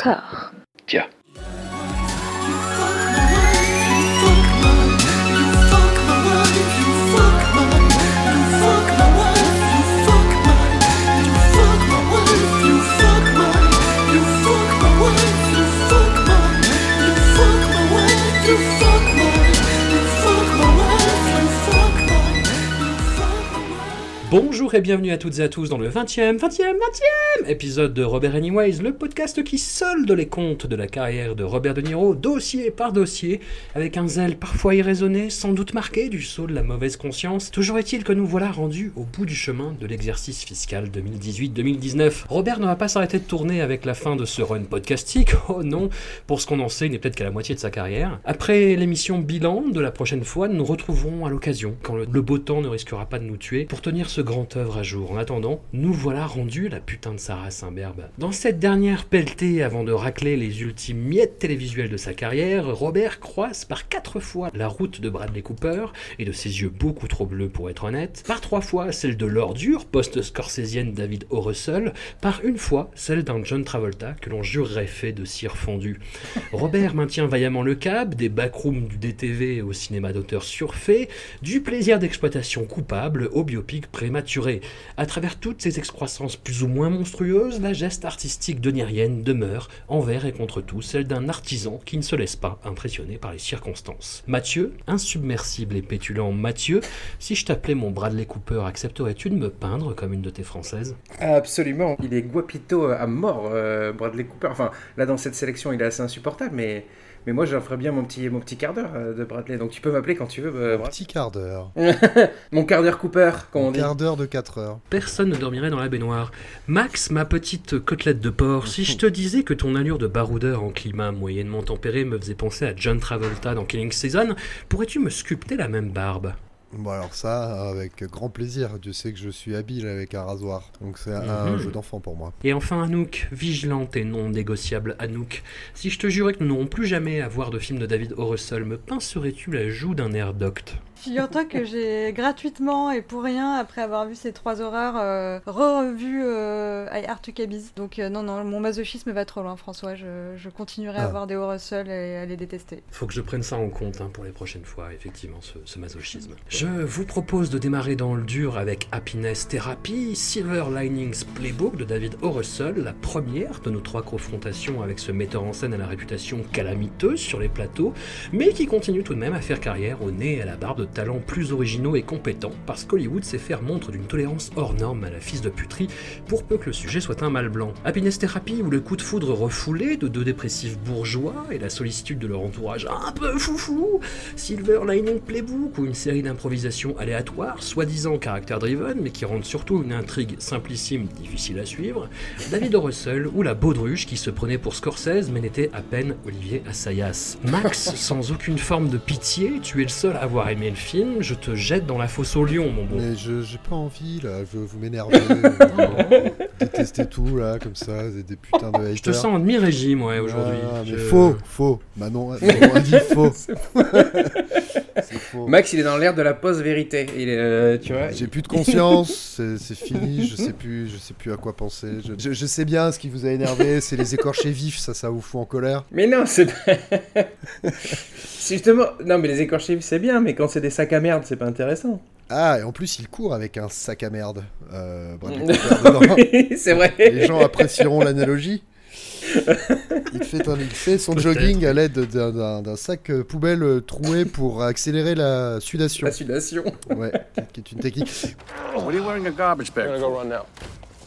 Encore. Tiens. Bonjour et bienvenue à toutes et à tous dans le 20e, 20e, 20e épisode de Robert Anyways, le podcast qui solde les comptes de la carrière de Robert De Niro, dossier par dossier, avec un zèle parfois irraisonné, sans doute marqué du saut de la mauvaise conscience. Toujours est-il que nous voilà rendus au bout du chemin de l'exercice fiscal 2018-2019. Robert ne va pas s'arrêter de tourner avec la fin de ce run podcastique, oh non, pour ce qu'on en sait, il n'est peut-être qu'à la moitié de sa carrière. Après l'émission bilan de la prochaine fois, nous nous retrouverons à l'occasion, quand le, beau temps ne risquera pas de nous tuer, pour tenir ce grand œuvre à jour. En attendant, nous voilà rendus la putain de Sarah Saint-Berbe. Dans cette dernière pelletée avant de racler les ultimes miettes télévisuelles de sa carrière, Robert croise par quatre fois la route de Bradley Cooper, et de ses yeux beaucoup trop bleus pour être honnête, par trois fois celle de l'ordure post-scorsésienne David O. Russell, par une fois celle d'un John Travolta que l'on jurerait fait de cire fondue. Robert maintient vaillamment le cap, des backrooms du DTV au cinéma d'auteur surfait, du plaisir d'exploitation coupable au biopic prématuré. À travers toutes ces excroissances plus ou moins monstrueuses, la geste artistique donirienne demeure, envers et contre tout, celle d'un artisan qui ne se laisse pas impressionner par les circonstances. Mathieu, insubmersible et pétulant Mathieu, si je t'appelais mon Bradley Cooper, accepterais-tu de me peindre comme une de tes françaises? Absolument, il est guapito à mort, euh, Bradley Cooper. Enfin, là dans cette sélection, il est assez insupportable, mais, mais moi j'en ferais bien mon petit, mon petit quart d'heure euh, de Bradley. Donc tu peux m'appeler quand tu veux. euh, Brad. Petit quart d'heure. mon quart d'heure Cooper, comme on Un dit. quart d'heure de 4 heures. Personne ne dormirait dans la baignoire. Max, ma petite côtelette de porc, si je te disais que ton allure de baroudeur en climat moyennement tempéré me faisait penser à John Travolta dans Killing Season, pourrais-tu me sculpter la même barbe? Bon alors ça, avec grand plaisir. Tu sais que je suis habile avec un rasoir. Donc c'est un Mhm. jeu d'enfant pour moi. Et enfin Anouk, vigilante et non négociable Anouk, si je te jurais que nous n'aurons plus jamais à voir de film de David O. Russell, me pincerais-tu la joue d'un air docte? Figure-toi que j'ai gratuitement et pour rien, après avoir vu ces trois horreurs, euh, re-revu euh, Cabbies. Donc euh, non, non, mon masochisme va trop loin, François. Je, je continuerai à Ah. voir des horreurs seuls et à les détester. Faut que je prenne ça en compte hein, pour les prochaines fois, effectivement, ce, ce masochisme. Je vous propose de démarrer dans le dur avec Happiness Therapy, Silver Linings Playbook de David O. Russell, la première de nos trois confrontations avec ce metteur en scène à la réputation calamiteuse sur les plateaux, mais qui continue tout de même à faire carrière au nez et à la barbe de talents plus originaux et compétents, parce qu'Hollywood sait faire montre d'une tolérance hors norme à la fils de puterie, pour peu que le sujet soit un mal blanc. Happiness Therapy, où le coup de foudre refoulé de deux dépressifs bourgeois et la sollicitude de leur entourage un peu foufou, Silver Lining Playbook, ou une série d'improvisations aléatoires, soi-disant caractère driven, mais qui rendent surtout une intrigue simplissime, difficile à suivre, David O. Russell, ou la baudruche qui se prenait pour Scorsese, mais n'était à peine Olivier Assayas. Max, sans aucune forme de pitié, tu es le seul à avoir aimé le film, je te jette dans la fosse au lion, mon bon. Mais je j'ai pas envie là, je veux vous m'énerver. euh, détester tout là, comme ça, des, des putains de haters. Je te sens en demi-régime, ouais, aujourd'hui. Ah, Je- faux, faux. Manon, Manon a dit faux. Max, il est dans l'air de la post-vérité. Il est, euh, tu vois. J'ai plus de conscience, c'est fini, je sais plus, je sais plus à quoi penser. Je, je- je sais bien ce qui vous a énervé, c'est les écorchés vifs, ça, ça vous fout en colère. Mais non, c'est pas. justement. Non, mais les écorchés, c'est bien, mais quand c'est des sacs à merde, c'est pas intéressant. Ah, et en plus, il court avec un sac à merde. Euh. Oui, c'est vrai. Les gens apprécieront l'analogie. Il fait, un- il fait son jogging à l'aide d'un- sac euh, poubelle euh, troué pour accélérer la sudation. La sudation. Ouais, qui est une technique. What are you wearing a garbage bag? I'm gonna go run now.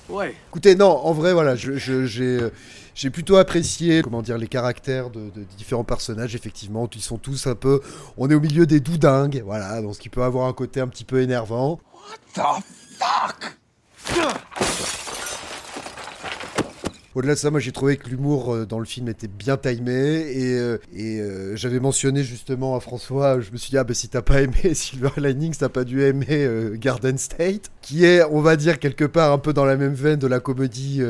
Wait. Écoutez, non, en vrai, voilà, je- je- j'ai euh, j'ai plutôt apprécié, comment dire, les caractères de, de différents personnages. Effectivement, ils sont tous un peu. On est au milieu des doudingues, voilà, donc ce qui peut avoir un côté un petit peu énervant. The fuck? Au-delà de ça, moi j'ai trouvé que l'humour euh, dans le film était bien timé et, euh, euh, j'avais mentionné justement à François, je me suis dit ah bah si t'as pas aimé Silver Linings, t'as pas dû aimer Garden State, qui est on va dire quelque part un peu dans la même veine de la comédie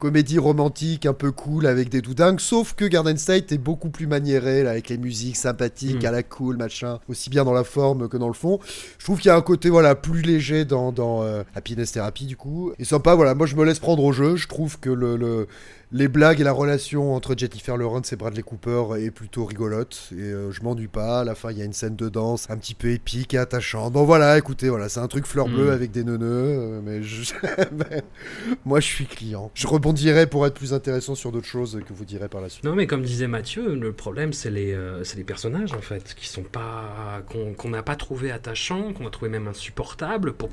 comédie romantique un peu cool avec des doudingues, sauf que Garden State est beaucoup plus maniéré là, avec les musiques sympathiques Mm. à la cool machin, aussi bien dans la forme que dans le fond. Je trouve qu'il y a un côté voilà plus léger dans, dans euh, Happiness Therapy du coup. Et sympa voilà, moi je me laisse prendre au jeu. Je trouve que le, le- les blagues et la relation entre Jennifer Lawrence et Bradley Cooper est plutôt rigolote et euh, je m'ennuie pas. À la fin, il y a une scène de danse un petit peu épique et attachante. Bon voilà, écoutez, voilà, c'est un truc fleur bleue Mm. avec des neuneux, euh, mais, je- moi je suis client. Je rebondirai pour être plus intéressant sur d'autres choses que vous direz par la suite. Non, mais comme disait Mathieu, le problème, c'est les, euh, c'est les personnages, en fait, qui sont pas. qu'on qu'on n'a pas trouvé attachants, qu'on a trouvé même insupportables, pour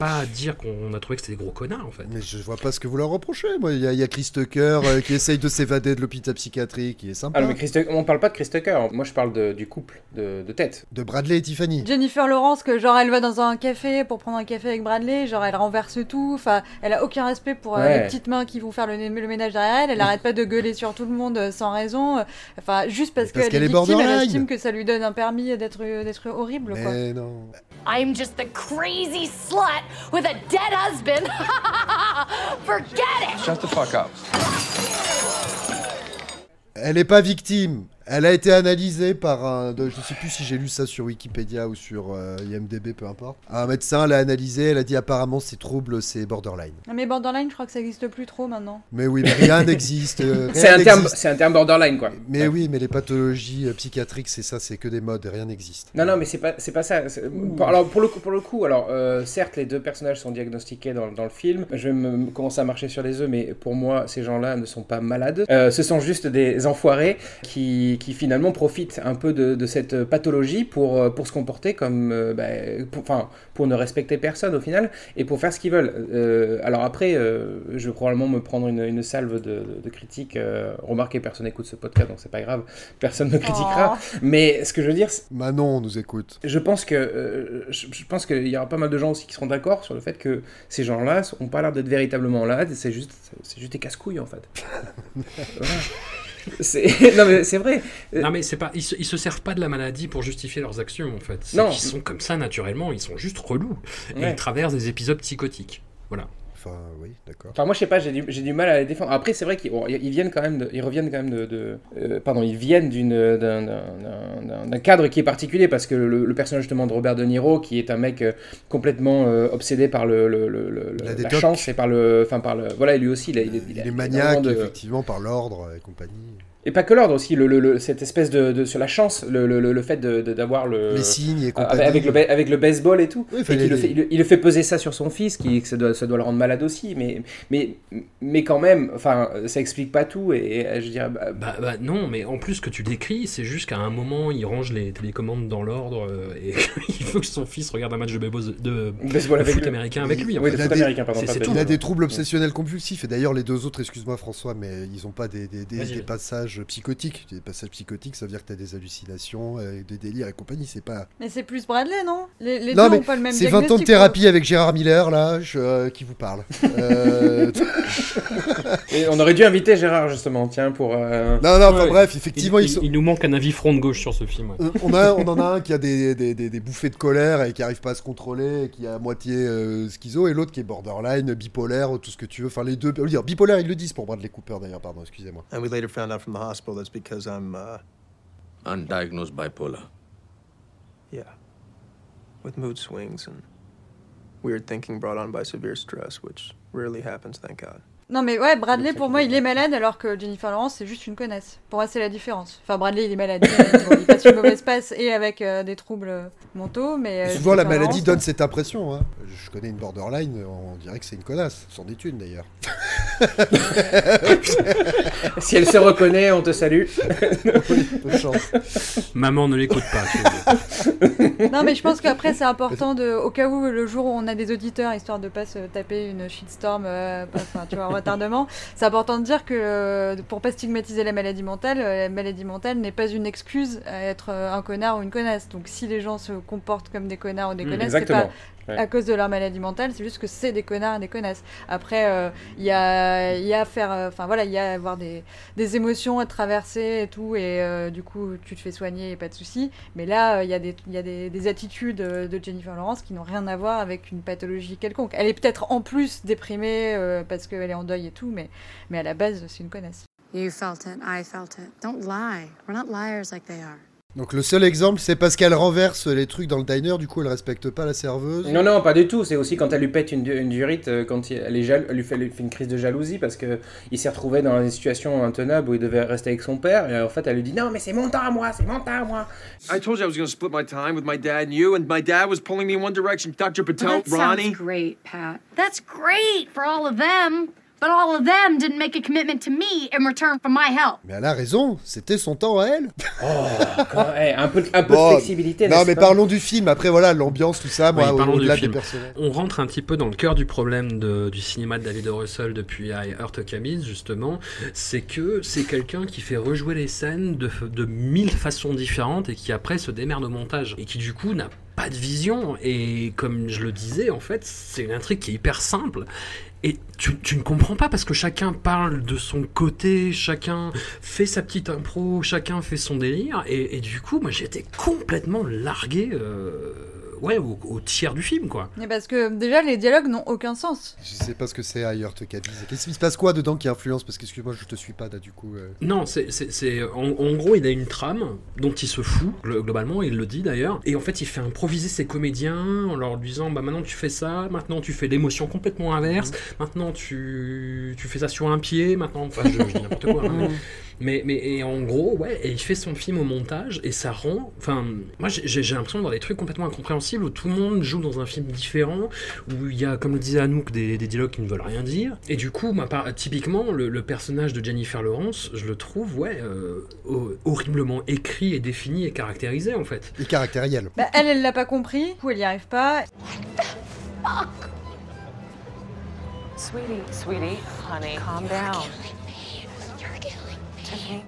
pas dire qu'on a trouvé que c'était des gros connards, en fait. Mais je vois pas ce que vous leur reprochez. Moi, il y, a- il y a Chris Tucker euh, qui essaye de s'évader de l'hôpital psychiatrique, qui est sympa. Ah, non, mais Chris Tucker- on parle pas de Chris Tucker. Moi, je parle de- du couple de, de tête. De Bradley et Tiffany. Jennifer Lawrence, que genre elle va dans un café pour prendre un café avec Bradley, genre elle renverse tout, enfin elle a aucun respect pour euh, Ouais. les petites mains qui vont faire le, le ménage derrière elle, elle arrête pas de gueuler sur tout le monde euh, sans raison, enfin juste parce, parce qu'elle qu'elle est est victime, elle estime que ça lui donne un permis d'être d'être horrible quoi. Mais non. I'm just the crazy slut with a dead husband. Forget it! Shut the fuck up. Elle est pas victime. Elle a été analysée par un. de- je sais plus si j'ai lu ça sur Wikipédia ou sur euh, IMDb, peu importe. Un médecin l'a analysée. Elle a dit apparemment ces troubles, c'est borderline. Mais borderline, je crois que ça existe plus trop maintenant. Mais oui, mais rien n'existe. euh, C'est rien un, terme, n'existe. c'est un terme borderline, quoi. Mais oui, mais les pathologies euh, psychiatriques, c'est ça, c'est que des modes, rien n'existe. Non, non, mais c'est pas, c'est pas ça. C'est- pour- alors, pour le coup, pour le coup alors, euh, certes, les deux personnages sont diagnostiqués dans, dans le film. Je vais me, me commencer à marcher sur les œufs, mais pour moi, ces gens-là ne sont pas malades. Euh, ce sont juste des enfoirés qui, qui finalement profitent un peu de, de cette pathologie pour, euh, pour se comporter comme. euh, bah, pour, enfin, pour ne respecter personne au final et pour faire ce qu'ils veulent. Euh, alors après, euh, je vais probablement me prendre une, une salve de, de, de critiques. euh, remarquez, personne n'écoute ce podcast, donc c'est pas grave. Personne ne critiquera. Oh. Mais ce que je veux dire, c'est- Manon nous écoute. je pense que euh, je, je pense qu'il y aura pas mal de gens aussi qui seront d'accord sur le fait que ces gens-là ont pas l'air d'être véritablement là. C'est juste, c'est juste des casse-couilles en fait. Voilà. Non mais c'est vrai. Euh, Non mais c'est pas, ils se, ils se servent pas de la maladie pour justifier leurs actions en fait. Non. qu'ils sont comme ça naturellement, ils sont juste relous et ils traversent des épisodes psychotiques. Voilà. Enfin, oui, d'accord. Enfin moi je sais pas, j'ai du, j'ai du mal à les défendre. Après c'est vrai qu'ils bon, ils viennent quand même, de, ils reviennent quand même de, de- euh, pardon, ils viennent d'une d'un, cadre qui est particulier parce que le, le personnage justement de Robert De Niro qui est un mec euh, complètement euh, obsédé par le, le- le- le- La la chance et par le, enfin par le, voilà lui aussi il, a- il, est- Il, maniaque, de- effectivement, par l'ordre et compagnie. Et pas que l'ordre aussi, le, le- le- cette espèce de, de- sur la chance, le, le- le- le fait de- de- d'avoir le Les signes et avec, compagnie. avec le, avec le baseball et tout. Oui, et fait, il, le fait peser ça sur son fils, qui que ça doit, ça doit le rendre malade aussi, mais mais mais quand même, enfin ça explique pas tout et, et je dirais bah, Bah, bah non, mais en plus ce que tu décris, c'est juste qu'à un moment il range les télécommandes dans l'ordre euh, et il veut que son fils regarde un match de, baseball- de, baseball de avec foot lui. américain avec lui. en Oui, fait. Il a foot des- américain, pardon. c'est- pas de c'est tout. Il a baseball. des troubles obsessionnels compulsifs. Et d'ailleurs, les deux autres, excuse-moi François, mais ils n'ont pas des, des- des- Vas-y. Passages psychotiques. Des passages psychotiques, ça veut dire que tu as des hallucinations, euh, des délires et compagnie. C'est pas. Mais c'est plus Bradley, non? Les, les Non, deux mais ont pas le même C'est 20 ans de thérapie avec Gérard Miller, là, je- euh, qui vous parle. Euh, Et on aurait dû inviter Gérard justement, tiens pour. euh, non, non, enfin Ouais. bref, effectivement, il- ils sont. il nous manque un avis front de gauche sur ce film. ouais. Euh, On, a, on en a un qui a des, des, des- des bouffées de colère et qui arrive pas à se contrôler, et qui est à moitié euh, schizo, et l'autre qui est borderline, bipolaire, tout ce que tu veux. Enfin, les deux. bipolaire, ils le disent pour Bradley Cooper d'ailleurs, pardon, excusez-moi. And we later found out from the hospital that's because I'm, uh, Undiagnosed bipolar. yeah, with mood swings and weird thinking brought on by severe stress, which rarely happens, thank God. Non mais ouais, Bradley Le pour moi il est malade alors que Jennifer Lawrence c'est juste une connasse. Pour moi c'est la différence. Enfin Bradley il est malade, Bon, il passe une mauvaise passe et avec euh, des troubles euh, mentaux, mais... euh, Souvent, la maladie Lawrence, donne cette impression. hein. Je connais une borderline, on dirait que c'est une connasse. C'en est une d'ailleurs. Si elle se reconnaît, on te salue. De chance. Maman ne l'écoute pas. Non mais je pense qu'après c'est important de, au cas où le jour où on a des auditeurs, histoire de pas se taper une shitstorm, euh, enfin tu vois, en retardement, c'est important de dire que euh, pour pas stigmatiser la maladie mentale, euh, la maladie mentale n'est pas une excuse à être euh, un connard ou une connasse. Donc si les gens se comportent comme des connards ou des Mm, connasses, c'est Exactement. À cause de leur maladie mentale, c'est juste que c'est des connards et des connasses. Après, euh, il y a, il y a faire, euh, enfin voilà, il y a avoir des, des émotions à traverser et tout, et euh, du coup tu te fais soigner et pas de souci. Mais là, euh, il y a des, il y a des, des attitudes euh, de Jennifer Lawrence qui n'ont rien à voir avec une pathologie quelconque. Elle est peut-être en plus déprimée euh, parce qu'elle est en deuil et tout, mais, mais à la base c'est une connasse. You felt it. I felt it. Don't lie. We're not liars like they are. Donc le seul exemple, c'est parce qu'elle renverse les trucs dans le diner, du coup elle respecte pas la serveuse. Non, non, pas du tout. C'est aussi quand elle lui pète une, une durite, euh, quand il- elle, est jal- elle lui fait, elle lui fait une crise de jalousie parce que il s'est retrouvé dans une situation intenable où il devait rester avec son père. Et en fait, elle lui dit Non, mais c'est mon temps à moi, c'est mon temps à moi. I told you I was going to split my time with my dad and you, and my dad was pulling me in one direction. Dr. Patel, Well, that Ronnie. great, Pat. That's great for all of them, but all of them didn't make a commitment to me in return for my help. Mais elle a raison, c'était son temps à elle. Quand- eh, un peu, un peu Bon, de flexibilité. Non mais pas parlons du film, après voilà, l'ambiance, tout ça, moi, Oui, parlons au-delà du des personnages. On rentre un petit peu dans le cœur du problème de- du cinéma de David O. Russell depuis I Heart Camis, justement. C'est que c'est quelqu'un qui fait rejouer les scènes de, de mille façons différentes et qui après se démerde au montage. Et qui du coup n'a pas de vision. Et comme je le disais, en fait, c'est une intrigue qui est hyper simple. Et tu, ne comprends pas parce que chacun parle de son côté, chacun fait sa petite impro, chacun fait son délire. Et, et du coup, moi j'étais complètement largué euh, ouais, au, au tiers du film, quoi. Mais parce que déjà, les dialogues n'ont aucun sens. Je sais pas ce que c'est ailleurs, te Cabise. Qu'est-ce qui se passe quoi dedans qui influence? Parce que excuse-moi, je te suis pas là du coup. euh. Non, c'est, c'est, c'est- en, en gros, il a une trame dont il se fout, glo- globalement, il le dit d'ailleurs. Et en fait, il fait improviser ses comédiens en leur disant Bah maintenant tu fais ça, maintenant tu fais l'émotion complètement inverse, maintenant tu, tu fais ça sur un pied, maintenant. Enfin, je, je dis n'importe quoi. hein, mais, mais, mais- et en gros, ouais, et il fait son film au montage et ça rend. Enfin, moi j'ai, l'impression de voir des trucs complètement incompréhensibles où tout le monde joue dans un film différent, où il y a, comme le disait Anouk, des, des dialogues qui ne veulent rien dire. Et du coup, moi, par- typiquement, le, le personnage de Jennifer Lawrence, je le trouve, ouais, euh, ho- horriblement écrit et défini et caractérisé en fait. Et caractériel. Bah, elle, elle l'a pas compris, du coup, elle y arrive pas. Sweetie, sweetie, honey, calm down.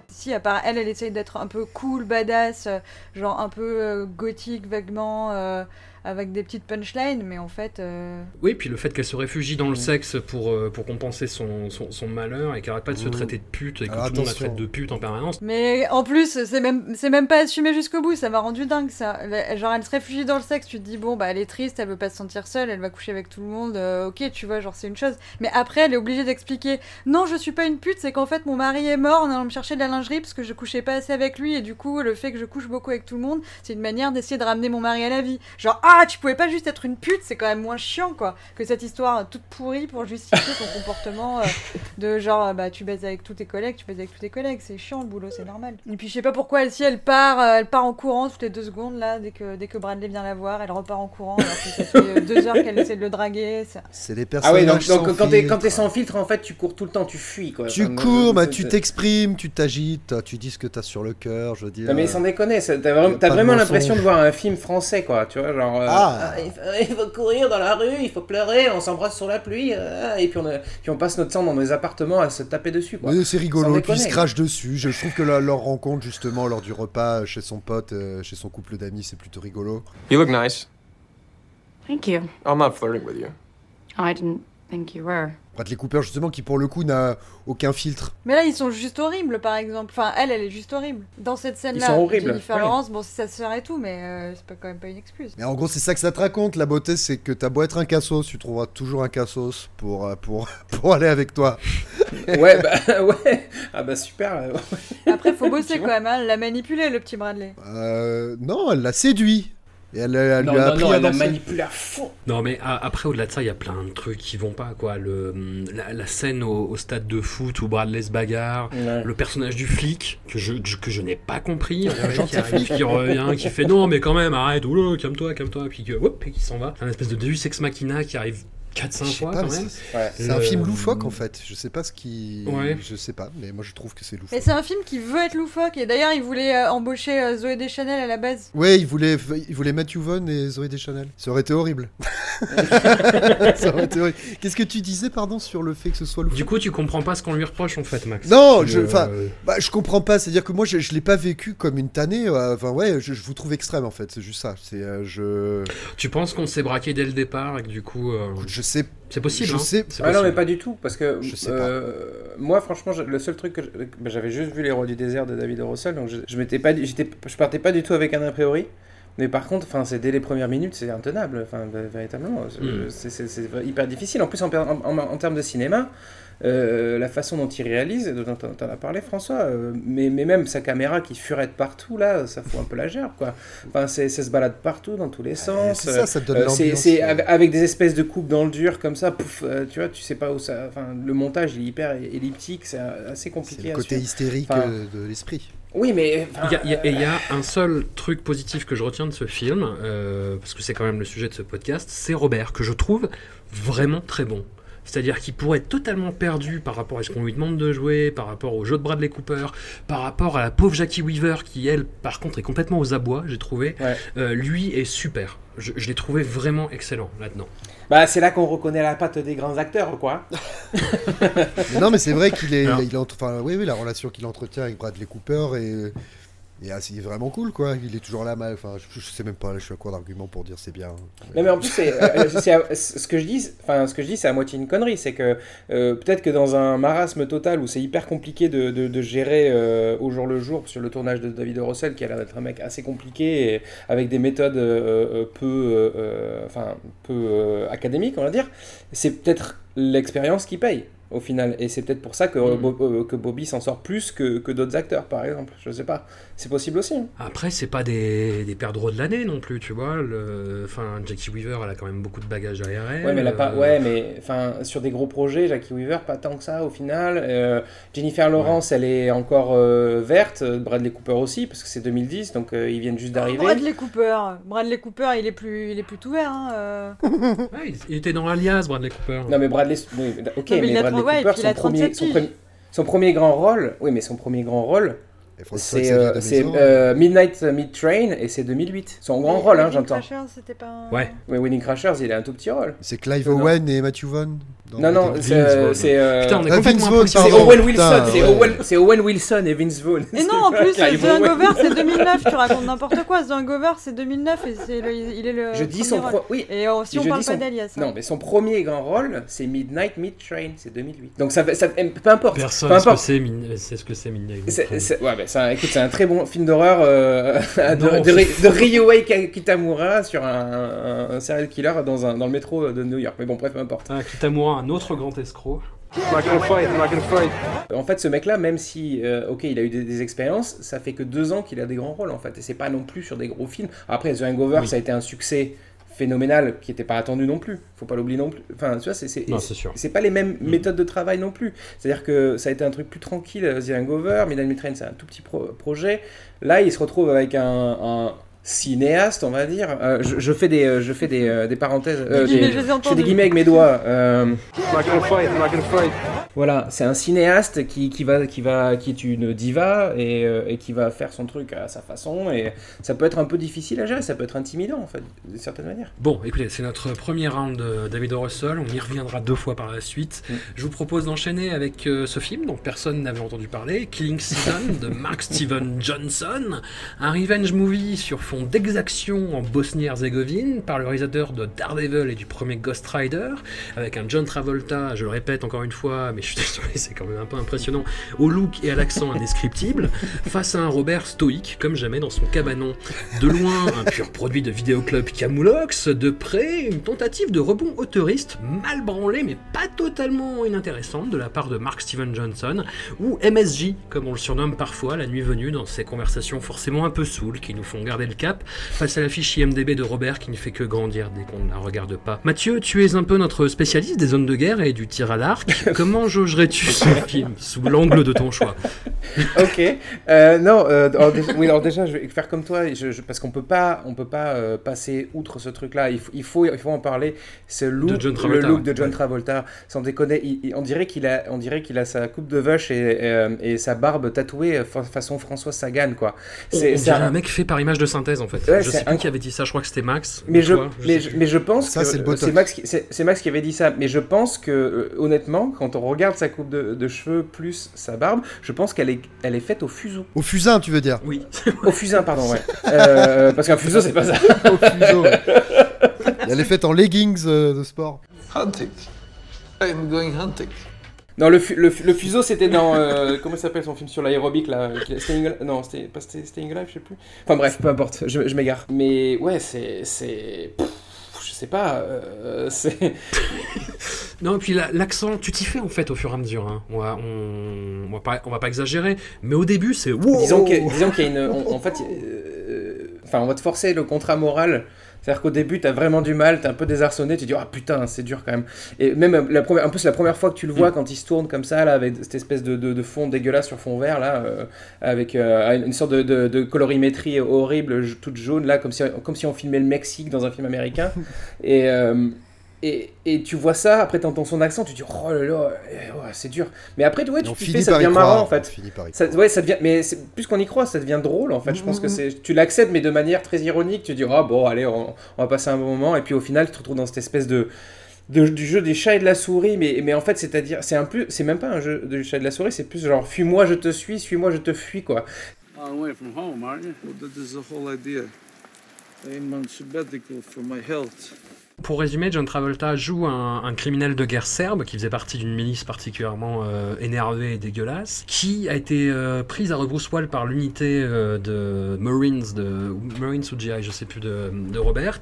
Si, à part elle, elle essaye d'être un peu cool, badass, euh, genre un peu euh, gothique, vaguement, euh, avec des petites punchlines, mais en fait. euh, Oui, puis le fait qu'elle se réfugie dans le sexe pour, euh, pour compenser son, son, son malheur et qu'elle arrête pas de se Mmh. traiter de pute et que Alors, tout le monde la traite de pute en permanence. Mais en plus, c'est même, c'est même pas assumé jusqu'au bout, ça m'a rendu dingue ça. Genre, elle se réfugie dans le sexe, tu te dis, bon, bah elle est triste, elle veut pas se sentir seule, elle va coucher avec tout le monde, euh, ok, tu vois, genre c'est une chose. Mais après, elle est obligée d'expliquer, non, je suis pas une pute, c'est qu'en fait mon mari est mort en allant me chercher de la lingerie parce que je couchais pas assez avec lui et du coup, le fait que je couche beaucoup avec tout le monde, c'est une manière d'essayer de ramener mon mari à la vie. Genre, ah, tu pouvais pas juste être une pute, c'est quand même moins chiant quoi, que cette histoire toute pourrie pour justifier ton comportement euh, de genre, bah tu baises avec tous tes collègues, tu baises avec tous tes collègues, c'est chiant le boulot, c'est normal. Et puis je sais pas pourquoi elle, si elle part, euh, elle part en courant toutes les deux secondes là, dès que, dès que Bradley vient la voir, elle repart en courant alors que ça fait euh, deux heures qu'elle essaie de le draguer. c'est- C'est les Ah personnages. ouais, donc, donc sans quand t'es quand t'es sans filtre, en fait, tu cours tout le temps, tu fuis quoi. Tu Enfin, cours, bah, tu t'exprimes, tu t'agites, tu dis ce que t'as sur le cœur, je veux dire. Non mais sans déconner, t'as vraiment, t'as vraiment l'impression de voir un film français quoi, tu vois, genre... euh, Ah. il, faut, il faut courir dans la rue, il faut pleurer, on s'embrasse sur la pluie, euh, et puis on, a- puis on passe notre temps dans des appartements à se taper dessus quoi. Mais c'est rigolo, puis ils se crachent dessus. Je trouve que la- leur rencontre, justement, lors du repas chez son pote, euh, chez son couple d'amis, c'est plutôt rigolo. You look nice. Thank you. I'm not flirting with you. I didn't think you were. Bradley Cooper, justement, qui pour le coup n'a aucun filtre. Mais là ils sont juste horribles par exemple. Enfin elle, elle est juste horrible. Dans cette scène là, Ils sont horribles, Jennifer. Lawrence, bon c'est sa sœur et tout, mais euh, c'est pas quand même pas une excuse. Mais en gros, c'est ça que ça te raconte. La beauté, c'est que t'as beau être un cassos, tu trouveras toujours un cassos pour, euh, pour, pour aller avec toi. ouais, bah ouais, ah bah super. Après faut bosser quand même, hein, elle l'a manipulé le petit Bradley. Euh, non, elle l'a séduit. Et elle, elle Non, lui a non, appris non, à elle l'a manipulé à fond. Non, mais a- après, au-delà de ça, il y a plein de trucs qui vont pas, quoi. Le, la, la scène au, au stade de foot où Bradley se bagarre, Ouais. le personnage du flic, que je, que je n'ai pas compris, un mec gentil qui arrive, qui revient, qui fait non, mais quand même, arrête, oula, calme-toi, calme-toi, puis que, hop, et qui s'en va. C'est un espèce de Deus Ex Machina qui arrive 4-5 Je sais fois, pas, quand mais même. c'est- Ouais. C'est un Le- film loufoque en fait. Je sais pas ce qui. Ouais. Je sais pas, mais moi je trouve que c'est Et loufoque. c'est un film qui veut être loufoque et d'ailleurs il voulait euh, embaucher euh, Zoé Deschanel à la base. Ouais, il voulait, il voulait Matthew Vaughn et Zoé Deschanel. Ça aurait été horrible. Ça aurait été horrible. Qu'est-ce que tu disais, pardon, sur le fait que ce soit loufoque? Du coup, tu comprends pas ce qu'on lui reproche, en fait, Max. Non, je- euh, enfin, Bah, je comprends pas. C'est-à-dire que moi, je, je l'ai pas vécu comme une tannée. euh, Enfin, ouais, je, je vous trouve extrême en fait. C'est juste ça. C'est, euh, je, Tu penses qu'on s'est braqué dès le départ et que du coup. euh, écoute, je sais, c'est possible, je hein. sais. Ah non, mais pas du tout, parce que Je sais pas. euh, moi, franchement, le seul truc que bah, j'avais juste vu Les Rois du désert de David. Russell, donc je, je m'étais pas, je partais pas du tout avec un a priori. Mais par contre, enfin, c'est dès les premières minutes, c'est intenable, enfin, véritablement, C'est- Mm. c'est, hyper difficile. En plus, en, en- en termes de cinéma, euh, la façon dont il réalise, dont t'en as parlé François, euh, mais, mais même sa caméra qui furette partout là, ça fout un peu la gerbe quoi. Enfin, c'est, ça se balade partout dans tous les sens. c'est ça, ça te donne Euh, c'est, l'ambiance, c'est avec, avec des espèces de coupes dans le dur comme ça, pouf, euh, tu vois, tu sais pas où ça. Enfin, le montage il est hyper elliptique, c'est assez C'est compliqué. le à côté hystérique Enfin, de l'esprit. Oui, mais Il y a- il y a- et il y a un seul truc positif que je retiens de ce film, euh, parce que c'est quand même le sujet de ce podcast, c'est Robert, que je trouve vraiment très bon. C'est-à-dire qu'il pourrait être totalement perdu par rapport à ce qu'on lui demande de jouer, par rapport au jeu de Bradley Cooper, par rapport à la pauvre Jackie Weaver, qui elle, par contre, est complètement aux abois, j'ai trouvé. Ouais. Euh, lui est super. Je, je l'ai trouvé vraiment excellent là-dedans. bah, c'est là qu'on reconnaît la patte des grands acteurs, quoi. Mais non, mais c'est vrai qu'il est, il est entre- enfin, oui, oui, la relation qu'il entretient avec Bradley Cooper est, est assez- vraiment cool, quoi. Il est toujours là, mal. Enfin, je, je sais même pas, je suis à quoi d'argument pour dire c'est bien. Non mais en plus c'est euh, c'est ce que je dis enfin ce que je dis c'est à moitié une connerie c'est que euh, peut-être que dans un marasme total où c'est hyper compliqué de, gérer euh, au jour le jour sur le tournage de David. Russell qui a l'air d'être un mec assez compliqué et avec des méthodes euh, euh, peu euh, euh, enfin peu euh, académiques on va dire c'est peut-être l'expérience qui paye au final et c'est peut-être pour ça que. Bo- euh, que Bobby s'en sort plus que, que d'autres acteurs par exemple je sais pas c'est possible aussi hein. Après, c'est pas des, des perdreaux de l'année non plus, tu vois. Le, enfin, Jackie Weaver, elle a quand même beaucoup de bagages derrière elle. Ouais, mais elle a pas. Euh, Ouais, mais enfin sur des gros projets, Jackie Weaver, pas tant que ça au final. Euh, Jennifer Lawrence, elle est encore euh, verte. Bradley Cooper aussi, parce que c'est 2010, donc euh, ils viennent juste d'arriver. Bradley Cooper. Bradley Cooper, il est plus, il est plus tout vert. Hein, euh. ouais, il- était dans Alias, Bradley Cooper. Non, mais Bradley. oui, mais- ok, Non, mais mais, il a Bradley ouais, et Cooper, puis il a son premier, 37 son, premier, son premier grand rôle. Oui, mais son premier grand rôle. C'est euh, euh, Midnight Mid Train et c'est 2008. Son grand Mais rôle, hein, j'entends. Crashers, c'était pas. un- Ouais. Oui, Winning Crashers, il a un tout petit rôle. C'est Clive Non. Owen et Matthew Vaughn. Dans Non, non, c'est. Euh, euh, Putain, on est Ah, complètement Vaughn, c'est. Owen Wilson, c'est ouais. Owen, Owen Wilson et Vince Vaughn. Et non, en plus, The. Hangover, c'est 2009. Tu racontes n'importe quoi. The Hangover, c'est 2009 et c'est le- il est le. Je dis son rôle. pro... oui. Et euh, si Et on parle pas son- d'Alias. hein. Non, mais son premier grand rôle, c'est Midnight Mid Train, c'est 2008. Donc ça, fait- ça peu importe. Personne peu sait ce que c'est, Min- sait ce que c'est Midnight ouais, mais ça, écoute, c'est un très bon film d'horreur euh, de, de, Ry- de Ryuhei Ka- Kitamura sur un, un- un serial killer dans, un, dans le métro de New York. Mais bon, bref, peu importe. Ah, Kitamura, un autre grand escroc. Gonna fight. En fait, ce mec-là, même si, euh, ok, il a eu des, des expériences, ça fait que deux ans qu'il a des grands rôles, en fait. Et c'est pas non plus sur des gros films. Après, The Hangover, Oui. ça a été un succès phénoménal qui n'était pas attendu non plus. Faut pas l'oublier non plus. Enfin, tu vois, c'est c'est- Non, c'est sûr. c'est pas les mêmes méthodes de travail non plus. C'est-à-dire que ça a été un truc plus tranquille, euh, The Hangover, Midnight Mid Train, c'est un tout petit pro- projet. Là, il se retrouve avec un, un cinéaste, on va dire. Euh, je, je fais des, euh, je fais des, euh, des parenthèses. euh, Des je fais des guillemets avec mes doigts. euh, fight? Voilà, c'est un cinéaste qui, qui, va, qui, va, qui est une diva et, euh, et qui va faire son truc à sa façon. Et ça peut être un peu difficile à gérer, ça peut être intimidant en fait, d'une certaine manière. Bon, écoutez, c'est notre premier round de David O. Russell. On y reviendra deux fois par la suite. Mm. Je vous propose d'enchaîner avec euh, ce film dont personne n'avait entendu parler, Killing Season de Mark Steven Johnson, un revenge movie sur fond d'exaction en Bosnie-Herzégovine par le réalisateur de Daredevil et du premier Ghost Rider, avec un John Travolta, je le répète encore une fois, mais je suis désolé, c'est quand même un peu impressionnant, au look et à l'accent indescriptible, face à un Robert stoïque comme jamais dans son cabanon. De loin, un pur produit de vidéoclub Camoulox, de près, une tentative de rebond autoriste mal branlée mais pas totalement inintéressante de la part de Mark Steven Johnson, ou MSJ, comme on le surnomme parfois la nuit venue dans ces conversations forcément un peu saoules qui nous font garder le face à la fiche IMDB de Robert qui ne fait que grandir dès qu'on ne la regarde pas. Mathieu, tu es un peu notre spécialiste des zones de guerre et du tir à l'arc. Comment jaugerais-tu ce film sous l'angle de ton choix? Ok. Euh, non, euh, alors, déjà, oui, alors déjà, je vais faire comme toi, je- je- parce qu'on peut pas, on peut pas euh, passer outre ce truc-là. Il, faut- il faut, il faut en parler. Ce look, le Travolta, look de John. Travolta, sans déconner, il- il- on dirait qu'il a, on dirait qu'il a sa coupe de vache et, et sa barbe tatouée fa- façon François Sagan, quoi. On C'est, un mec fait par image de synthèse en fait. Ouais, je c'est sais plus qui avait dit ça, je crois que c'était Max. Mais je, toi, mais, je, mais je pense Ça, que c'est Botox. c'est Max, qui- Max qui avait dit ça. Mais je pense que euh, honnêtement, quand on regarde sa coupe de, de cheveux plus sa barbe, je pense qu'elle est, elle est faite au fuseau, Au fusain, tu veux dire Oui. au fusain, pardon, ouais. Euh, parce qu'un fuseau c'est pas ça. Au fuseau. ouais. Elle est faite en leggings euh, de sport. Hunting. I'm going hunting. Non, le, fu- le, fu- le fuseau c'était dans euh, comment s'appelle son film sur l'aérobic là Staying Alive- Non, c'était pas Stay- Staying Alive, je sais plus. Enfin bref, peu importe, je, je m'égare. Mais ouais, c'est je sais pas, euh, c'est Non, et puis la- l'accent, tu t'y fais en fait au fur et à mesure. hein. On, va, on, on va pas, on va pas exagérer, mais au début c'est wow Disons qu'il y a une. on- en fait, euh, enfin, on va te forcer le contrat moral. C'est-à-dire qu'au début, t'as vraiment du mal, t'es un peu désarçonné, tu dis ah putain, c'est dur quand même. Et même euh, la première, en plus la première fois que tu le vois, quand il se tourne comme ça là, avec cette espèce de, de, de fond dégueulasse sur fond vert là, euh, avec euh, une sorte de, de, colorimétrie horrible, toute jaune là, comme si comme si on filmait le Mexique dans un film américain. et euh, et, et tu vois ça, après t'entends son accent, tu dis oh là là, eh, ouais, c'est dur. Mais après, ouais, tu fais, ça devient croire, marrant en fait. finit par y Ça, ouais, ça devient, mais plus qu'on y croit, ça devient drôle en fait. Je pense que c'est, tu l'acceptes, mais de manière très ironique. Tu dis, ah bon, allez, on, on va passer un bon moment, et puis au final, tu te retrouves dans cette espèce de, de- du jeu des chats et de la souris, mais, mais en fait, c'est-à-dire, c'est un peu, c'est même pas un jeu du chat et de la souris, c'est plus genre, fuis-moi, je te suis, suis-moi, je te fuis, quoi. Pour résumer, John Travolta joue un, criminel de guerre serbe qui faisait partie d'une milice particulièrement euh, énervée et dégueulasse, qui a été euh, prise à rebrousse-poil par l'unité euh, de Marines, de Marines ou GI, je sais plus, de, Robert.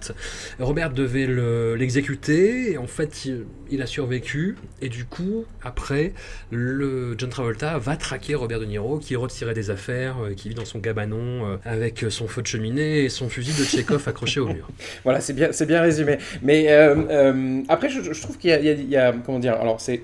Robert devait le- l'exécuter, et en fait, il, il a survécu, et du coup, après, le John Travolta va traquer Robert De Niro, qui est retiré des affaires, euh, qui vit dans son cabanon euh, avec son feu de cheminée et son fusil de Tchekhov accroché au mur. Voilà, c'est bien, c'est bien résumé. Mais euh, euh, après, je, je trouve qu'il y a- comment dire, alors c'est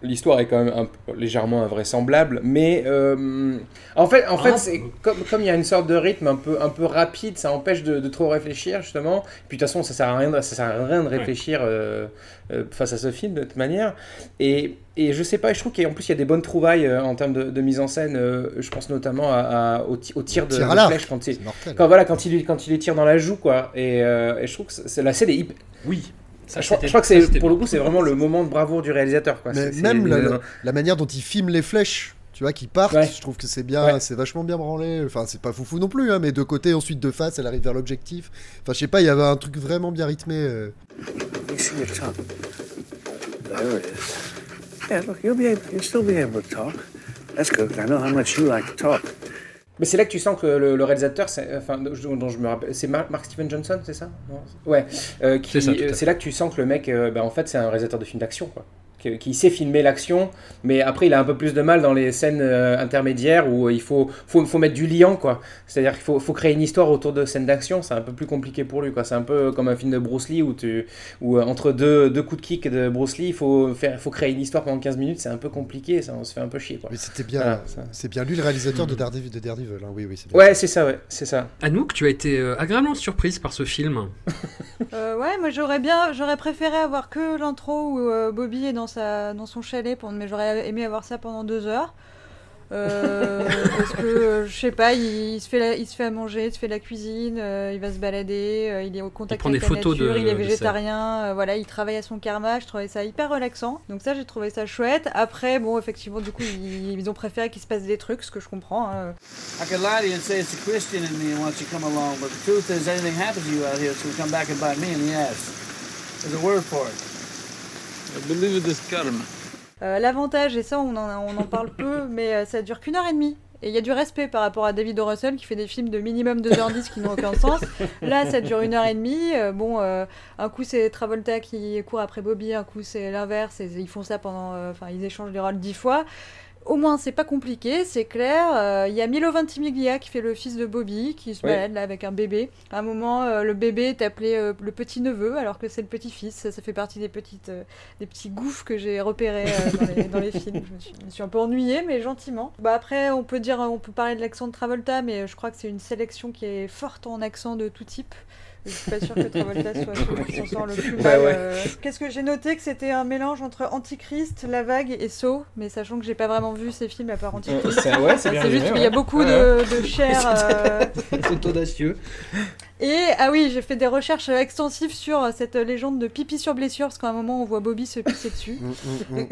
L'histoire est quand même un légèrement invraisemblable, mais euh, en fait, en fait, Ah. c'est comme comme il y a une sorte de rythme un peu un peu rapide, ça empêche de, de trop réfléchir justement. Puis de toute façon, ça sert à rien, de- ça sert à rien de réfléchir euh, euh, face à ce film de toute manière. Et, et je sais pas, je trouve qu'en plus il y a des bonnes trouvailles euh, en termes de, de mise en scène. euh, je pense notamment à, à- au, ti- au tir de, Tir de flèche quand il, quand voilà quand il lui- quand il tire dans la joue quoi. Et, euh, et je trouve que c'est la scène est hyper- Oui. Ça, je, crois, c'était- je crois que c'est pour le coup c'est vraiment le moment de bravoure du réalisateur quoi. Mais même la, la- la manière dont il filme les flèches, tu vois, qui partent, Ouais. je trouve que c'est bien, Ouais. c'est vachement bien branlé. Enfin, c'est pas foufou non plus, hein, mais de côté, ensuite de face, elle arrive vers l'objectif. Enfin, je sais pas, il y avait un truc vraiment bien rythmé. euh. Let me see your tongue. There it is. Yeah, look, you'll be able, you'll still be able to talk. That's good, I know how much you like to talk. Mais c'est là que tu sens que le, le réalisateur, c'est- enfin, dont je- dont je me rappelle, c'est Mark, Steven Johnson, c'est ça? Non Ouais. Euh, C'est euh, là que tu sens que le mec, euh, bah, en fait, c'est un réalisateur de films d'action, quoi. Qui, sait filmer l'action, mais après, il a un peu plus de mal dans les scènes euh, intermédiaires où il faut, faut, faut mettre du liant, quoi. C'est-à-dire qu'il faut, faut créer une histoire autour de scènes d'action, c'est un peu plus compliqué pour lui, quoi. C'est un peu comme un film de Bruce Lee où, tu, où euh, entre deux, deux coups de kick de Bruce Lee, il faut, faire, faut créer une histoire pendant 15 minutes, c'est un peu compliqué, ça, on se fait un peu chier, quoi. Mais c'était bien, Voilà, c'est bien lui le réalisateur de Daredevil, de Daredevil. hein. Oui, oui, c'est bien. Ouais, c'est ça, ouais, c'est ça. Anouk, tu as été euh, agréablement surprise par ce film. Euh, ouais, moi j'aurais bien, j'aurais préféré avoir que l'intro où euh, Bobby est dans sa, dans son chalet, pour, mais j'aurais aimé avoir ça pendant deux heures. Euh, parce que je sais pas, il, il se fait, la- il se fait à manger, il se fait de la cuisine, euh, il va se balader, euh, il est au contact avec des la photos nature, de- il est végétarien, euh, voilà, il travaille à son karma. Je trouvais ça hyper relaxant. Donc ça, j'ai trouvé ça chouette. Après, bon, effectivement, du coup, ils, ils ont préféré qu'il se passe des trucs, ce que je comprends. hein. I could lie to you and say it's the Christian in me who wants you to come along, but the truth is anything happens to you out here, to come back and bite me in the ass. There's a word for it. Euh, L'avantage, et ça on en, parle peu, mais euh, ça dure qu'une heure et demie. Et il y a du respect par rapport à David O. Russell qui fait des films de minimum 2h10 qui n'ont aucun sens. Là, ça dure une heure et demie. Euh, bon, un coup c'est Travolta qui court après Bobby, un coup c'est l'inverse. Ils font ça pendant. Enfin, ils échangent les rôles dix fois. Au moins, c'est pas compliqué, c'est clair. Euh, Il y a Milo Ventimiglia qui fait le fils de Bobby, qui se Oui. balade là avec un bébé. À un moment, euh, le bébé est appelé euh, le petit neveu, alors que c'est le petit fils. Ça, ça fait partie des petites, euh, des petits gouffres que j'ai repérés euh, dans, les, dans les films. Je me, suis, je me suis un peu ennuyée, mais gentiment. Bah après, on peut dire, on peut parler de l'accent de Travolta, mais je crois que c'est une sélection qui est forte en accent de tout type. Je suis pas sûre que Travolta soit celui qui s'en sort le plus Ouais, mal. ouais. euh. Qu'est-ce que j'ai noté que c'était un mélange entre Antichrist, La Vague et Saw, mais sachant que j'ai pas vraiment vu ces films à part Antichrist. C'est- ouais, juste qu'il y a beaucoup de, de chair. euh, C'est audacieux. et ah oui, j'ai fait des recherches extensives sur cette légende de pipi sur blessure, parce qu'à un moment on voit Bobby se pisser dessus. Mm, mm, mm.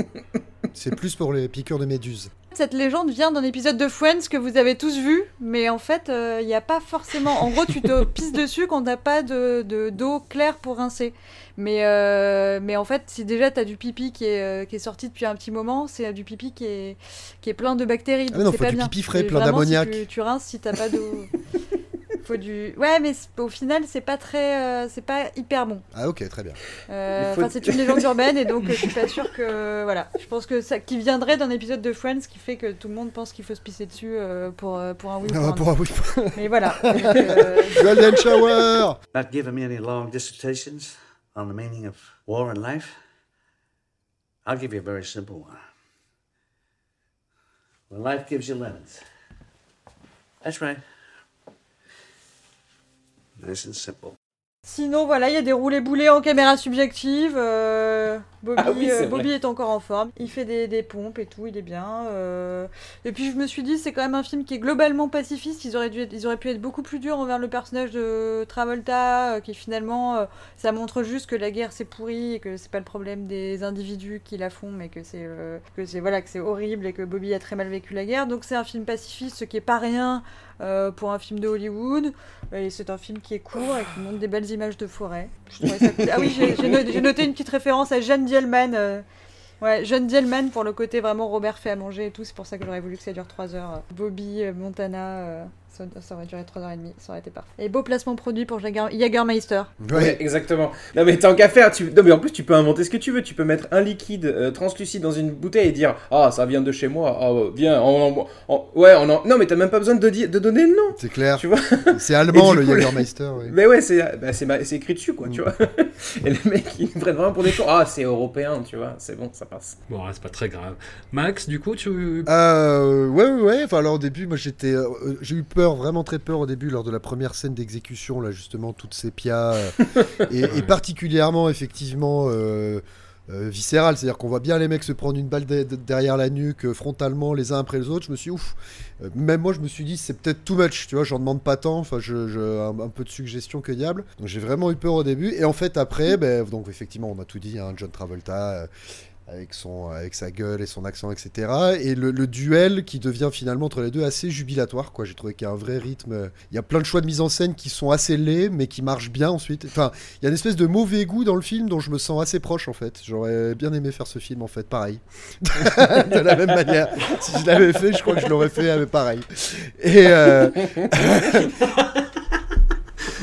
c'est plus pour les piqûres de méduses. Cette légende vient d'un épisode de Friends que vous avez tous vu, mais en fait, il n'y a pas forcément. En gros, tu te pisses dessus quand t'as pas de de- d'eau claire pour rincer. Mais, euh, mais en fait, si déjà t'as du pipi qui est, euh, qui est sorti depuis un petit moment, c'est du pipi qui est, qui est plein de bactéries. Ah donc non, c'est faut pas du bien. pipi frais, plein si d'ammoniac. tu, tu rinces si t'as pas d'eau. faut du. Ouais, mais au final, c'est pas très, euh, c'est pas hyper bon. Ah ok, très bien. Euh, faut- Enfin, c'est une légende urbaine et donc euh, je suis pas sûre que voilà. Je pense que ça qui viendrait d'un épisode de Friends qui fait que tout le monde pense qu'il faut se pisser dessus euh, pour euh, pour un oui ou pour Ah, un pour non. un oui. Mais voilà. Euh, Golden Shower Not giving me any long dissertations on the meaning of war and life. I'll give you a very simple one. When life gives you lemons. That's right. Nice and simple. Sinon, voilà, il y a des roulés boulets en caméra subjective. euh, Bobby, Ah oui, euh, vrai. Bobby est encore en forme. Il fait des, des pompes et tout, il est bien. euh. Et puis je me suis dit, c'est quand même un film qui est globalement pacifiste. Ils auraient, dû être- ils auraient pu être beaucoup plus durs envers le personnage de Travolta, euh, qui finalement, ça montre juste que la guerre c'est pourri et que c'est pas le problème des individus qui la font, mais que c'est c'est voilà que c'est horrible et que Bobby a très mal vécu la guerre. Donc c'est un film pacifiste, ce qui est pas rien pour un film de Hollywood. Et c'est un film qui est court et qui montre des belles images de forêt. Je trouvais ça cool. Ah oui, j'ai j'ai no- j'ai noté une petite référence à Jeanne Dielman. euh, Ouais, Jeanne Dielman pour le côté vraiment Robert fait à manger et tout. C'est pour ça que j'aurais voulu que ça dure 3 heures. Bobby, euh, Montana, euh, ça, ça aurait duré 3h30. Ça aurait été parfait. Et beau placement produit pour Jager- Jagermeister. Ouais, exactement. Non mais tant qu'à faire, tu... non mais en plus tu peux inventer ce que tu veux. Tu peux mettre un liquide euh, translucide dans une bouteille et dire ah ça vient de chez moi. Ah on- on- on- Ouais, on en... non mais t'as même pas besoin de, di- de donner le nom. C'est clair. Tu vois C'est allemand le coup, oui. Mais ouais, c'est bah, c'est ma- écrit dessus Mm. quoi, tu vois. Et les mecs ils nous prennent vraiment pour des cons. Ah c'est européen, tu vois. C'est bon, ça passe. Bon, c'est pas très grave. Max, du coup, tu. Euh, ouais, ouais, ouais. Enfin, alors au début, moi j'étais, euh, euh, j'ai eu peur, vraiment très peur au début lors de la première scène d'exécution, là justement, toute sépia, euh, et, et particulièrement effectivement euh, euh, viscéral, c'est-à-dire qu'on voit bien les mecs se prendre une balle de- de- derrière la nuque, euh, frontalement, les uns après les autres. Je me suis, ouf. Euh, même moi, je me suis dit, c'est peut-être too much, tu vois. J'en demande pas tant. Enfin, je, je- un, un peu de suggestion que diable. Donc j'ai vraiment eu peur au début, et en fait après, ben, donc effectivement, on a tout dit, hein, John Travolta. Avec, son, avec sa gueule et son accent, etc. Et le, le duel qui devient finalement entre les deux assez jubilatoire. quoi. J'ai trouvé qu'il y a un vrai rythme. Il y a plein de choix de mise en scène qui sont assez laids, mais qui marchent bien ensuite. Enfin, il y a une espèce de mauvais goût dans le film dont je me sens assez proche en fait. J'aurais bien aimé faire ce film en fait, pareil. de la même manière. Si je l'avais fait, je crois que je l'aurais fait euh, pareil. Et. euh,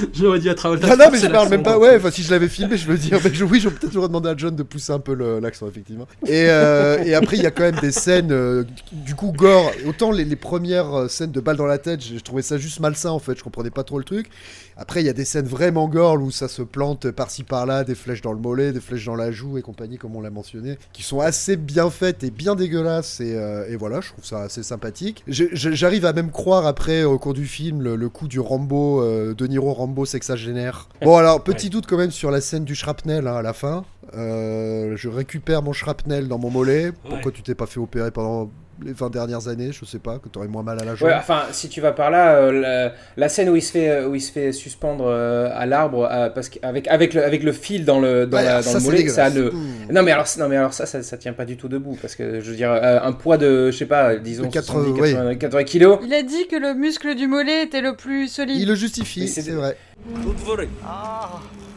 J'aurais dit à Travolta. non, non, mais je parle même pas. Ouais, enfin, si je l'avais filmé, je veux dire, mais je, oui, je peut-être j'aurais demandé à John de pousser un peu l'accent, effectivement. Et, euh, et après, il y a quand même des scènes, euh, du coup, gore. Autant les, les premières euh, scènes de balles dans la tête, je, je trouvais ça juste malsain, en fait. Je comprenais pas trop le truc. Après, il y a des scènes vraiment gore où ça se plante par-ci par-là, des flèches dans le mollet, des flèches dans la joue et compagnie, comme on l'a mentionné, qui sont assez bien faites et bien dégueulasses. Et, euh, et voilà, je trouve ça assez sympathique. J'arrive à même croire après, au cours du film, le, le coup du Rambo, euh, De Niro Rambo sexagénaire. Bon, alors, petit doute quand même sur la scène du shrapnel hein, à la fin. Euh, je récupère mon shrapnel dans mon mollet. Pourquoi tu t'es pas fait opérer pendant les 20 dernières années Je sais pas, que t'aurais moins mal à la jambe. Ouais, enfin, si tu vas par là, euh, la, la scène où il se fait, euh, où il se fait suspendre euh, à l'arbre, euh, parce qu'avec avec le, avec le fil dans le, dans Ouais, la- dans ça, le c'est mollet, ça ne. Mmh. Non mais alors, non mais alors ça, ça, ça tient pas du tout debout, parce que je veux dire, euh, un poids de, je sais pas, disons De 80, 70, oui. 80, 80 kilos. Il a dit que le muscle du mollet était le plus solide. Il le justifie, c'est vrai. Don't worry.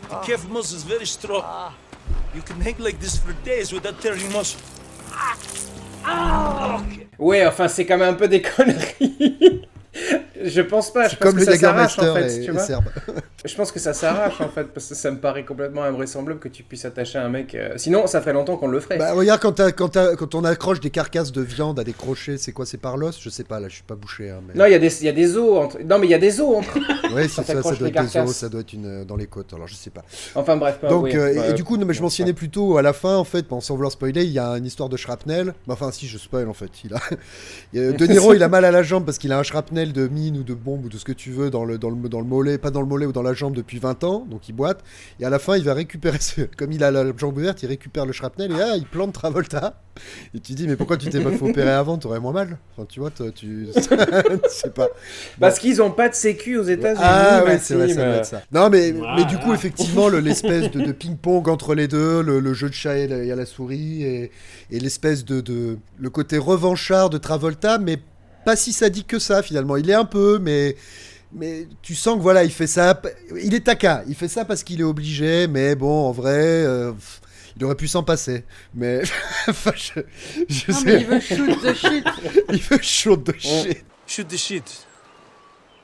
The calf muscle is very strong. You can hang like this for days without tearing muscle. Ouais, enfin, c'est quand même un peu des conneries. je pense pas. Je pense comme que le ça s'arrache en fait, et- tu et vois. Serbe. Je pense que ça s'arrache en fait, parce que ça me paraît complètement invraisemblable que tu puisses attacher un mec. euh, Sinon, ça fait longtemps qu'on le ferait. Bah regarde quand, quand, on accroche des carcasses de viande à des crochets, c'est quoi C'est par l'os? Je sais pas, là je suis pas bouché. Hein, mais... Non, il y, a des- il y a des os entre. Non, mais il y a des os entre. Quand c'est ça, ça doit être des os, ça doit être une, euh, dans les côtes, alors je sais pas. Enfin bref, pas- Donc, oui, euh, et- bah, et, du coup, non, mais je mentionnais plutôt à la fin, en fait, bon, sans vouloir spoiler, il y a une histoire de shrapnel. Enfin, si, je spoil en fait. Il a... a- De Niro, il a mal à la jambe parce qu'il a un shrapnel de mine ou de bombe ou de ce que tu veux dans le, dans, le, dans le mollet, pas dans le mollet ou dans la jambe depuis 20 ans, donc il boite. Et à la fin, il va récupérer, ce... comme il a la jambe ouverte, il récupère le shrapnel et ah, il plante Travolta. Et tu dis, mais pourquoi tu t'es pas fait opérer avant? T'aurais moins mal. Enfin, tu vois, toi, tu. je sais pas. Parce qu'ils ont pas de sécu aux États-Unis. Ah ouais, Maxime. c'est vrai, ça doit être ça. Non, mais, mais du coup, effectivement, le- l'espèce de, de ping-pong entre les deux, le, le jeu de chat et la, et la souris, et, et l'espèce de, de. Le côté revanchard de Travolta, mais pas si sadique que ça, finalement. Il est un peu, mais. Mais tu sens que voilà, il fait ça. Il est taquin. Il fait ça parce qu'il est obligé, mais bon, en vrai. euh, il aurait pu s'en passer. Mais. enfin, je, je Non, sais. mais il veut shoot the shit. il veut shoot the shit. Shoot the shit.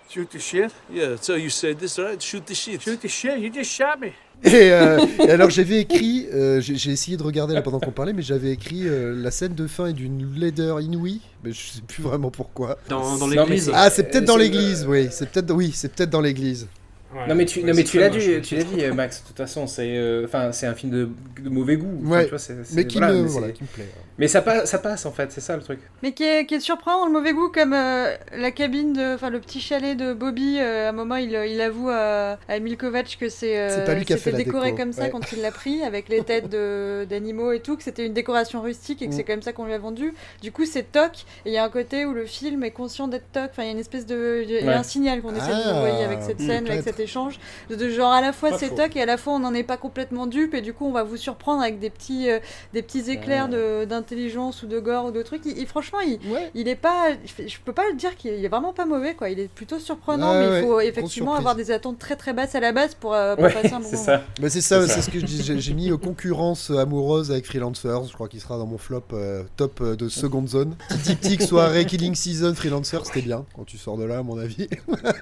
Shoot the shit? Yeah, that's how you say this, right? Shoot the shit. Shoot the shit? You just shot me. Et, euh, et alors j'avais écrit, euh, j'ai essayé de regarder là pendant qu'on parlait, mais j'avais écrit euh, la scène de fin est d'une laideur inouïe, mais je sais plus vraiment pourquoi. Dans, dans l'église. Ah, c'est peut-être dans l'église, oui, c'est peut-être, oui, c'est peut-être dans l'église. Ouais. Non mais tu, Ouais, non, mais tu l'as dit, tu l'as dit, Max. De toute façon, c'est, euh, enfin, c'est un film de, de mauvais goût. Enfin, Ouais, tu vois, c'est- c'est- mais qui voilà, me, mais voilà, c'est- qui me plaît. Mais ça passe, ça passe en fait, c'est ça le truc. Mais qui est, qui est surprenant le mauvais goût, comme euh, la cabine, de, enfin le petit chalet de Bobby. euh, à un moment, il, il avoue à, à Emil Kovac que c'est euh, C'est pas lui qui a fait c'était la décoré déco, comme ça ouais. quand il l'a pris, avec les têtes de- d'animaux et tout, que c'était une décoration rustique et que Mm. c'est comme ça qu'on lui a vendu. Du coup, c'est toc. Et il y a un côté où le film est conscient d'être toc. Enfin, il y a une espèce de, il y a un signal qu'on essaie de Ah, envoyer avec cette mm, scène, avec peut-être. Échange, de, de genre à la fois c'est toc et à la fois on n'en est pas complètement dupe et du coup on va vous surprendre avec des petits, euh, des petits éclairs de- d'intelligence ou de gore ou de trucs. Il, il- franchement, il, Ouais. il est pas. Je peux pas le dire qu'il est vraiment pas mauvais, quoi. Il est plutôt surprenant, Ouais, mais ouais, il faut effectivement avoir des attentes très très basses à la base pour, euh, pour Ouais, passer un bon moment. ça. Bah, c'est ça, C'est ce que je dis. J'ai- mis euh, concurrence amoureuse avec Freelancers. Je crois qu'il sera dans mon flop euh, top euh, de seconde zone. Tic soirée Killing Season Freelancers, c'était bien quand tu sors de là, à mon avis.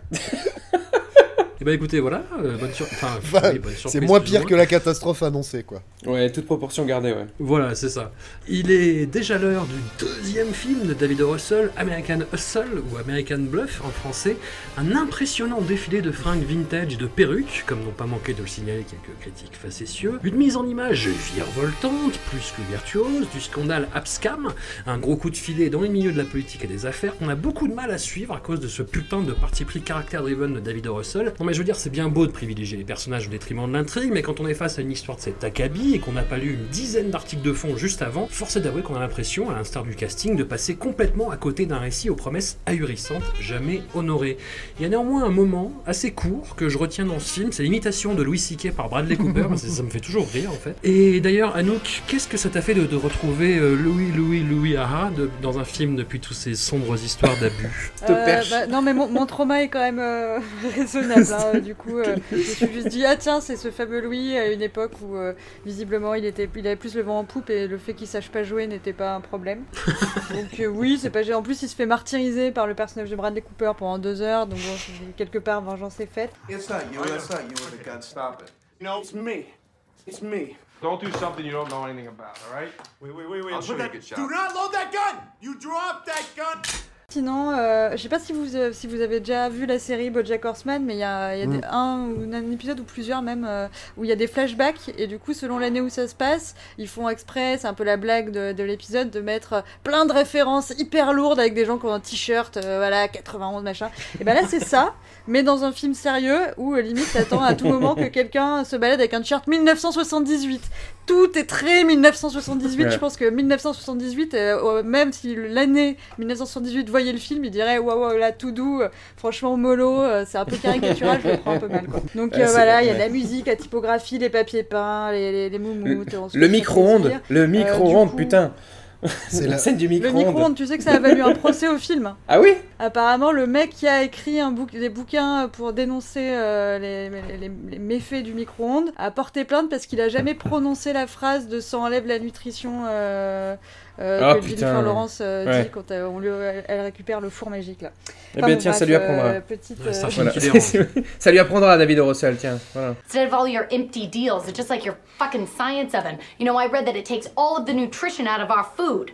Eh ben écoutez, voilà, euh, bonne, sur- enfin, Enfin, oui, bonne surprise. c'est moins pire que la catastrophe annoncée, quoi. Ouais, toute proportion gardée, ouais. Voilà, c'est ça. Il est déjà l'heure du deuxième film de David. Russell, American Hustle, ou American Bluff en français. Un impressionnant défilé de fringues vintage et de perruques, comme n'ont pas manqué de le signaler quelques critiques facétieux. Une mise en image virevoltante, plus que virtuose, du scandale Abscam, un gros coup de filet dans les milieux de la politique et des affaires qu'on a beaucoup de mal à suivre à cause de ce putain de parti pris caractère-driven de David. Russell. Non mais je veux dire, c'est bien beau de privilégier les personnages au détriment de l'intrigue, mais quand on est face à une histoire de cet acabit et qu'on n'a pas lu une dizaine d'articles de fond juste avant, force est d'avouer qu'on a l'impression, à l'instar du casting, de passer complètement à côté d'un récit aux promesses ahurissantes, jamais honorées. Il y a néanmoins un moment assez court que je retiens dans ce film, c'est l'imitation de Louis C.K. par Bradley Cooper, ça me fait toujours rire en fait. Et d'ailleurs, Anouk, qu'est-ce que ça t'a fait de, de retrouver euh, Louis, Louis, Louis Aha de- dans un film depuis toutes ces sombres histoires d'abus? Euh, bah, non, mais mon, mon trauma est quand même euh, raisonnable. hein. Du coup, euh, je me suis juste dit, ah tiens, c'est ce fameux Louis à une époque où euh, visiblement il, était, il avait plus le vent en poupe et le fait qu'il sache pas jouer n'était pas un problème. donc, euh, oui, c'est pas. En plus, il se fait martyriser par le personnage de Bradley Cooper pendant deux heures. Donc, bon, quelque part, vengeance est faite. It's not you. It's not you with the gun. Stop it. You know, it's me. It's me. Don't do something you don't know anything about, all right? Wait, wait, wait, wait. I'll show you a good shot. Do not load that gun! You drop that gun! Sinon, euh, je sais pas si vous, euh, si vous avez déjà vu la série BoJack Horseman, mais il y a, y a des- Mm. un ou un épisode ou plusieurs même euh, où il y a des flashbacks et du coup, selon l'année où ça se passe, ils font exprès, c'est un peu la blague de, de l'épisode, de mettre euh, plein de références hyper lourdes avec des gens qui ont un t-shirt, voilà, 91 machin. Et ben là, c'est ça, mais dans un film sérieux où limite t'attends à tout moment que quelqu'un se balade avec un t-shirt 1978. Tout est très 1978. Ouais. Je pense que 1978, euh, euh, même si l'année 1978 voyait le film, il dirait waouh, waouh, là tout doux, euh, franchement mollo, euh, c'est un peu caricatural, je le prends un peu mal. Quoi. Donc Ouais, euh, voilà, il y a de la musique, la typographie, les papiers peints, les, les, les moumoutes. Le micro-ondes, le Euh, micro-ondes, coup- putain. C'est la scène du Le micro-ondes. micro-ondes, tu sais que ça a valu un procès au film. Ah oui? Apparemment, le mec qui a écrit un bouc- des bouquins pour dénoncer euh, les, les- les- les méfaits du micro-ondes a porté plainte parce qu'il a jamais prononcé la phrase de ça enlève la nutrition euh, euh, Ah, que putain. Jennifer Lawrence euh, Ouais. dit quand euh, on lui, elle récupère le four magique là. Eh Enfin, bien, bon, tiens, ça bref, lui apprendra. euh, petite, euh, Voilà. ça lui apprendra à David. Russell, tiens. Voilà. Instead of all your empty deals, it's just like your fucking science oven. You know, I read that it takes all of the nutrition out of our food.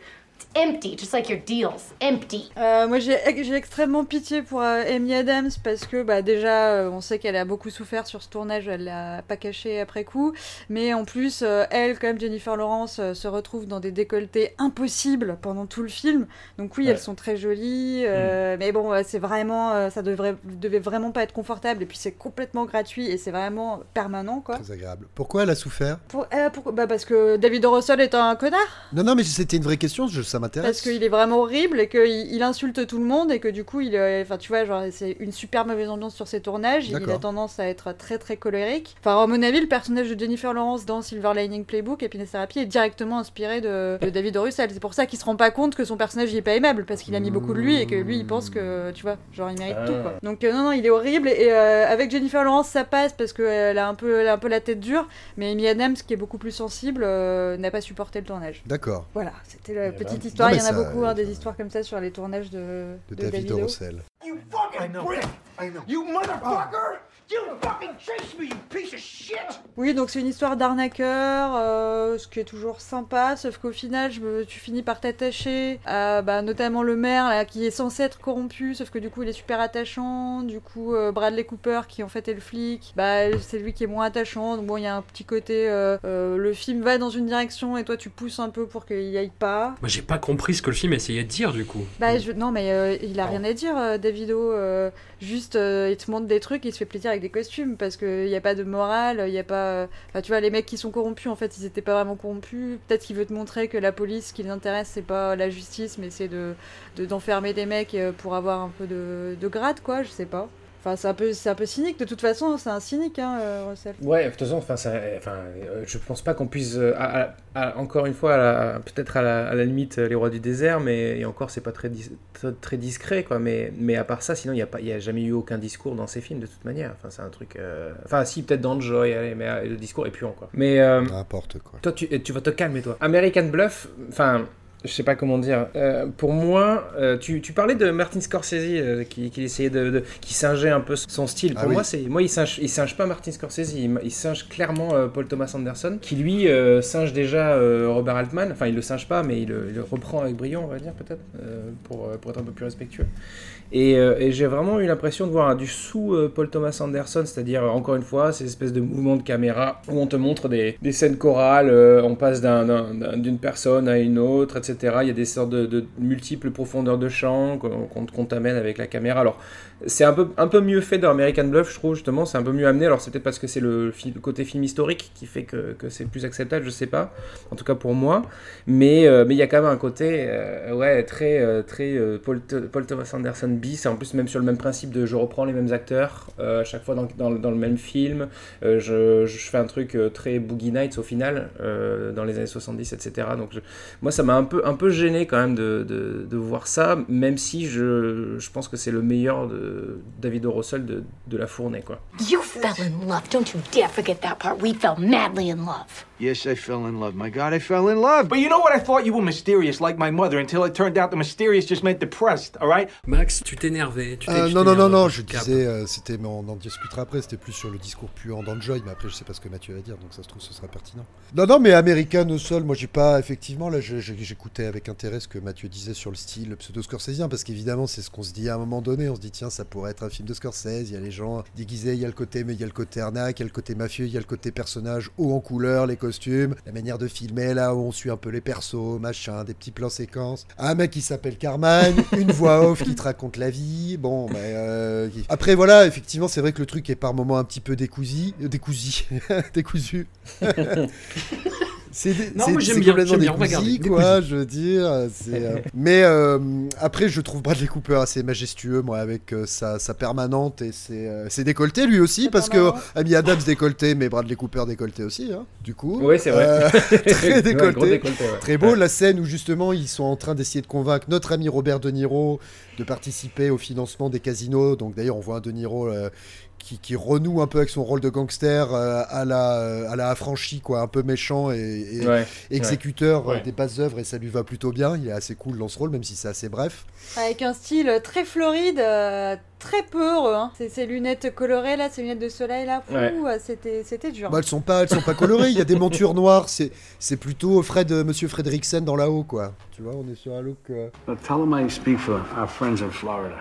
Empty, just like your deals. Empty. Euh, moi j'ai j'ai extrêmement pitié pour euh, Amy Adams parce que bah, déjà euh, on sait qu'elle a beaucoup souffert sur ce tournage, elle l'a pas caché après coup, mais en plus euh, elle comme Jennifer Lawrence euh, se retrouve dans des décolletés impossibles pendant tout le film. Donc oui Ouais. elles sont très jolies, euh, mais bon c'est vraiment euh, ça devrait devait vraiment pas être confortable et puis c'est complètement gratuit et c'est vraiment permanent quoi. Très agréable. Pourquoi elle a souffert? Pour, euh, bah, parce que David O. Russell est un connard. Non, non, mais c'était une vraie question, je- ça m'intéresse. Parce qu'il est vraiment horrible et qu'il il insulte tout le monde et que du coup, il, euh, enfin, tu vois, genre, c'est une super mauvaise ambiance sur ses tournages. Il a tendance à être très très colérique. Enfin, à mon avis, le personnage de Jennifer Lawrence dans Silver Lining Playbook, Happiness Therapy, est directement inspiré de, de David. Russell. C'est pour ça qu'il se rend pas compte que son personnage il est pas aimable parce qu'il a mis beaucoup de lui et que lui il pense que, tu vois, genre il mérite Ah. tout quoi. Donc euh, non, non, il est horrible et euh, avec Jennifer Lawrence ça passe parce qu'elle a un peu, elle a un peu la tête dure, mais Amy Adams qui est beaucoup plus sensible euh, n'a pas supporté le tournage. D'accord. Voilà, c'était la ben. petite histoire. Il y en a ça, beaucoup, hein, euh, des histoires comme ça sur les tournages de, De, de David Davido. Russell. You fucking fucking brick! I know. You motherfucker! You fucking chased me, you piece of shit! Oui, donc c'est une histoire d'arnaqueur, euh, ce qui est toujours sympa, sauf qu'au final, je me- tu finis par t'attacher à bah, notamment le maire là, qui est censé être corrompu, sauf que du coup il est super attachant. Du coup, euh, Bradley Cooper qui en fait est le flic, bah, c'est lui qui est moins attachant. Donc bon, il y a un petit côté, euh, euh, le film va dans une direction et toi tu pousses un peu pour qu'il y aille pas. Moi, j'ai pas compris ce que le film essayait de dire, du coup. Bah, je- non, mais euh, il a rien à dire, Davido. euh, juste, euh, il te montre des trucs, il se fait plaisir des costumes parce qu'il n'y a pas de morale, il n'y a pas. Enfin, tu vois, les mecs qui sont corrompus, en fait, ils étaient pas vraiment corrompus. Peut-être qu'il veut te montrer que la police, ce qui l'intéresse, c'est pas la justice, mais c'est de de- d'enfermer des mecs euh, pour avoir un peu de, de grade, quoi, je sais pas. Enfin, c'est un, peu- c'est un peu cynique, de toute façon, c'est un cynique, hein, euh, Russell. Ouais, de toute façon, enfin, ça- enfin, euh, je pense pas qu'on puisse, euh, à- à- à- encore une fois, à la- peut-être à la, à la limite, les rois du désert, mais et encore, c'est pas très, dis- très, très discret, quoi. Mais, mais à part ça, sinon, il n'y a, pas- il y a jamais eu aucun discours dans ces films, de toute manière. Enfin, c'est un truc. euh, Enfin, si, peut-être dans Joy, allez, mais euh, le discours est puant, quoi. Mais. euh, N'importe quoi. Toi, tu, tu vas te calmer, toi. American Bluff, enfin, je sais pas comment dire. Euh, pour moi, euh, tu, tu parlais de Martin Scorsese euh, qui, qui essayait de, de- qui singeait un peu son style. Pour Ah oui. moi, c'est moi il singe, il singe pas Martin Scorsese, il, il singe clairement Paul Thomas Anderson, qui lui singe déjà Robert Altman. Enfin, il le singe pas, mais il, le- il le reprend avec brio, on va dire peut-être, pour, pour être un peu plus respectueux. Et, euh, et j'ai vraiment eu l'impression de voir du sous euh, Paul Thomas Anderson, c'est-à-dire euh, encore une fois ces espèces de mouvements de caméra où on te montre des, scènes chorales, on passe d'un- d'un- d'un- d'une personne à une autre, etc. Il y a des sortes de, multiples profondeurs de champ qu'on t'amène avec la caméra. Alors c'est un peu, un peu mieux fait dans American Bluff, je trouve justement, c'est un peu mieux amené. Alors c'est peut-être parce que c'est le, côté film historique qui fait que, c'est plus acceptable, je sais pas. En tout cas pour moi. Mais mais il y a quand même un côté ouais, très, très Paul Thomas Anderson Et en plus, même sur le même principe de je reprends les mêmes acteurs euh, à chaque fois dans, le même film. Euh, je, fais un truc euh, très Boogie Nights au final, euh, dans les années 70, etc. Donc moi, ça m'a un peu, un peu gêné quand même de, voir ça, même si je, je pense que c'est le meilleur de David O. Russell de, la fournée. Quoi. Yes, I fell in love. My God, I fell in love. But you know what? I thought you were mysterious like my mother until it turned out the mysterious just meant depressed, all right? Max, tu t'énervais. Euh, non, non, non, non, je disais, euh, c'était, mais on en discutera après, c'était plus sur le discours puant d'Enjoy, mais après, je sais pas ce que Mathieu va dire, donc ça se trouve, ce sera pertinent. Non, non, mais American au sol, moi, j'ai pas, effectivement, là, j'écoutais avec intérêt ce que Mathieu disait sur le style pseudo-scorsésien, parce qu'évidemment, c'est ce qu'on se dit à un moment donné, on se dit, tiens, ça pourrait être un film de Scorsese, il y a les gens déguisés, il y a le côté, mais il y a le côté arnaque, il y a le côté mafieux, il y a le côté personnage haut en couleur, les costumes, la manière de filmer, là, où on suit un peu les persos, machin, des petits plans séquences, un mec qui s'appelle Carman, une voix off qui te raconte la vie, bon, mais euh, qui- après, voilà, effectivement, c'est vrai que le truc est par moments un petit peu décousu, euh, décousu, décousu. C'est dé- Non, c'est- moi, j'aime c'est bien, complètement bien, garder, quoi, je veux dire. euh, Mais euh, après, je trouve Bradley Cooper assez majestueux, moi, avec euh, sa, sa permanente et ses, euh, ses décolletés, lui aussi, parce que permanente. Amy Adams décolleté, mais Bradley Cooper décolleté aussi, hein, du coup. Oui, c'est vrai. Euh, très décolleté. décolleté, ouais. Très beau, Ouais. la scène où justement ils sont en train d'essayer de convaincre notre ami Robert De Niro de participer au financement des casinos. Donc d'ailleurs, on voit un De Niro euh, qui, qui renoue un peu avec son rôle de gangster euh, à la euh, à la affranchi, quoi, un peu méchant et, et Ouais, exécuteur ouais. euh, des bases œuvres et ça lui va plutôt bien. Il est assez cool dans ce rôle, même si c'est assez bref. Avec un style très floride, euh, très peu heureux. Hein. Ces, ces lunettes colorées là, ces lunettes de soleil là, Ouais. c'était c'était dur. Bah, elles sont pas, elles sont pas colorées. Il y a des montures noires. C'est, c'est plutôt Fred, euh, Monsieur Fredricksen dans la haut, quoi. Tu vois, on est sur un look. euh, But tell them I speak for our friends in Florida.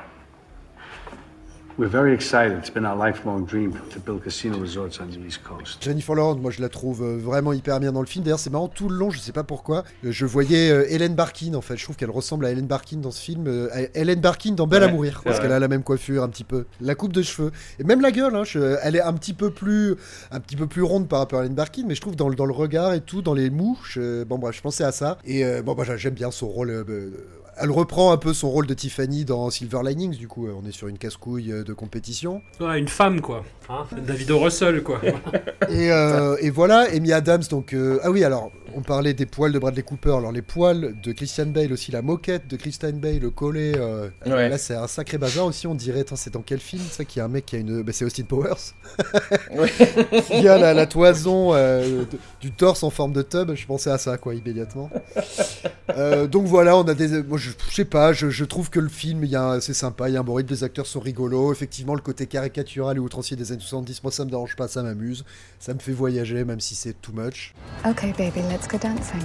We're very excited. It's been our lifelong dream to build casino resorts on the East Coast. Jennifer Lawrence, moi je la trouve euh, vraiment hyper bien dans le film. D'ailleurs, c'est marrant tout le long, je sais pas pourquoi. euh, Je voyais euh, Hélène Barkin en fait. Je trouve qu'elle ressemble à Hélène Barkin dans ce film. à Hélène Barkin dans Belle à mourir parce qu'elle a la même coiffure un petit peu, la coupe de cheveux et même la gueule. Hein, je- elle est un petit peu plus, un petit peu plus ronde par rapport à Hélène Barkin, mais je trouve dans, le- dans le regard et tout, dans les mouches. bon bref, je pensais à ça. Et euh, bon, bah, j'aime bien son rôle. euh, euh, elle reprend un peu son rôle de Tiffany dans Silver Linings. Du coup, euh, on est sur une casse-couille euh, de compétition. Ouais, une femme, quoi. Hein David O. Russell, quoi. Et, euh, et voilà, Amy Adams, donc... euh, ah oui, alors, on parlait des poils de Bradley Cooper, alors les poils de Christian Bale aussi, la moquette de Christian Bale, le collet, euh, Ouais. là c'est un sacré bazar aussi, on dirait, attends, c'est dans quel film ça qu'il y a un mec qui a une... Bah, c'est Austin Powers, qui a la, la toison euh, de- du torse en forme de tub, je pensais à ça, quoi, immédiatement. Euh, donc voilà, on a des. Moi, je, je sais pas, je, je trouve que le film, il y a un- c'est sympa, il y a un bon rythme, les acteurs sont rigolos. Effectivement, le côté caricatural et outrancier des années 70, moi, ça me dérange pas, ça m'amuse. Ça me fait voyager, même si c'est too much. Okay, baby, let's go dancing.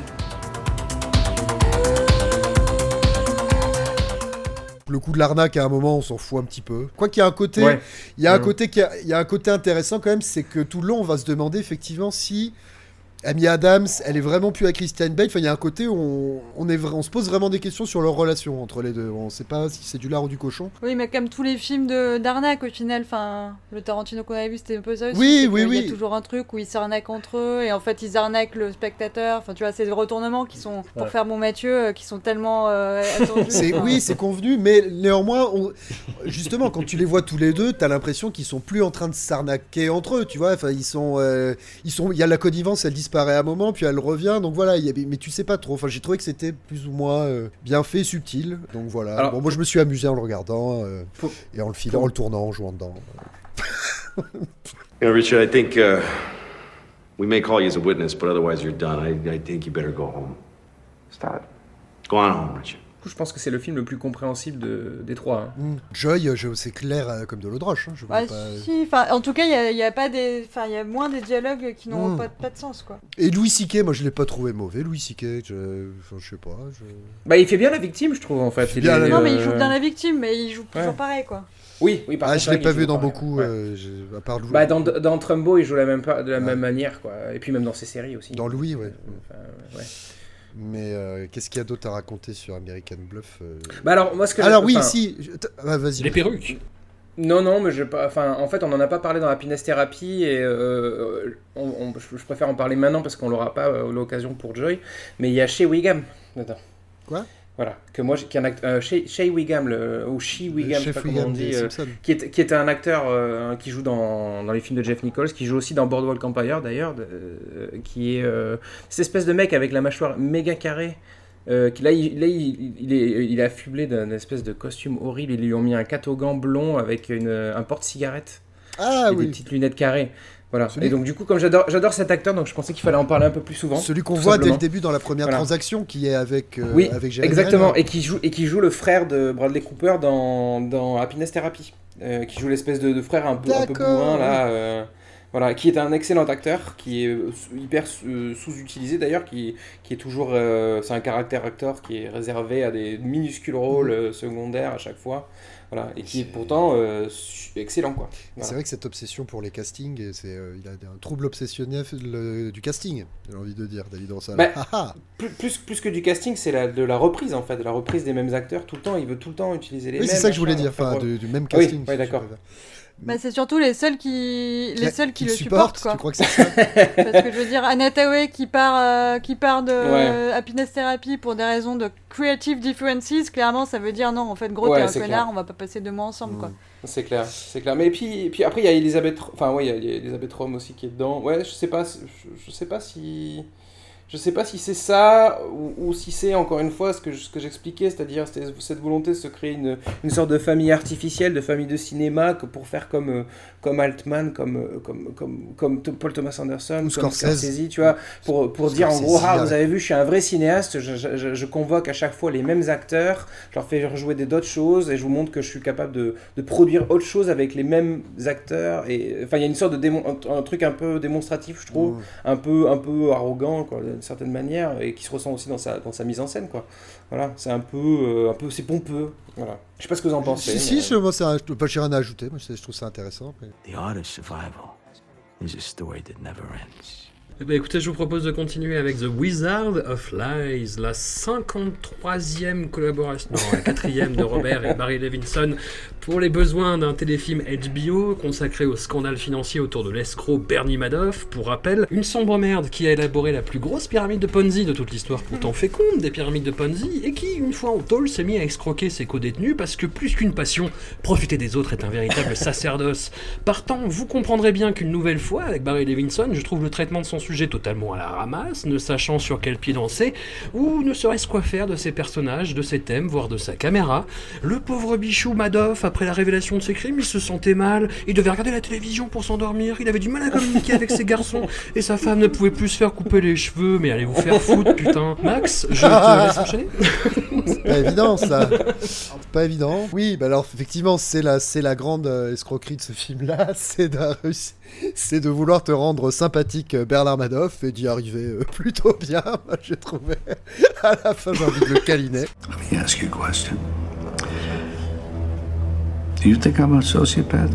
Le coup de l'arnaque, à un moment, on s'en fout un petit peu. Quoi qu'il y a un côté, Ouais. il y a un côté qui a- il y a un côté intéressant quand même, c'est que tout le long, on va se demander effectivement si Amy Adams, elle est vraiment plus à Christian Bale. Enfin, il y a un côté où on, on est, vra- on se pose vraiment des questions sur leur relation entre les deux. On sait pas si c'est du lard ou du cochon. Oui, mais comme tous les films de d'arnaque au final, enfin, le Tarantino qu'on avait vu, c'était un peu ça aussi. Oui, oui, oui. Il y a toujours un truc où ils s'arnaquent entre eux et en fait ils arnaquent le spectateur. Enfin, tu vois, c'est des retournements qui sont, pour Ouais. faire mon Mathieu, euh, qui sont tellement euh, attendus. C'est Enfin, oui, c'est convenu, mais néanmoins, on- justement, quand tu les vois tous les deux, t'as l'impression qu'ils sont plus en train de s'arnaquer entre eux, tu vois. Enfin, ils sont, euh, ils sont. Il y a la connivence, elle disparaît à un moment, puis elle revient. Donc voilà, il y a- mais tu sais pas trop. Enfin, j'ai trouvé que c'était plus ou moins euh, bien fait, subtil. Donc voilà. Alors- bon, moi, je me suis amusé en le regardant euh, et en le filant, en le tournant, en jouant dedans. You know, Richard, I think uh, we may call you as a witness, but otherwise you're done. I, I think you better go home. Stop. Go on home, Richard. Du coup, je pense que c'est le film le plus compréhensible de- des trois. hein. Mm. Joy, euh, c'est clair euh, comme de l'eau de roche. hein, je vois ouais, pas- si, enfin, en tout cas, il y a, il y a pas des, enfin, il y a moins des dialogues qui n'ont Mm. pas, pas de sens, quoi. Et Louis C.K., moi, je l'ai pas trouvé mauvais. Louis C.K., je, enfin, je sais pas. je- Bah, il fait bien la victime, je trouve, en fait. la- Non, mais il Euh, joue bien la victime, mais il joue toujours ouais. pareil, quoi. Oui, oui, par Ah, contre, je l'ai pas vu dans pareil, beaucoup, ouais. euh, à part Louis. Bah, dans, dans Trumbo, il joue la même, pa- de la même manière, quoi. Et puis même dans ses séries aussi. Dans Louis, ouais. Enfin, ouais. Mais euh, qu'est-ce qu'il y a d'autre à raconter sur American Bluff euh? Bah alors, moi, ce que Alors j'ai- oui, enfin- si. je- ah, vas-y. Les perruques. Non, non, mais je pas. Enfin, en fait, on en a pas parlé dans Happiness Therapy et euh, on- on- je préfère en parler maintenant parce qu'on l'aura pas euh, l'occasion pour Joy. Mais il y a Wiggum dedans. Quoi? Voilà, que moi, qui est un act- euh, Shea, Shea Wiggum, le, ou Shea Wiggum, je sais pas comment on dit, euh, qui, est, qui est un acteur euh, qui joue dans, dans les films de Jeff Nichols, qui joue aussi dans Boardwalk Empire d'ailleurs, euh, qui est cette espèce de mec avec la mâchoire méga carrée. qui là, il, là, il, il est, il est affublé d'un espèce de costume horrible. Ils lui ont mis un catogan blond avec une, un porte-cigarette Ah et oui. des petites lunettes carrées. Voilà. Celui- Et donc du coup, comme j'adore, j'adore cet acteur, donc je pensais qu'il fallait en parler un peu plus souvent. Celui qu'on voit dès le début dans la première Voilà. transaction qui est avec, euh, oui, avec Jeremy exactement, Renner. et qui joue et qui joue le frère de Bradley Cooper dans, dans Happiness Therapy, euh, qui joue l'espèce de, de frère un peu un peu bourrin là, euh, voilà, qui est un excellent acteur, qui est euh, hyper sous-utilisé d'ailleurs, qui, qui est toujours, c'est un caractère acteur qui est réservé à des minuscules rôles euh, secondaires à chaque fois, voilà, et qui est pourtant euh, excellent quoi. Voilà. C'est vrai que cette obsession pour les castings, c'est, euh, il a un trouble obsessionnel le- du casting, j'ai envie de dire, David Rossal. Bah, Ah, ah. plus, plus, plus que du casting, c'est la, de la reprise en fait, de la reprise des mêmes acteurs tout le temps. Il veut tout le temps utiliser les Oui, mêmes. c'est ça que je voulais dire, enfin, du- du même oui, casting, ouais, si d'accord. Bah, c'est surtout les seuls qui, les Qui- seuls qui, qui le supportent, supportent, quoi. tu crois que c'est ça Parce que je veux dire, Anna Tawai qui part, euh, qui part de Ouais. Happiness Therapy pour des raisons de creative differences, clairement, ça veut dire non, en fait, gros, Ouais, t'es un connard, clair. on va pas passer deux mois ensemble, quoi. C'est clair, c'est clair. Mais puis, puis après, il y a Elisabeth, enfin ouais, il y a- il y a Elisabeth Rome aussi qui est dedans. Ouais, je sais pas, je, je sais pas si, je sais pas si c'est ça ou, ou si c'est encore une fois ce que ce que j'expliquais, c'est-à-dire cette volonté de se créer une, une sorte de famille artificielle, de famille de cinéma, que pour faire comme euh, comme Altman, comme euh, comme comme comme Paul Thomas Anderson, Ou comme Scorsese. tu vois, pour pour dire en gros, ah vous avez vu, je suis un vrai cinéaste, je, je- je- je convoque à chaque fois les mêmes acteurs, je leur fais jouer d'autres choses et je vous montre que je suis capable de, de produire autre chose avec les mêmes acteurs et enfin il y a une sorte de démon, un, un truc un peu démonstratif je trouve un peu un peu arrogant quoi d'une certaine manière et qui se ressent aussi dans sa dans sa mise en scène quoi voilà c'est un peu euh, un peu c'est pompeux voilà je sais pas ce que vous en pensez Si, si, je, moi, ça, je, pas, j'ai rien à ajouter, moi, je trouve ça intéressant. mais- The art of survival is a story that never ends. Eh ben, écoutez, je vous propose de continuer avec The Wizard of Lies, la 53e collaboration, non, la quatrième de Robert et Barry Levinson pour les besoins d'un téléfilm HBO consacré au scandale financier autour de l'escroc Bernie Madoff. Pour rappel, une sombre merde qui a élaboré la plus grosse pyramide de Ponzi de toute l'histoire, pourtant féconde des pyramides de Ponzi, et qui, une fois en tôle, s'est mis à escroquer ses co-détenus parce que plus qu'une passion, profiter des autres est un véritable sacerdoce. Partant, vous comprendrez bien qu'une nouvelle fois, avec Barry Levinson, je trouve le traitement de son sujet totalement à la ramasse, ne sachant sur quel pied danser, ou ne serait-ce quoi faire de ses personnages, de ses thèmes, voire de sa caméra. Le pauvre bichou Madoff, après la révélation de ses crimes, il se sentait mal, il devait regarder la télévision pour s'endormir, il avait du mal à communiquer avec ses garçons, et sa femme ne pouvait plus se faire couper les cheveux, mais allez vous faire foutre, putain. Max, je te laisse enchaîner. C'est pas évident ça. C'est pas évident. Oui, bah alors effectivement, c'est la, c'est la grande euh, escroquerie de ce film-là, c'est de, réussir- c'est de vouloir te rendre sympathique euh, Bernard Madoff et d'y arriver euh, plutôt bien. Moi, j'ai trouvé. À la fin, j'ai envie de le câliner. Let me ask you a question. Do you think I'm a sociopath?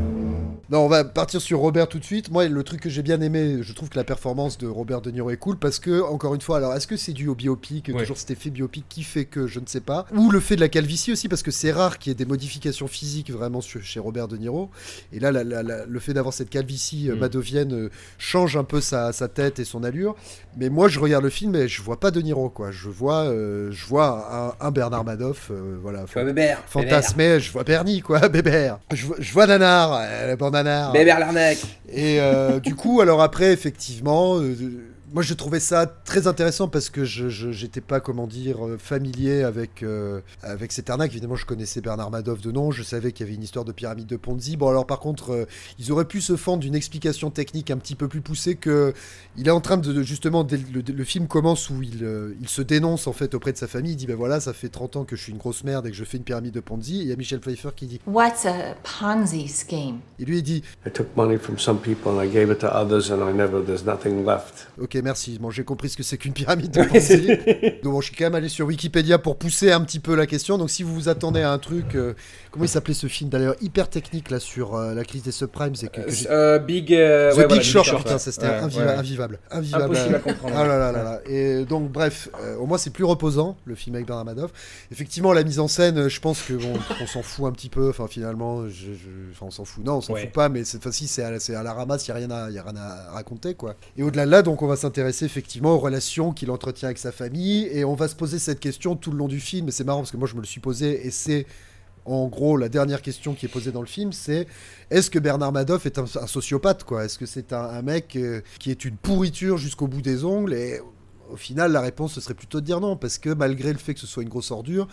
Non, on va partir sur Robert tout de suite. Moi, le truc que j'ai bien aimé, je trouve que la performance de Robert De Niro est cool parce que, encore une fois, alors est-ce que c'est dû au biopic, Ouais. toujours cet effet biopic qui fait que je ne sais pas, ou le fait de la calvitie aussi parce que c'est rare qu'il y ait des modifications physiques vraiment sur- chez Robert De Niro. Et là, la- la- la- le fait d'avoir cette calvitie euh, Mm. madovienne euh, change un peu sa, sa tête et son allure. Mais moi, je regarde le film et je vois pas De Niro, quoi. Je vois, euh, je vois un, un Bernard Madoff, euh, voilà. Bébert, Fantasmé, je vois Bernie, quoi, Bébert. Je vois, je vois Nanar, euh, Nanar. Bébert. Et euh, du coup, alors après, effectivement, euh, moi je trouvais ça très intéressant parce que je j'étais pas, comment dire, euh, familier avec, euh, avec cette arnaque. Évidemment, je connaissais Bernard Madoff de nom, je savais qu'il y avait une histoire de pyramide de Ponzi. Bon, alors par contre, euh, ils auraient pu se fendre d'une explication technique un petit peu plus poussée que il est en train de, justement, le, le- le film commence où il, euh, il se dénonce en fait auprès de sa famille. Il dit ben voilà, ça fait 30 ans que je suis une grosse merde et que je fais une pyramide de Ponzi. Et il y a Michel Pfeiffer qui dit What's a Ponzi scheme? et lui il dit I took money from some people and I gave it to others, and I never, there's nothing left. Ok, merci. Bon, j'ai compris ce que c'est qu'une pyramide de Ponzi. Donc, bon, je suis quand même allé sur Wikipédia pour pousser un petit peu la question. Donc, si vous vous attendez à un truc, euh, comment il s'appelait ce film d'ailleurs hyper technique là sur euh, la crise des subprimes, c'est que, Euh, Big, euh, The ouais, Big voilà, Short, Big putain, ouais. c'était Ouais, invivable, invivable. Impossible à comprendre. Ah là là là là. Et donc, bref, au moins c'est plus reposant le film avec Bernard Madoff. Effectivement, la mise en scène, je pense que bon, on s'en fout un petit peu. Enfin, finalement, je, je- enfin, on s'en fout. Non, on s'en fout pas, mais cette fois-ci, c'est à, la- c'est à la ramasse, il n'y a, rien à- y a rien à raconter, quoi. Et au-delà de là, donc, on va s'intéresser effectivement aux relations qu'il entretient avec sa famille, et on va se poser cette question tout le long du film. Et c'est marrant parce que moi, je me le suis posé, et c'est en gros, la dernière question qui est posée dans le film, c'est est-ce que Bernard Madoff est un, un sociopathe, quoi? Est-ce que c'est un, un mec euh, qui est une pourriture jusqu'au bout des ongles? Et au final, la réponse, ce serait plutôt de dire non, parce que malgré le fait que ce soit une grosse ordure,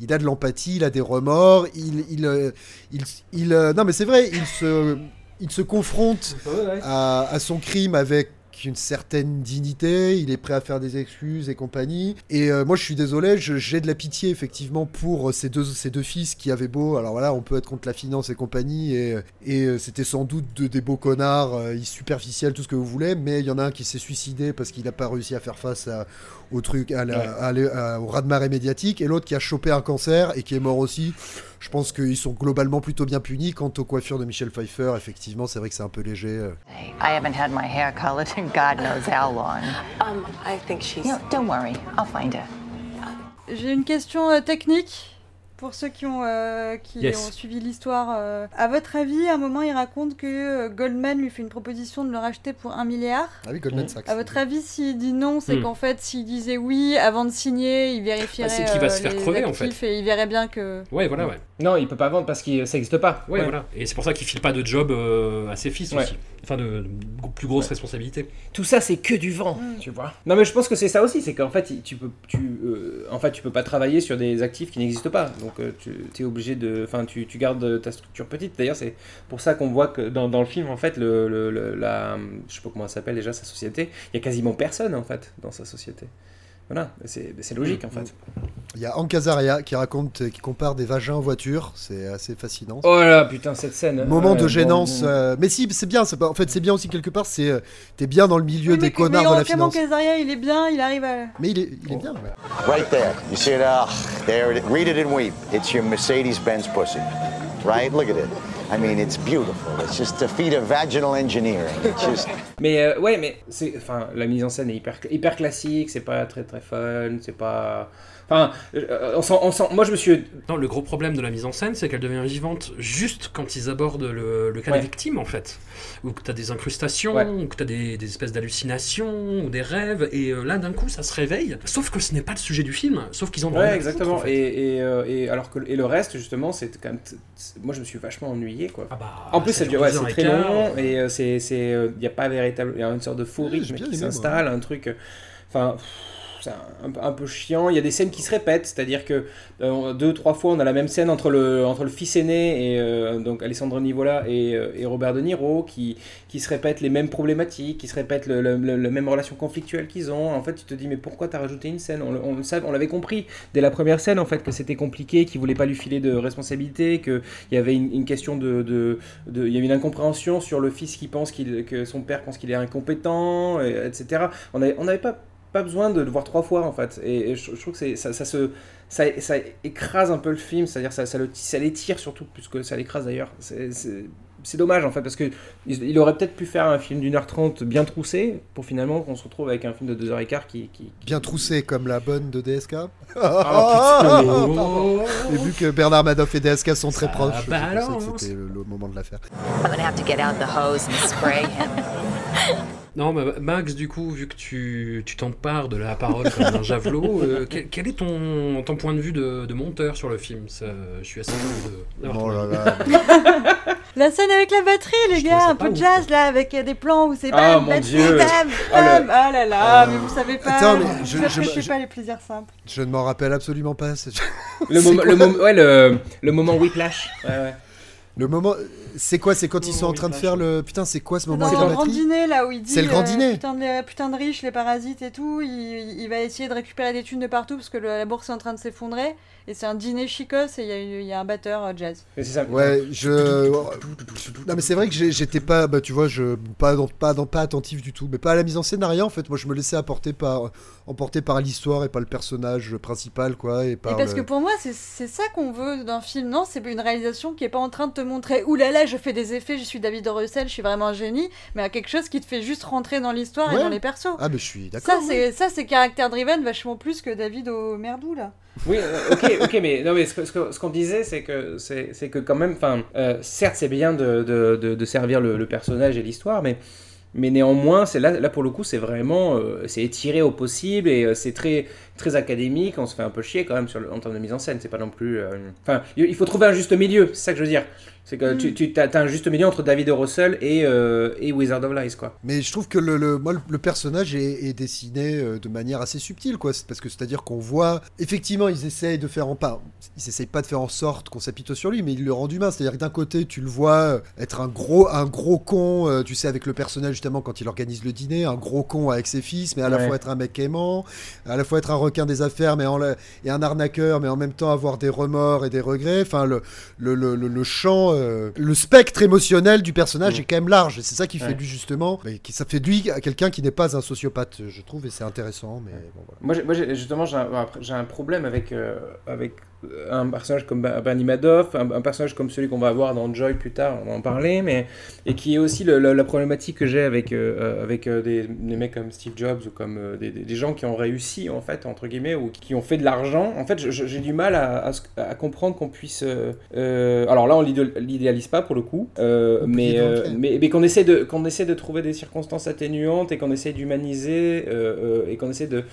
il a de l'empathie, il a des remords, il... il, euh, il, il, euh, non, mais c'est vrai, il se, il se confronte à, à son crime avec une certaine dignité, il est prêt à faire des excuses et compagnie. Et euh, moi, je suis désolé, j'ai de la pitié effectivement pour euh, ces deux, ces deux fils qui avaient beau. Alors voilà, on peut être contre la finance et compagnie, et, et euh, c'était sans doute de- des beaux connards, euh, superficiels, tout ce que vous voulez, mais il y en a un qui s'est suicidé parce qu'il n'a pas réussi à faire face à- au truc, à la- Ouais. à la- à- au raz-de-marée médiatique, et l'autre qui a chopé un cancer et qui est mort aussi. Je pense qu'ils sont globalement plutôt bien punis. Quant aux coiffures de Michel Pfeiffer, effectivement, c'est vrai que c'est un peu léger. I haven't had my hair colored in God knows how long. Um, I think she's. No, don't worry. I'll find her. J'ai une question euh, technique pour ceux qui ont, euh, qui Yes. ont suivi l'histoire. euh. À votre avis, à un moment, il raconte que euh, Goldman lui fait une proposition de le racheter pour un milliard? Ah oui, Goldman Sachs. À votre avis, s'il dit non, c'est Hmm. qu'en fait, s'il disait oui avant de signer, il vérifierait Bah, c'est qu'il va se faire crever, en fait. et il verrait bien que. Ouais, voilà, ouais. Non, il peut pas vendre parce que ça n'existe pas. Ouais, voilà. Et c'est pour ça qu'il file pas de job euh, à ses fils Ouais. aussi. Enfin, de, de plus grosses responsabilités. Tout ça, c'est que du vent, tu vois. Non, mais je pense que c'est ça aussi, c'est qu'en fait, tu peux, tu, euh, en fait, tu peux pas travailler sur des actifs qui n'existent pas. Donc, euh, tu es obligé de, enfin, tu, tu gardes ta structure petite. D'ailleurs, c'est pour ça qu'on voit que dans, dans le film, en fait, le, le- le- la, je sais pas comment ça s'appelle déjà sa société, il y a quasiment personne en fait dans sa société. Voilà, c'est logique en fait. Il y a Hank Azaria qui raconte, qui compare des vagins aux voitures. C'est assez fascinant. Oh là, putain, cette scène. Moment Ouais, de gênance. bon. euh, mais si, c'est bien. c'est pas- En fait, c'est bien aussi quelque part. C'est euh, t'es bien dans le milieu Oui, des mais, connards mais de la finance. Casaria, il est bien, il arrive à. Mais il est, il est bien. ouais. Right there. You see it? Ah, there it is. Read it and weep. It's your Mercedes-Benz pussy. Right? Look at it. I mean, it's beautiful. It's just a feat of vaginal engineering. It's just... Mais euh, ouais, mais enfin, la mise en scène est hyper, hyper classique, c'est pas très très fun, c'est pas, enfin, euh, on sent, on sent, moi je me suis, Non, le gros problème de la mise en scène, c'est qu'elle devient vivante juste quand ils abordent le, le cas Ouais. des victimes, en fait. Ou que tu as des incrustations, Ouais. ou que tu as des, des espèces d'hallucinations, ou des rêves, et euh, là, d'un coup, ça se réveille. Sauf que ce n'est pas le sujet du film, sauf qu'ils en ont ouais, exactement. foutre, en fait. Et, et, euh, et alors que et le reste justement, c'est quand même, moi je me suis vachement ennuyé quoi. bah, en plus, ouais, c'est et très long et euh, c'est, c'est, il y a pas véri- véritable, il y a une sorte de faux Ouais, rythme qui s'installe, un truc, enfin. pff, un, peu chiant. Il y a des scènes qui se répètent, c'est-à-dire que euh, deux, trois fois, on a la même scène entre le, entre le fils aîné et euh, donc Alessandro Nivola et, euh, et Robert De Niro, qui, qui se répètent les mêmes problématiques, qui se répètent la même relation conflictuelle qu'ils ont. En fait, tu te dis mais pourquoi t'as rajouté une scène? On, on on l'avait compris dès la première scène en fait que c'était compliqué, qu'ils voulaient pas lui filer de responsabilité, que il y avait une, question de, de, il y avait une incompréhension sur le fils qui pense qu'il, que son père pense qu'il est incompétent, et- etc. On avait- on n'avait pas pas besoin de le voir trois fois en fait et, et je, je trouve que c'est ça, ça se ça, ça écrase un peu le film c'est à dire ça, ça le ça l'étire surtout plus que ça l'écrase d'ailleurs c'est c'est- c'est dommage en fait parce que il, aurait peut-être pu faire un film d'une heure trente bien troussé pour finalement qu'on se retrouve avec un film de deux heures et quart qui, qui, Bien troussé comme la bonne de DSK. mais- Pardon. Et vu que Bernard Madoff et DSK sont très proches, je pensais balance. que c'était le, le moment de la faire. I'm gonna have to get out the hose and spray him. Non, mais Max, du coup, vu que tu tu t'empares de la parole comme un javelot, euh, quel, quel est ton, ton point de vue de, de monteur sur le film? Ça, Je suis assez de- Oh là là. La scène avec la batterie, les gars, un peu ouf, jazz là, avec euh, des plans où c'est Ah, bam, batterie, Dieu. bam, Ah, le- bam. Ah là là, mais vous savez pas. Attends, mais vous je- ne je- je- pas les plaisirs simples. Je ne m'en rappelle absolument pas. ouais, le, le moment whiplash ouais, ouais. Le moment, c'est quoi C'est quand ils sont en train de faire le. Putain, c'est quoi ce moment avec le grand dîner là où il dit C'est le grand euh, dîner. putain, de, putain de riches, les parasites et tout, il, il va essayer de récupérer des thunes de partout parce que le- la bourse est en train de s'effondrer et c'est un dîner chicos et il y, a y un batteur euh, jazz. Mais c'est ça Ouais, je. Non, mais c'est vrai que j'étais pas, bah, tu vois, je pas dans- pas dans- pas attentif du tout, mais pas à la mise en scène, à rien en fait. Moi, je me laissais apporter par, emporter par l'histoire et par le personnage principal, quoi, et par. Et parce le- que pour moi, c'est c'est ça qu'on veut d'un film, non C'est une réalisation qui est pas en train de te montrer « Ouh là là, je fais des effets, je suis David Russell, je suis vraiment un génie », mais à quelque chose qui te fait juste rentrer dans l'histoire et dans les persos. Ah, mais je suis d'accord. Ça, c'est ça, c'est caractère driven vachement plus que David au merdou, là. Oui, euh, ok, ok, mais non, mais ce que- ce qu'on disait, c'est que c'est que quand même, enfin, euh, certes, c'est bien de, de, de, de servir le, le personnage et l'histoire, mais mais néanmoins, c'est là, là pour le coup, c'est vraiment, euh, c'est étiré au possible et euh, c'est très très académique. On se fait un peu chier quand même sur le, en termes de mise en scène. C'est pas non plus, euh, enfin, il faut trouver un juste milieu. C'est ça que je veux dire. C'est que tu, tu as, un juste milieu entre David. Russell et, euh, et Wizard of Lies, quoi. Mais je trouve que le, le, moi, le- personnage est, est dessiné euh, de manière assez subtile, quoi. Parce que c'est-à-dire qu'on voit, effectivement, ils essayent de faire en pas, ils essayent pas de faire en sorte qu'on s'apitoie sur lui, mais ils le rendent humain. C'est-à-dire que d'un côté, tu le vois être un gros, un gros con, tu sais, avec le personnage justement quand il organise le dîner, un gros con avec ses fils, mais à la fois être un mec aimant, à la fois être un requin des affaires, mais en et un arnaqueur, mais en même temps avoir des remords et des regrets. Enfin, le, le, le, le, champ, euh, le spectre émotionnel du personnage Mm. est quand même large. C'est ça qui fait Ouais. lui justement, mais qui, ça fait de lui à quelqu'un qui n'est pas un sociopathe, je trouve, et c'est intéressant. Mais bon, voilà. Moi, moi, justement, j'ai un, après, j'ai un problème avec, euh, avec un personnage comme Bernie Madoff, un, un personnage comme celui qu'on va avoir dans Joy plus tard, on va en parler, mais et qui est aussi le- le- la problématique que j'ai avec, euh, euh, avec euh, des, des mecs comme Steve Jobs ou comme euh, des, des- gens qui ont réussi, en fait, entre guillemets, ou qui ont fait de l'argent. En fait, j'ai du mal à, à, comprendre qu'on puisse. euh, alors là, on l'idéal- l'idéalise pas pour le coup, mais, mais, mais qu'on essaie, de, qu'on essaie de trouver des circonstances atténuantes et qu'on essaie d'humaniser et qu'on essaie de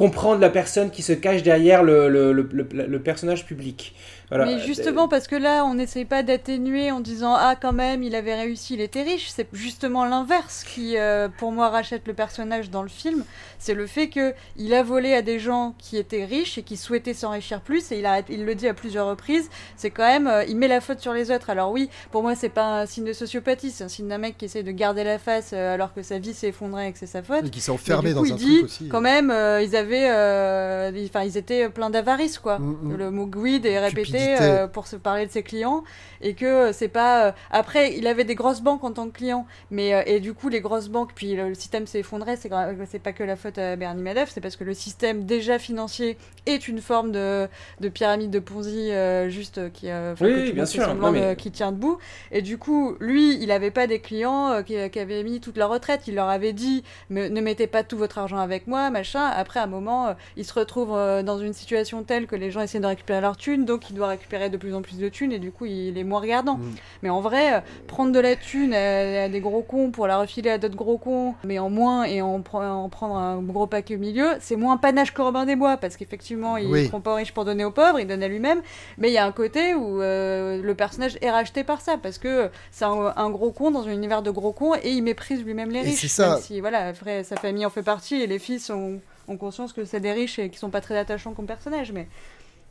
comprendre la personne qui se cache derrière le, le, le, le- personnage public. Voilà. Mais justement, parce que là, on n'essaye pas d'atténuer en disant Ah, quand même, il avait réussi, il était riche. C'est justement l'inverse qui, euh, pour moi, rachète le personnage dans le film. C'est le fait que il a volé à des gens qui étaient riches et qui souhaitaient s'enrichir plus. Et il, arrête, il le dit à plusieurs reprises. C'est quand même. euh, il met la faute sur les autres. Alors, oui, pour moi, c'est pas un signe de sociopathie. C'est un signe d'un mec qui essaie de garder la face euh, alors que sa vie s'est effondrée et que c'est sa faute. Et qui s'est enfermé dans un il truc dit, aussi. Quand même, euh, ils avaient. euh, ils- Enfin, ils étaient pleins d'avarice, quoi. Mm, mm. Le mot greed est répété Euh, pour se parler de ses clients et que euh, c'est pas euh, après il avait des grosses banques en tant que client mais euh, et du coup les grosses banques puis le, le système s'est effondré c'est c'est pas que la faute à Bernie Madoff c'est parce que le système déjà financier est une forme de, de pyramide de Ponzi euh, juste qui euh, Oui, bien sûr. semblant Non, mais- de- qui tient debout. Et du coup lui il avait pas des clients euh, qui, qui avaient mis toute leur retraite. Il leur avait dit me- ne mettez pas tout votre argent avec moi machin. Après à un moment moment, euh, il se retrouve euh, dans une situation telle que les gens essaient de récupérer leur thune, donc il doit récupérer de plus en plus de thunes, et du coup, il est moins regardant. Mm. Mais en vrai, euh, prendre de la thune à, à des gros cons pour la refiler à d'autres gros cons, mais en moins et en, pre- en prendre un gros paquet au milieu, c'est moins panache que Robin des Bois, parce qu'effectivement, il Oui. ne prend pas aux riches pour donner aux pauvres, il donne à lui-même. Mais il y a un côté où euh, le personnage est racheté par ça, parce que c'est un, un gros con dans un univers de gros cons, et il méprise lui-même les Et riches. c'est ça. Même si, voilà, après, sa famille en fait partie, et les fils ont, ont conscience que c'est des riches et qui sont pas très attachants comme personnages, mais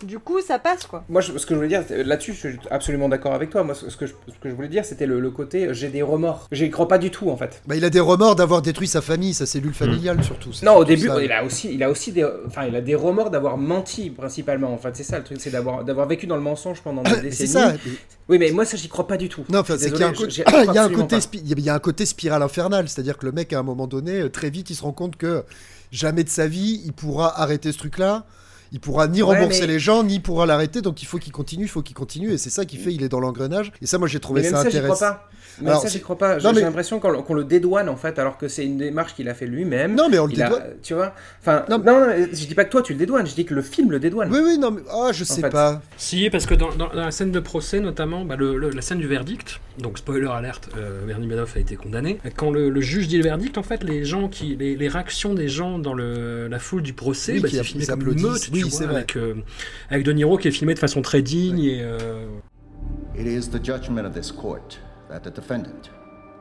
du coup, ça passe, quoi. Moi, je- ce que je voulais dire, là-dessus, je suis absolument d'accord avec toi. Moi, ce ce que je, ce que je voulais dire, c'était le, le côté euh, j'ai des remords. J'y crois pas du tout, en fait. Bah, il a des remords d'avoir détruit sa famille, sa cellule familiale surtout. Non, au début, ça. il a aussi, il a aussi des, enfin, il a des remords d'avoir menti principalement. En fait, c'est ça le truc, c'est d'avoir, d'avoir vécu dans le mensonge pendant des décennies. c'est ça. Oui, mais moi, ça, j'y crois pas du tout. Non, enfin, c'est qu'il y a un y a un côté, il y a un côté spirale infernale, c'est-à-dire que le mec, à un moment donné, euh, très vite, il se rend compte que jamais de sa vie, il pourra arrêter ce truc-là. Il pourra ni Ouais, rembourser mais- les gens, ni pourra l'arrêter, donc il faut qu'il continue, il faut qu'il continue, et c'est ça qui fait, il est dans l'engrenage. Et ça, moi, j'ai trouvé Mais même ça ça, intéressant. crois pas. Même Alors, ça, c'est- j'y crois pas. J'ai mais- l'impression qu'on le dédouane en fait, alors que c'est une démarche qu'il a fait lui-même. Non, mais on le Il a- dédouane. Tu vois Enfin, non, non, je dis pas que toi tu le dédouanes, je dis que le film le dédouane. Oui, oui, non, mais ah, je sais fait. pas. Si, parce que dans, dans- dans la scène de procès, notamment, bah, le- le- la scène du verdict, donc spoiler alerte, euh, Bernie Madoff a été condamné. Quand le, le juge dit le verdict, en fait, les gens qui, les, les réactions des gens dans le, la foule du procès, Oui, bah, qui c'est filmé ils comme une meute, Oui, tu c'est vois, vrai. avec, euh, avec De Niro qui est filmé de façon très digne et. euh, It is the judgment of this court that the defendant,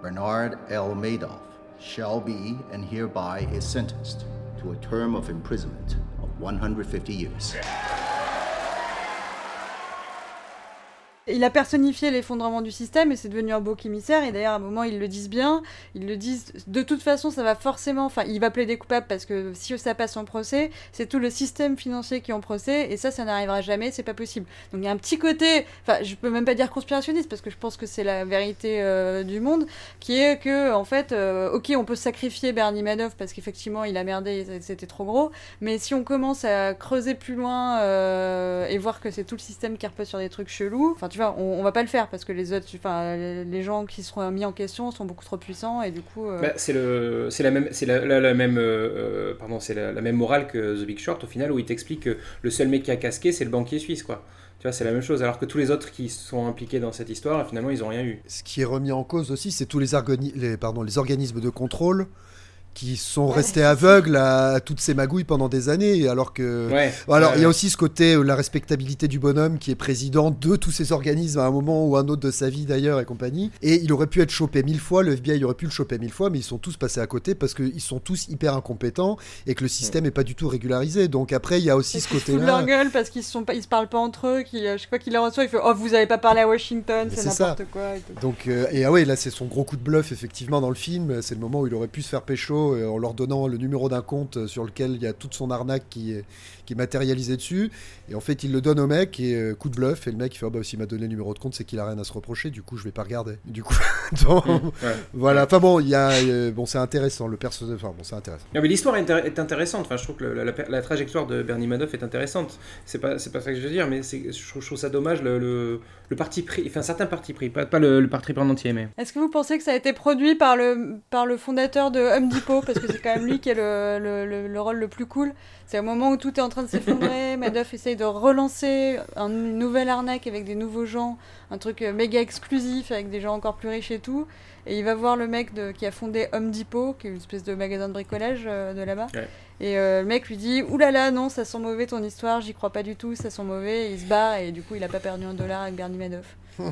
Bernard L. Madoff, shall be and hereby is sentenced to a term of imprisonment of 150 years. Il a personnifié l'effondrement du système et c'est devenu un beau émissaire. Et d'ailleurs, à un moment, ils le disent bien. Ils le disent de toute façon, ça va forcément. Enfin, il va plaider coupable parce que si ça passe en procès, c'est tout le système financier qui est en procès. Et ça, ça n'arrivera jamais, c'est pas possible. Donc il y a un petit côté. Enfin, je peux même pas dire conspirationniste parce que je pense que c'est la vérité euh, du monde qui est que, en fait, euh, ok, on peut sacrifier Bernie Madoff parce qu'effectivement, il a merdé et c'était trop gros. Mais si on commence à creuser plus loin euh, et voir que c'est tout le système qui repose sur des trucs chelous, enfin, tu vois, on, on va pas le faire parce que les autres, enfin, les, gens qui seront mis en question sont beaucoup trop puissants et du coup. euh, Bah, c'est le, c'est la même, c'est la, la- la même, euh, euh, pardon, c'est la, la même morale que The Big Short au final où il t'explique que le seul mec qui a casqué c'est le banquier suisse quoi. Tu vois, c'est la même chose. Alors que tous les autres qui sont impliqués dans cette histoire, finalement, ils ont rien eu. Ce qui est remis en cause aussi, c'est tous les, organi- les, pardon, les organismes de contrôle qui sont restés aveugles à toutes ces magouilles pendant des années, alors que... Ouais. Alors, il y a aussi ce côté, euh, la respectabilité du bonhomme qui est président de tous ces organismes à un moment ou un autre de sa vie d'ailleurs et compagnie. Et il aurait pu être chopé mille fois, le FBI aurait pu le choper mille fois, mais ils sont tous passés à côté parce qu'ils sont tous hyper incompétents et que le système n'est pas du tout régularisé. Donc après, il y a aussi ce Ils foutent leur côté-là. gueule parce qu'ils se sont pas, ils se parlent pas entre eux. Qui, je sais pas qui les reçoit, il fait oh vous avez pas parlé à Washington, Mais c'est c'est ça. n'importe quoi. et tout. Donc, euh, et ah ouais, là c'est son gros coup de bluff effectivement dans le film. C'est le moment où il aurait pu se faire pécho euh, en leur donnant le numéro d'un compte euh, sur lequel il y a toute son arnaque qui est, qui est matérialisée dessus. Et en fait, il le donne au mec et euh, coup de bluff. Et le mec il fait oh, bah, s'il m'a donné le numéro de compte, c'est qu'il a rien à se reprocher. Du coup, je vais pas regarder. Du coup, donc, Mm, ouais. voilà. Enfin bon, il y a euh, bon, c'est intéressant le personnage. Enfin bon, c'est intéressant. Non, mais l'histoire est, intér- est intéressante. Enfin, je trouve que le- la, la- la trajectoire de Bernie Madoff est intéressante. C'est pas, c'est pas ça que je veux dire, mais c'est, je, trouve, je trouve ça dommage le, le, le parti pris, enfin certains partis pris, pas, pas le, le parti pris en entier, mais. Est-ce que vous pensez que ça a été produit par le, par le fondateur de Home Depot Parce que c'est quand même lui qui a le, le, le- le rôle le plus cool. C'est au moment où tout est en train de s'effondrer, Madoff essaye de relancer un- une nouvelle arnaque avec des nouveaux gens, un truc euh, méga exclusif avec des gens encore plus riches et tout. Et il va voir le mec de, qui a fondé Home Depot, qui est une espèce de magasin de bricolage euh, de là-bas. Ouais. Et euh, le mec lui dit Oulala, non, ça sent mauvais ton histoire, j'y crois pas du tout, ça sent mauvais. Et il se barre et du coup, il a pas perdu un dollar avec Bernie Madoff. Ça,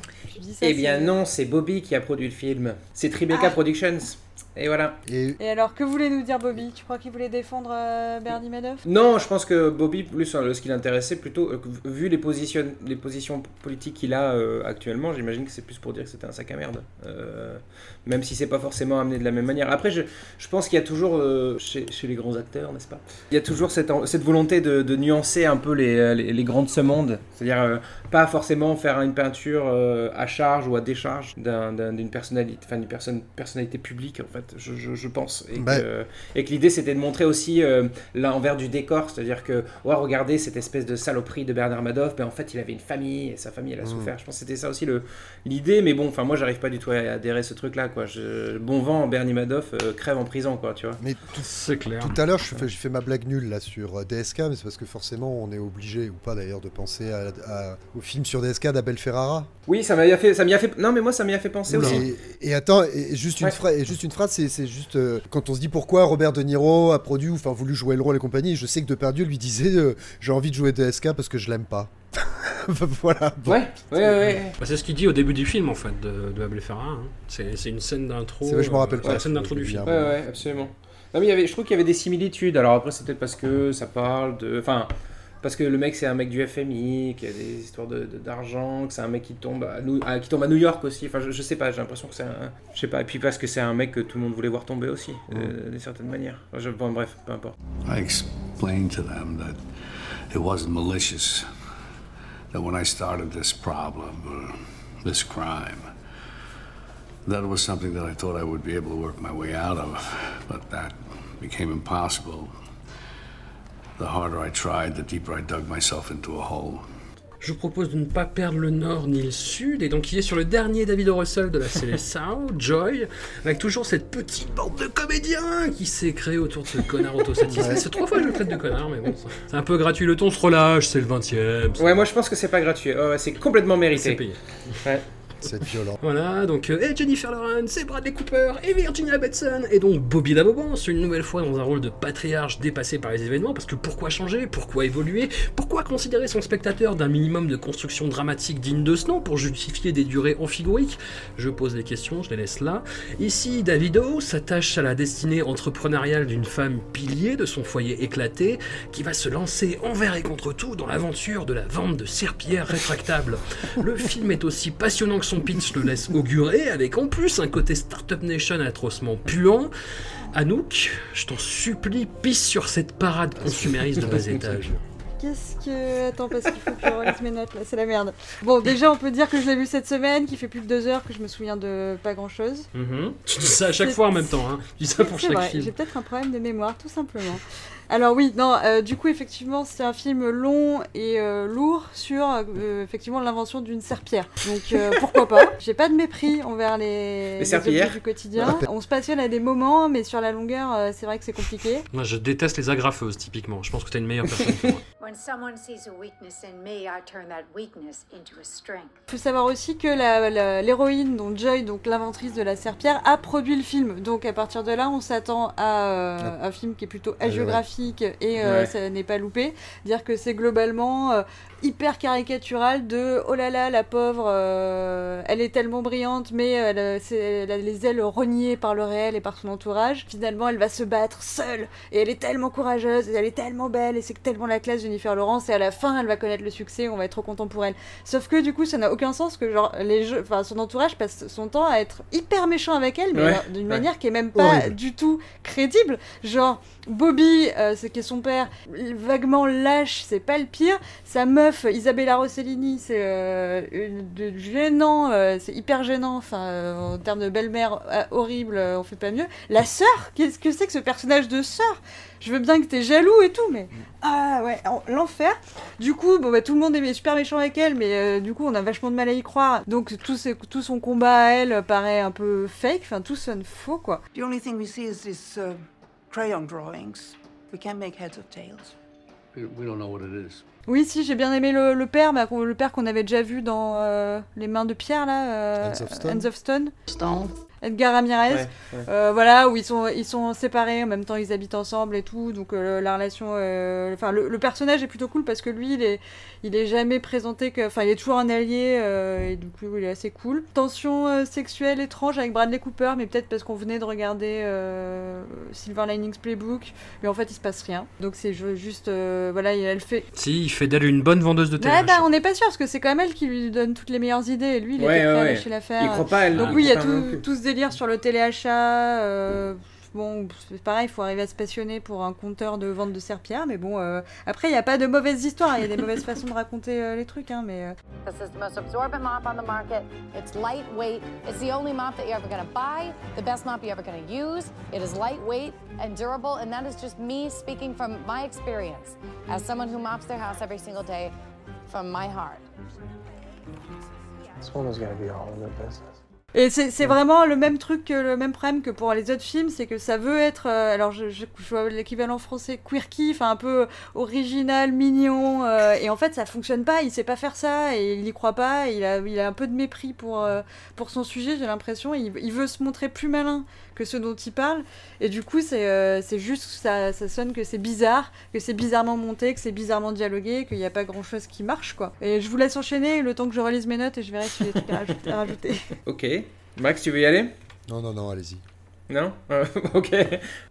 eh bien non, c'est Bobby qui a produit le film. C'est Tribeca Productions. Et voilà. Et Et alors, que voulait nous dire Bobby? Tu crois qu'il voulait défendre euh, Bernie Madoff? Non, je pense que Bobby, plus euh, ce qui l'intéressait, plutôt, euh, vu les positions, les positions politiques qu'il a euh, actuellement, j'imagine que c'est plus pour dire que c'était un sac à merde. Euh, même si c'est pas forcément amené de la même manière. Après, je, je pense qu'il y a toujours, euh, chez, chez les grands acteurs, n'est-ce pas? Il y a toujours cette, volonté de, de nuancer un peu les, ce monde. C'est-à-dire, euh, pas forcément faire une peinture euh, à charge ou à décharge d'un- d'un- d'une personnalité, enfin, d'une personne, personnalité publique, en fait, je, je, je pense. Et Bah, que, et que l'idée c'était de montrer aussi euh, l'envers du décor, c'est-à-dire que, ouais, regardez cette espèce de saloperie de Bernard Madoff, mais en fait il avait une famille et sa famille elle a Mm. souffert. Je pense que c'était ça aussi le l'idée. Mais bon, enfin, moi, j'arrive pas du tout à adhérer à ce truc-là, quoi. Je, bon vent, Bernie Madoff euh, crève en prison, quoi, tu vois. Mais c'est clair. Tout à l'heure, je fais- j'ai fait ma blague nulle là sur euh, DSK, mais c'est parce que forcément, on est obligé, ou pas d'ailleurs, de penser à- à- au film sur DSK d'Abel Ferrara. Oui, ça m'a fait, ça m'y a fait. Non, mais moi, ça m'y a fait penser aussi. Et, et attends, et juste une, phrase, et juste une phrase, c'est c'est juste euh, quand on se dit pourquoi Robert De Niro a produit ou enfin voulu jouer le rôle et compagnie. Je sais que Depardieu lui disait euh, j'ai envie de jouer DSK parce que je l'aime pas. voilà. bon. Ouais, ouais, ouais. Bah, c'est ce qu'il dit au début du film en fait de, de Abel Ferrara. hein. C'est c'est une scène d'intro. C'est vrai, je me rappelle euh, pas, c'est La scène d'intro du film. Ouais, ouais, absolument. Non, mais il y avait, je trouve qu'il y avait des similitudes. Alors après, c'est peut-être parce que ça parle de. Enfin, parce que le mec, c'est un mec du FMI, qu'il y a des histoires de- de- d'argent, que c'est un mec qui tombe, à New, à- qui tombe à New York aussi. Enfin, je, je sais pas, j'ai l'impression que c'est un. Je sais pas. Et puis parce que c'est un mec que tout le monde voulait voir tomber aussi, euh, d'une certaine manière. Enfin, je- bon, bref, peu importe. I explained to them that it wasn't malicious. That when I started this problem, or this crime, that was something that I thought I would be able to work my way out of. But that became impossible. The harder I tried, the deeper I dug myself into a hole. Je vous propose de ne pas perdre le nord ni le sud, et donc il est sur le dernier David O. Russell de la Célestao, Joy, avec toujours cette petite bande de comédiens qui s'est créée autour de ce connard autosatisfait. Ouais. C'est trois fois que je le traite de connard, mais bon, c'est un peu gratuit. Le ton se relâche, c'est le 20 e Ouais, moi je pense que c'est pas gratuit. Ouais, c'est complètement mérité. C'est payé. Ouais. C'est violent. Voilà, donc euh, et Jennifer Lawrence, et Bradley Cooper, et Virginia Betson, et donc Bobby Dabobance, une nouvelle fois dans un rôle de patriarche dépassé par les événements, parce que pourquoi changer, pourquoi évoluer, pourquoi considérer son spectateur d'un minimum de construction dramatique digne de ce nom pour justifier des durées amphigoriques Je pose les questions, je les laisse là. Ici, Davido s'attache à la destinée entrepreneuriale d'une femme pilier de son foyer éclaté, qui va se lancer envers et contre tout dans l'aventure de la vente de serpillères rétractables. Le film est aussi passionnant que son pitch le laisse augurer, avec en plus un côté Startup Nation atrocement puant. Anouk, je t'en supplie, pisse sur cette parade consumériste de bas étage. Qu'est-ce que. Attends, parce qu'il faut que je relise mes notes là, c'est la merde. Bon, déjà, on peut dire que je l'ai vu cette semaine, qui fait plus de deux heures, que je me souviens de pas grand chose. Mhm. Tu dis ça à chaque C'est- fois en même temps, hein. Tu dis ça pour C'est chaque vrai, film. j'ai peut-être un problème de mémoire, tout simplement. Alors oui, non, euh, du coup, effectivement, c'est un film long et euh, lourd sur, euh, effectivement, l'invention d'une serpillère. Donc, euh, pourquoi pas J'ai pas de mépris envers les, Les du quotidien. On se passionne à des moments, mais sur la longueur, euh, c'est vrai que c'est compliqué. Moi, je déteste les agrafeuses, typiquement. Je pense que t'es une meilleure personne que moi. When someone sees a weakness in me, I turn that weakness into a strength. Il faut savoir aussi que l'héroïne, donc Joy, donc l'inventrice de la serpillère, a produit le film. Donc à partir de là, on s'attend à euh, un film qui est plutôt hagiographique et euh, Ouais. ça n'est pas loupé. Dire que c'est globalement euh, hyper caricatural de oh là là, la pauvre, euh, elle est tellement brillante, mais elle, euh, c'est- elle a les ailes reniées par le réel et par son entourage. Finalement, elle va se battre seule et elle est tellement courageuse et elle est tellement belle et c'est tellement la classe Jennifer Lawrence et à la fin, elle va connaître le succès, on va être trop content pour elle. Sauf que du coup, ça n'a aucun sens que genre les jeux, enfin son entourage passe son temps à être hyper méchant avec elle, mais Ouais, d'une ouais. manière qui est même pas Horrible. du tout crédible. Genre Bobby, euh, c'est qui est son père, vaguement lâche, c'est pas le pire. Sa meuf, Isabella Rossellini, c'est euh, une- de gênant, euh, c'est hyper gênant. Enfin, euh, en termes de belle-mère euh, horrible, euh, on fait pas mieux. La sœur, qu'est-ce que c'est que ce personnage de sœur? Je veux bien que t'es jaloux et tout, mais ah ouais, en- l'enfer. Du coup, bon bah tout le monde est super méchant avec elle, mais euh, du coup on a vachement de mal à y croire. Donc tout, ses- tout son combat à elle paraît un peu fake. Enfin, tout sonne faux quoi. The only thing we see is these uh, crayon drawings. We can't make heads or tails. We don't know what it is. Oui, si, j'ai bien aimé le, le père, bah, le père qu'on avait déjà vu dans euh, Les Mains de Pierre, là. euh, Hands of Stone. Hands of Stone. Edgar Ramirez. Ouais, ouais. Euh, voilà, où ils sont, ils sont séparés, en même temps ils habitent ensemble et tout, donc euh, la relation. euh, Enfin, le, le personnage est plutôt cool parce que lui, il est, il est jamais présenté que. Enfin, il est toujours un allié, euh, et du coup, il est assez cool. Tension euh, sexuelle étrange avec Bradley Cooper, mais peut-être parce qu'on venait de regarder euh, Silver Linings Playbook, mais en fait, il se passe rien. Donc, c'est ju- juste. euh, voilà, elle fait. Si, il fait d'elle une bonne vendeuse de TH. bah, on n'est pas sûr parce que c'est quand même elle qui lui donne toutes les meilleures idées et lui il Ouais, était prêt ouais, à lâcher l'affaire. Il croit pas elle, Donc il oui, il y a tout. Délire sur le téléachat. euh, bon, c'est pareil, il faut arriver à se passionner pour un compteur de vente de serpillères, mais bon, euh, après il n'y a pas de mauvaises histoires, il y a des mauvaises façons de raconter euh, les trucs, hein, mais. euh, This is the most absorbent mop on the market. It's lightweight. It's the only mop that you're ever going to buy, the best mop you're ever going to use. It is lightweight and durable, and that is just me speaking from my experience as someone who mops their house every single day from my heart. This woman's gonna be all in the business. Et c'est vraiment le même truc, que le même problème que pour les autres films, c'est que ça veut être, euh, alors je, je, je vois l'équivalent français quirky, enfin un peu original, mignon, euh, et en fait ça fonctionne pas, il sait pas faire ça, et il y croit pas, et il a, il a un peu de mépris pour, euh, pour son sujet, j'ai l'impression, il, il veut se montrer plus malin que ce dont il parle, et du coup c'est euh, c'est juste, ça, ça sonne que c'est bizarre, que c'est bizarrement monté, que c'est bizarrement dialogué, qu'il n'y a pas grand chose qui marche quoi. Et je vous laisse enchaîner le temps que je relise mes notes et je verrai si j'ai des trucs à rajouter- à rajouter. Ok. Max, tu veux y aller? Non, non, non, allez-y. Non Euh, Ok.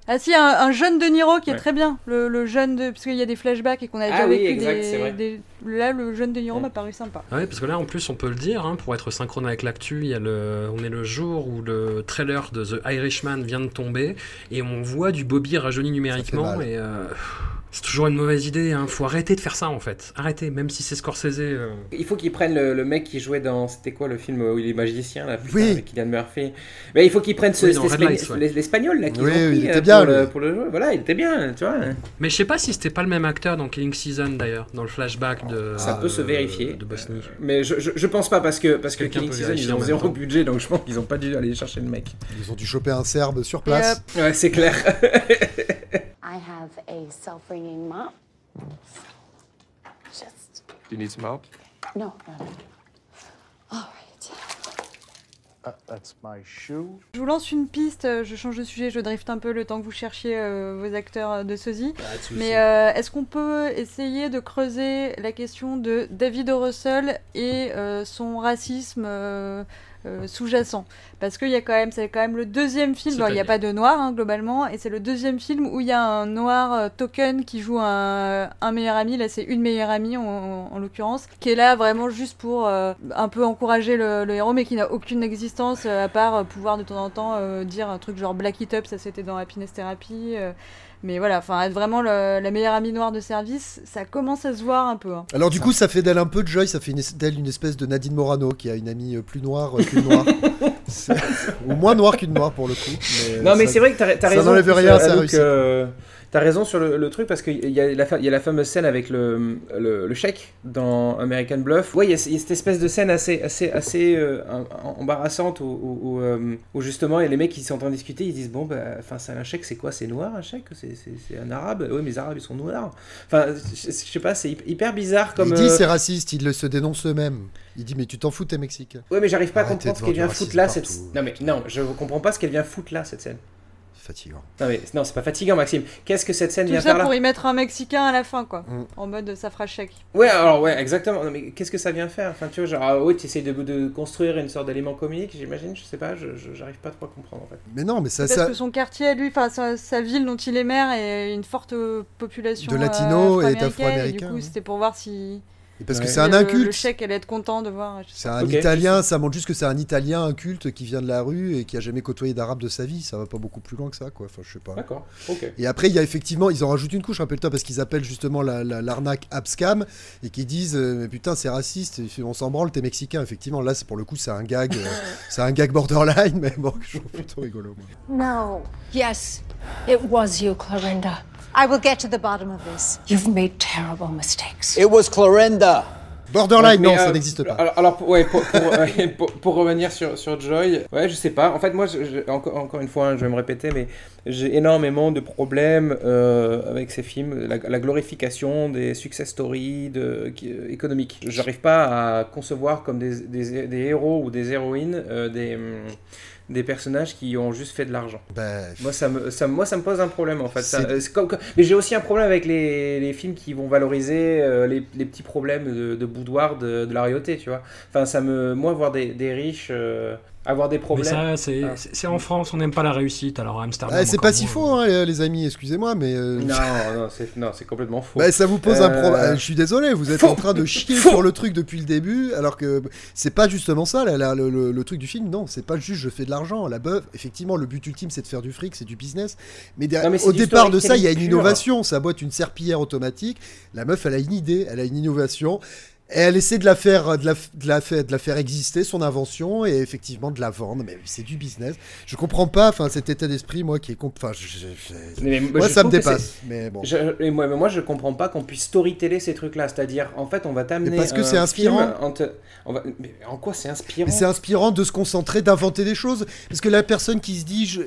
Ah si, un, un jeune De Niro qui est Ouais. très bien. Le, le jeune de... Parce qu'il y a des flashbacks et qu'on a Ah déjà oui, vécu exact, des, c'est vrai. des- Là, le jeune De Niro m'a paru sympa. Ah oui, parce que là, en plus, on peut le dire, hein, pour être synchrone avec l'actu, il y a le, on est le jour où le trailer de The Irishman vient de tomber, et on voit du Bobby rajeuni numériquement, mal. et euh, c'est toujours une mauvaise idée. Hein. Faut arrêter de faire ça, en fait. Arrêtez, même si c'est Scorsese. euh. Il faut qu'ils prennent le, le mec qui jouait dans. C'était quoi le film où il est magicien là putain, Oui. Avec Kylian Murphy. Mais il faut qu'ils prennent ce, Oui, ouais. l'espagnol là qui Oui, il était euh, bien, pour, le, pour le jeu. Voilà, il était bien, tu vois. Mais je sais pas si c'était pas le même acteur dans Killing Season, d'ailleurs, dans le flashback de. Ça peut se vérifier. De Bosnie. Mais je, je, je pense pas parce que, parce que Killing Season ils ont zéro temps. budget donc je pense qu'ils ont pas dû aller chercher le mec. Ils ont dû choper un Serbe sur place. Ouais, c'est clair. I have a self-ringing mop. Just Do you need some help? no, no, no. All right. Uh, that's my shoe. Je vous lance une piste, euh, je change de sujet, je drift un peu le temps que vous cherchiez euh, vos acteurs euh, de sosie. De. Mais euh, est-ce qu'on peut essayer de creuser la question de David. Russell et euh, son racisme euh, sous-jacent Parce qu'il y a quand même, c'est quand même le deuxième film, il n'y a pas de noir hein, globalement, et c'est le deuxième film où il y a un noir euh, token qui joue un, un meilleur ami, là c'est une meilleure amie en, en l'occurrence, qui est là vraiment juste pour euh, un peu encourager le, le héros, mais qui n'a aucune existence à part pouvoir de temps en temps dire un truc genre Black It Up, ça c'était dans Happiness Therapy. Mais voilà, enfin, être vraiment le- la meilleure amie noire de service, ça commence à se voir un peu. hein. Alors du coup, ça fait d'elle un peu de Joy, ça fait d'elle une espèce de Nadine Morano qui a une amie euh, plus noire euh, qu'une noire. Ou moins noire qu'une noire pour le coup. mais, non, mais ça- c'est vrai que t'as as ça raison. n'enlève rien à sa Anouk, réussite. euh, T'as raison sur le, le truc parce qu'il y, y a la fameuse scène avec le, le, le chèque dans American Bluff. Ouais, il y, a il y a cette espèce de scène assez, assez, assez euh, em- embarrassante où, où- où, euh, où justement les mecs qui sont en train de discuter. Ils disent Bon, bah, enfin, c'est un chèque, c'est quoi? C'est noir un chèque? C'est un arabe? Oui, mais les arabes ils sont noirs. Enfin, je, je sais pas, c'est hyper- bizarre comme. Il dit euh, c'est raciste, il se dénonce eux-mêmes. Il dit mais tu t'en fous t'es mexicain. Ouais, mais j'arrive pas à comprendre ce qu'elle vient foutre là. Cette... partout. Non, mais non, je comprends pas ce qu'elle vient foutre là, cette scène. Fatigant. Non, mais non, c'est pas fatigant, Maxime. Qu'est-ce que cette scène Tout vient ça faire là pour y mettre un Mexicain à la fin, quoi. Mm. En mode ça fera chèque. Ouais, alors ouais, exactement. Non, mais qu'est-ce que ça vient faire? Enfin, tu vois, genre, ah, ouais, tu essayes de, de construire une sorte d'élément comique, j'imagine, je sais pas, je, je- j'arrive pas trop à comprendre en fait. Mais non, mais ça, Parce ça... que son quartier, lui, enfin sa, sa ville dont il est maire, est une forte euh, population De latinos euh, et d'afro-américains, Du coup, oui. c'était pour voir si. Et parce que c'est un inculte. Le chèque allait être content de voir. C'est un Italien, ça montre juste que c'est un Italien inculte qui vient de la rue et qui a jamais côtoyé d'arabe de sa vie. Ça va pas beaucoup plus loin que ça, quoi. Enfin, je sais pas. D'accord. Et après, il y a effectivement, ils en rajoutent une couche, rappelle-toi, parce qu'ils appellent justement la- la- l'arnaque Abscam et qui disent, euh, mais putain, c'est raciste, on s'en branle, t'es mexicain. Effectivement, là, c'est pour le coup, c'est un gag, euh, c'est un gag borderline, mais bon, je trouve plutôt rigolo. moi. No. Yes, it was you, Clorinda. I will get to the bottom of this. You've made terrible mistakes. It was Clorinda. Borderline, Ouais, non, mais, ça euh, n'existe pas. Alors, alors, pour, ouais, pour, pour, ouais, pour- pour revenir sur, sur Joy, ouais, je sais pas. En fait, moi, je- je- encore, encore une fois, hein, je vais me répéter, mais j'ai énormément de problèmes euh, avec ces films. La, la glorification des success stories de, qui- euh, économiques. J'arrive pas à concevoir comme des, des, des héros ou des héroïnes euh, des. hum, des personnages qui ont juste fait de l'argent. Ben, Moi ça, me, ça, moi, ça me pose un problème en fait. Ça, C'est- euh, c'est comme- comme- mais j'ai aussi un problème avec les, les films qui vont valoriser euh, les, les petits problèmes de, de boudoir de, de la royauté, tu vois. Enfin, ça me. Moi, voir des, des riches euh, avoir des Mais problèmes. ça, c'est Ah. c'est- en France, on n'aime pas la réussite, alors Amsterdam. Ah, c'est pas si moins. faux, hein, les amis, excusez-moi, mais. euh, Non, non, c'est non, c'est complètement faux. Bah, ça vous pose un Euh, problème. Je suis désolé, vous êtes faux. en train de chier Faux. sur le truc depuis le début, alors que c'est pas justement ça, là, là, le, le- le truc du film. Non, c'est pas juste je fais de l'argent. La bœuf, effectivement, le but ultime c'est de faire du fric, c'est du business. Mais, derrière- Non, mais c'est au départ de ça, il y a une innovation. Ça boîte une serpillière automatique. La meuf, elle a une idée, elle a une innovation. Et elle essaie de la faire, de la, de la faire, de la faire exister son invention et effectivement de la vendre. Mais c'est du business. Je comprends pas. Enfin, cet état d'esprit, moi, qui est, enfin, je- je- je- Mais moi, je ça me dépasse. Mais bon. Et moi, mais moi, je comprends pas qu'on puisse storyteller ces trucs-là. C'est-à-dire, en fait, on va t'amener. Parce que c'est inspirant. te- on va- mais en quoi c'est inspirant? C'est inspirant de se concentrer, d'inventer des choses. Parce que la personne qui se dit,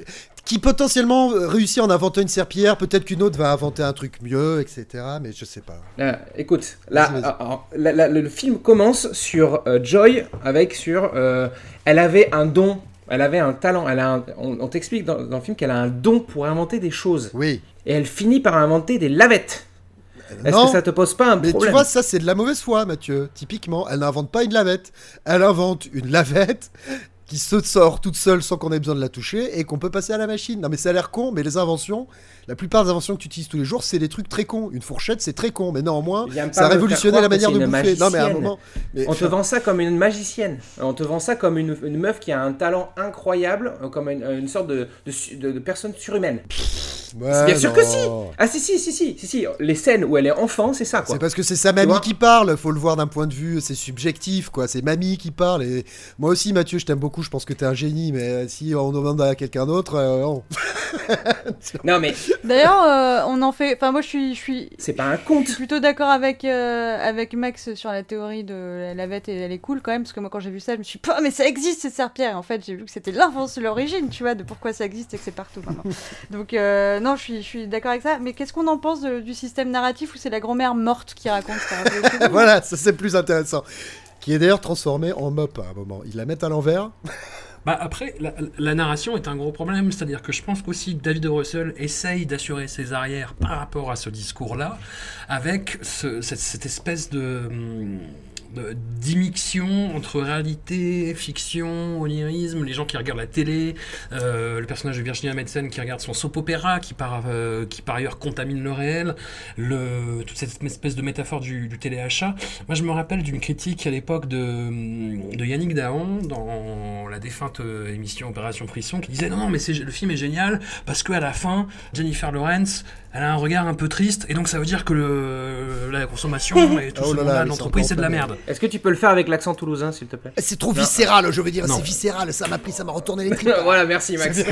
qui potentiellement réussit en inventant une serpillière, peut-être qu'une autre va inventer un truc mieux, etc. Mais je sais pas. Là, écoute, là, ah, ah, la- le, le film commence sur euh, Joy avec sur. euh, elle avait un don, elle avait un talent. Elle a un- on on t'explique dans, dans le film qu'elle a un don pour inventer des choses. Oui. Et elle finit par inventer des lavettes. Est-ce Non. que ça te pose pas un Mais problème tu vois, ça c'est de la mauvaise foi, Mathieu. Typiquement, elle n'invente pas une lavette. Elle invente une lavette qui se sort toute seule sans qu'on ait besoin de la toucher et qu'on peut passer à la machine. Non mais ça a l'air con, mais les inventions, la plupart des inventions que tu utilises tous les jours, c'est des trucs très cons. Une fourchette, c'est très con, mais néanmoins, ça a révolutionné la manière de bouffer. Non mais à un magicienne. moment... mais- on te vend ça comme une magicienne. On te vend ça comme une, une meuf qui a un talent incroyable, euh, comme une, une sorte de, de su- de- de personne surhumaine. Ouais, Bien sûr que si. Ah si, si, si, si, si, si. Les scènes où elle est enfant, c'est ça, quoi. C'est parce que c'est sa mamie qui parle, faut le voir d'un point de vue, c'est subjectif, quoi. C'est mamie qui parle. Et moi aussi, Mathieu, je t'aime beaucoup, je pense que t'es un génie, mais euh, si on demande à quelqu'un d'autre, euh, non. Non mais D'ailleurs, euh, on en fait. Enfin, moi, je suis, je suis. c'est pas un conte. Je suis plutôt d'accord avec euh, avec Max sur la théorie de la lavette et elle est cool quand même parce que moi quand j'ai vu ça, je me suis dit, mais ça existe ces serpillères. Et en fait, j'ai vu que c'était l'invention, l'origine, tu vois, de pourquoi ça existe et que c'est partout maintenant. Donc euh, non, je suis, je suis d'accord avec ça. Mais qu'est-ce qu'on en pense de- du système narratif où c'est la grand-mère morte qui raconte ça voilà, ça c'est plus intéressant. Qui est d'ailleurs transformé en mop à un moment. Ils la mettent à l'envers. Bah après, la, la narration est un gros problème, c'est-à-dire que je pense qu'aussi David. Russell essaye d'assurer ses arrières par rapport à ce discours-là, avec ce- cette, cette espèce de, hum, de- d'immixtion entre réalité, fiction, onirisme, les gens qui regardent la télé, euh, le personnage de Virginia Madsen qui regarde son soap-opéra, qui par, euh, qui par ailleurs contamine le réel, toute cette espèce de métaphore du, du téléachat. Moi, je me rappelle d'une critique à l'époque de, de Yannick Dahan dans la défunte euh, émission Opération Frisson qui disait non, non, mais le film est génial parce qu'à la fin, Jennifer Lawrence, elle a un regard un peu triste et donc ça veut dire que le, la consommation et tout Oh ce monde-là, l'entreprise, c'est de la merde. Est-ce que tu peux le faire avec l'accent toulousain, s'il te plaît? C'est trop viscéral, je veux dire, c'est viscéral. Ça m'a pris, ça m'a retourné les tripes. voilà, merci Max.